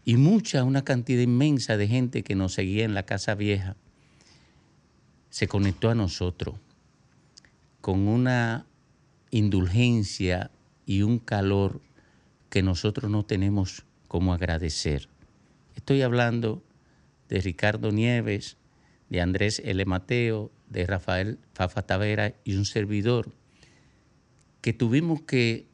y mucha, una cantidad inmensa de gente que nos seguía en la Casa Vieja se conectó a nosotros con una indulgencia y un calor que nosotros no tenemos como agradecer. Estoy hablando de Ricardo Nieves, de Andrés L. Mateo, de Rafael Fafa Tavera y un servidor, que tuvimos que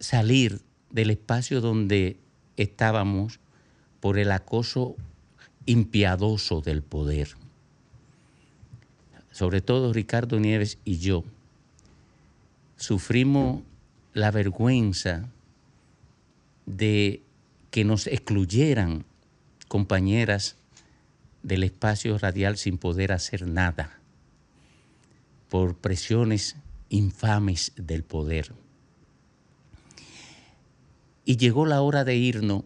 salir del espacio donde estábamos por el acoso impiadoso del poder. Sobre todo Ricardo Nieves y yo sufrimos la vergüenza de que nos excluyeran compañeras del espacio radial sin poder hacer nada por presiones infames del poder. Y llegó la hora de irnos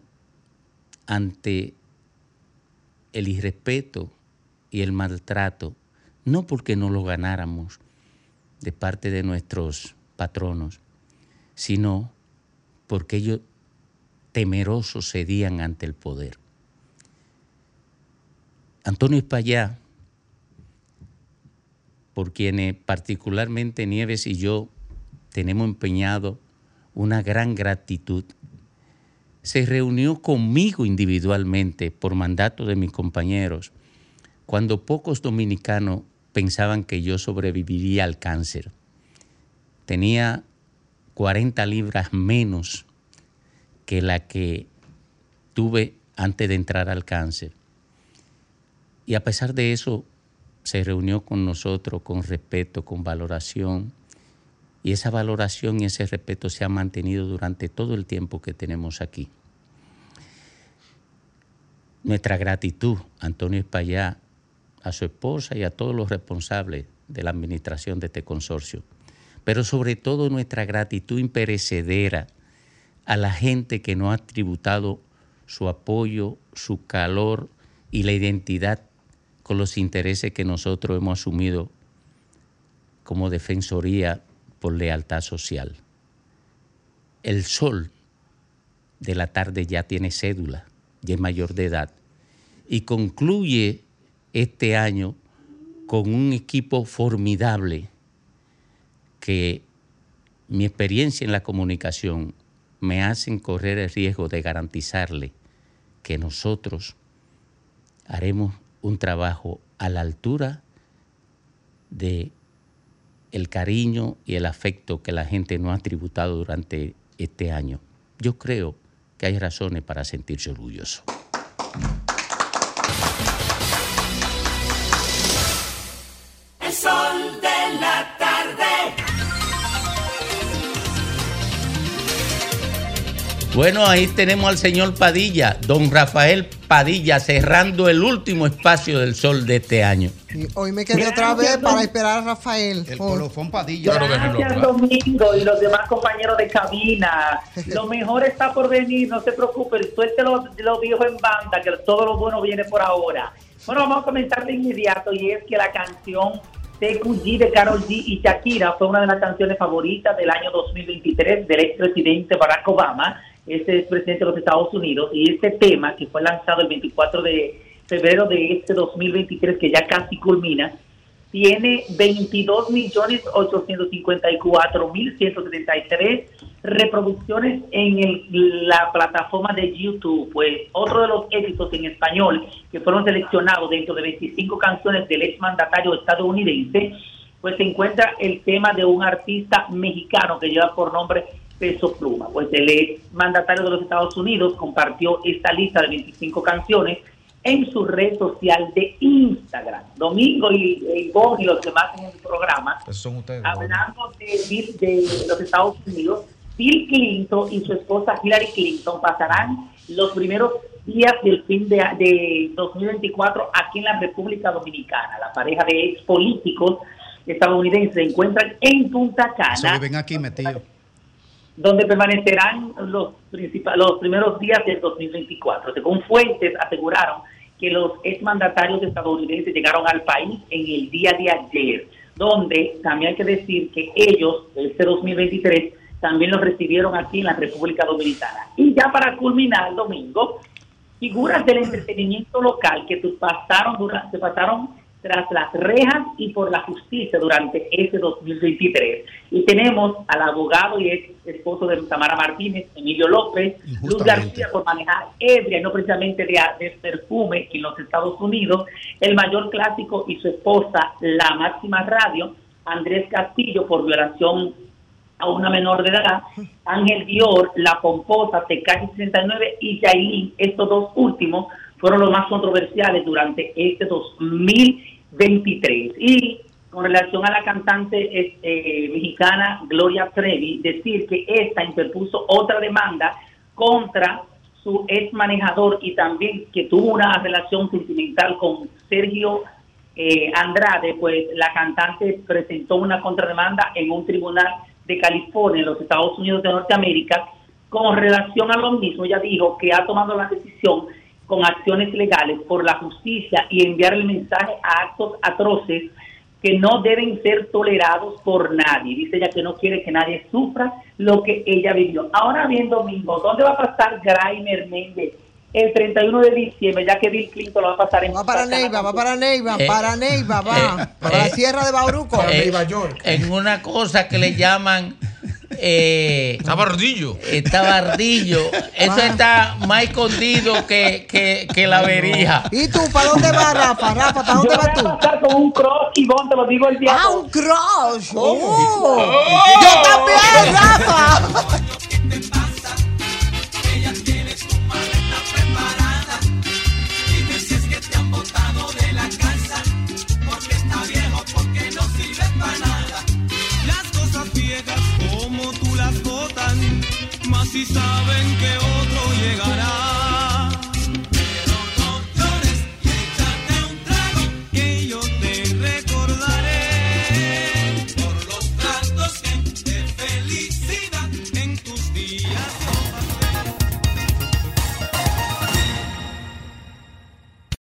ante el irrespeto y el maltrato, no porque no lo ganáramos de parte de nuestros patronos, sino porque ellos temerosos cedían ante el poder. Antonio Espallá, por quienes particularmente Nieves y yo tenemos empeñado una gran gratitud, se reunió conmigo individualmente por mandato de mis compañeros cuando pocos dominicanos pensaban que yo sobreviviría al cáncer. Tenía 40 libras menos que la que tuve antes de entrar al cáncer. Y a pesar de eso, se reunió con nosotros con respeto, con valoración. Y esa valoración y ese respeto se ha mantenido durante todo el tiempo que tenemos aquí. Nuestra gratitud, Antonio Espallá, a su esposa y a todos los responsables de la administración de este consorcio. Pero sobre todo nuestra gratitud imperecedera a la gente que nos ha tributado su apoyo, su calor y la identidad con los intereses que nosotros hemos asumido como Defensoría por Lealtad Social. El sol de la tarde ya tiene cédula, ya es mayor de edad, y concluye este año con un equipo formidable que mi experiencia en la comunicación me hacen correr el riesgo de garantizarle que nosotros haremos un trabajo a la altura de el cariño y el afecto que la gente nos ha tributado durante este año. Yo creo que hay razones para sentirse orgulloso. Bueno, ahí tenemos al señor Padilla, don Rafael Padilla, cerrando el último espacio del sol de este año. Y hoy me quedé otra vez para esperar a Rafael. El colofón Padilla. Gracias, Domingo, y los demás compañeros de cabina. Lo mejor está por venir, no se preocupen. Suelte los, los viejos en banda, que todo lo bueno viene por ahora. Bueno, vamos a comenzar de inmediato, y es que la canción TQG de Carol G y Shakira fue una de las canciones favoritas del año 2023 del expresidente Barack Obama, este es presidente de los Estados Unidos, y este tema que fue lanzado el 24 de febrero de este 2023, que ya casi culmina, tiene 22.854.173 reproducciones en el- la plataforma de YouTube. Pues otro de los éxitos en español que fueron seleccionados dentro de 25 canciones del exmandatario estadounidense, pues se encuentra el tema de un artista mexicano que lleva por nombre Peso Pluma. Pues el exmandatario de los Estados Unidos compartió esta lista de 25 canciones en su red social de Instagram. Domingo y, y vos y los demás en el programa, Esos son ustedes. hablando de, de los Estados Unidos, Bill Clinton y su esposa Hillary Clinton pasarán los primeros días del fin de, de 2024 aquí en la República Dominicana. La pareja de ex políticos estadounidenses se encuentran en Punta Cana viven aquí metidos. Donde permanecerán los, los primeros días del 2024. Según fuentes, aseguraron que los exmandatarios estadounidenses llegaron al país en el día de ayer, donde también hay que decir que ellos, este 2023, también los recibieron aquí en la República Dominicana. Y ya para culminar domingo, figuras del entretenimiento local que pasaron, dura- se pasaron tras las rejas y por la justicia durante este 2023. Y tenemos al abogado y ex esposo de Tamara Martínez, Emilio López, Luz García por manejar ebria y no precisamente de, de perfume en los Estados Unidos, el mayor clásico y su esposa, la máxima radio, Andrés Castillo por violación a una menor de edad, Ángel Dior, La Pomposa, Tecati 69 y Yailin, estos dos últimos fueron los más controversiales durante este 2023. Y con relación a la cantante este, mexicana Gloria Trevi, decir que esta interpuso otra demanda contra su ex manejador y también que tuvo una relación sentimental con Sergio eh, Andrade, pues la cantante presentó una contrademanda en un tribunal de California, en los Estados Unidos de Norteamérica, con relación a lo mismo. Ella dijo que ha tomado la decisión con acciones legales por la justicia y enviar el mensaje a actos atroces que no deben ser tolerados por nadie. Dice ella que no quiere que nadie sufra lo que ella vivió. Ahora bien, Domingo, ¿dónde va a pasar Graimer Méndez? El 31 de diciembre, ya que Bill Clinton lo va a pasar en Va para Neiva, va para Neiva, Eh, para Neiva, va. para la eh, Sierra de Bauruco. Eh, En una cosa que le llaman. Eh, tabardillo. tabardillo. Eso Ah. está más escondido que, que, que la verija. ¿Y tú, para dónde vas, Rafa? Rafa, ¿para dónde Yo vas voy tú? a pasar con un cross y bon, te lo digo el día. Ah, un cross. Oh. Yo también, Rafa. si saben que otro llega.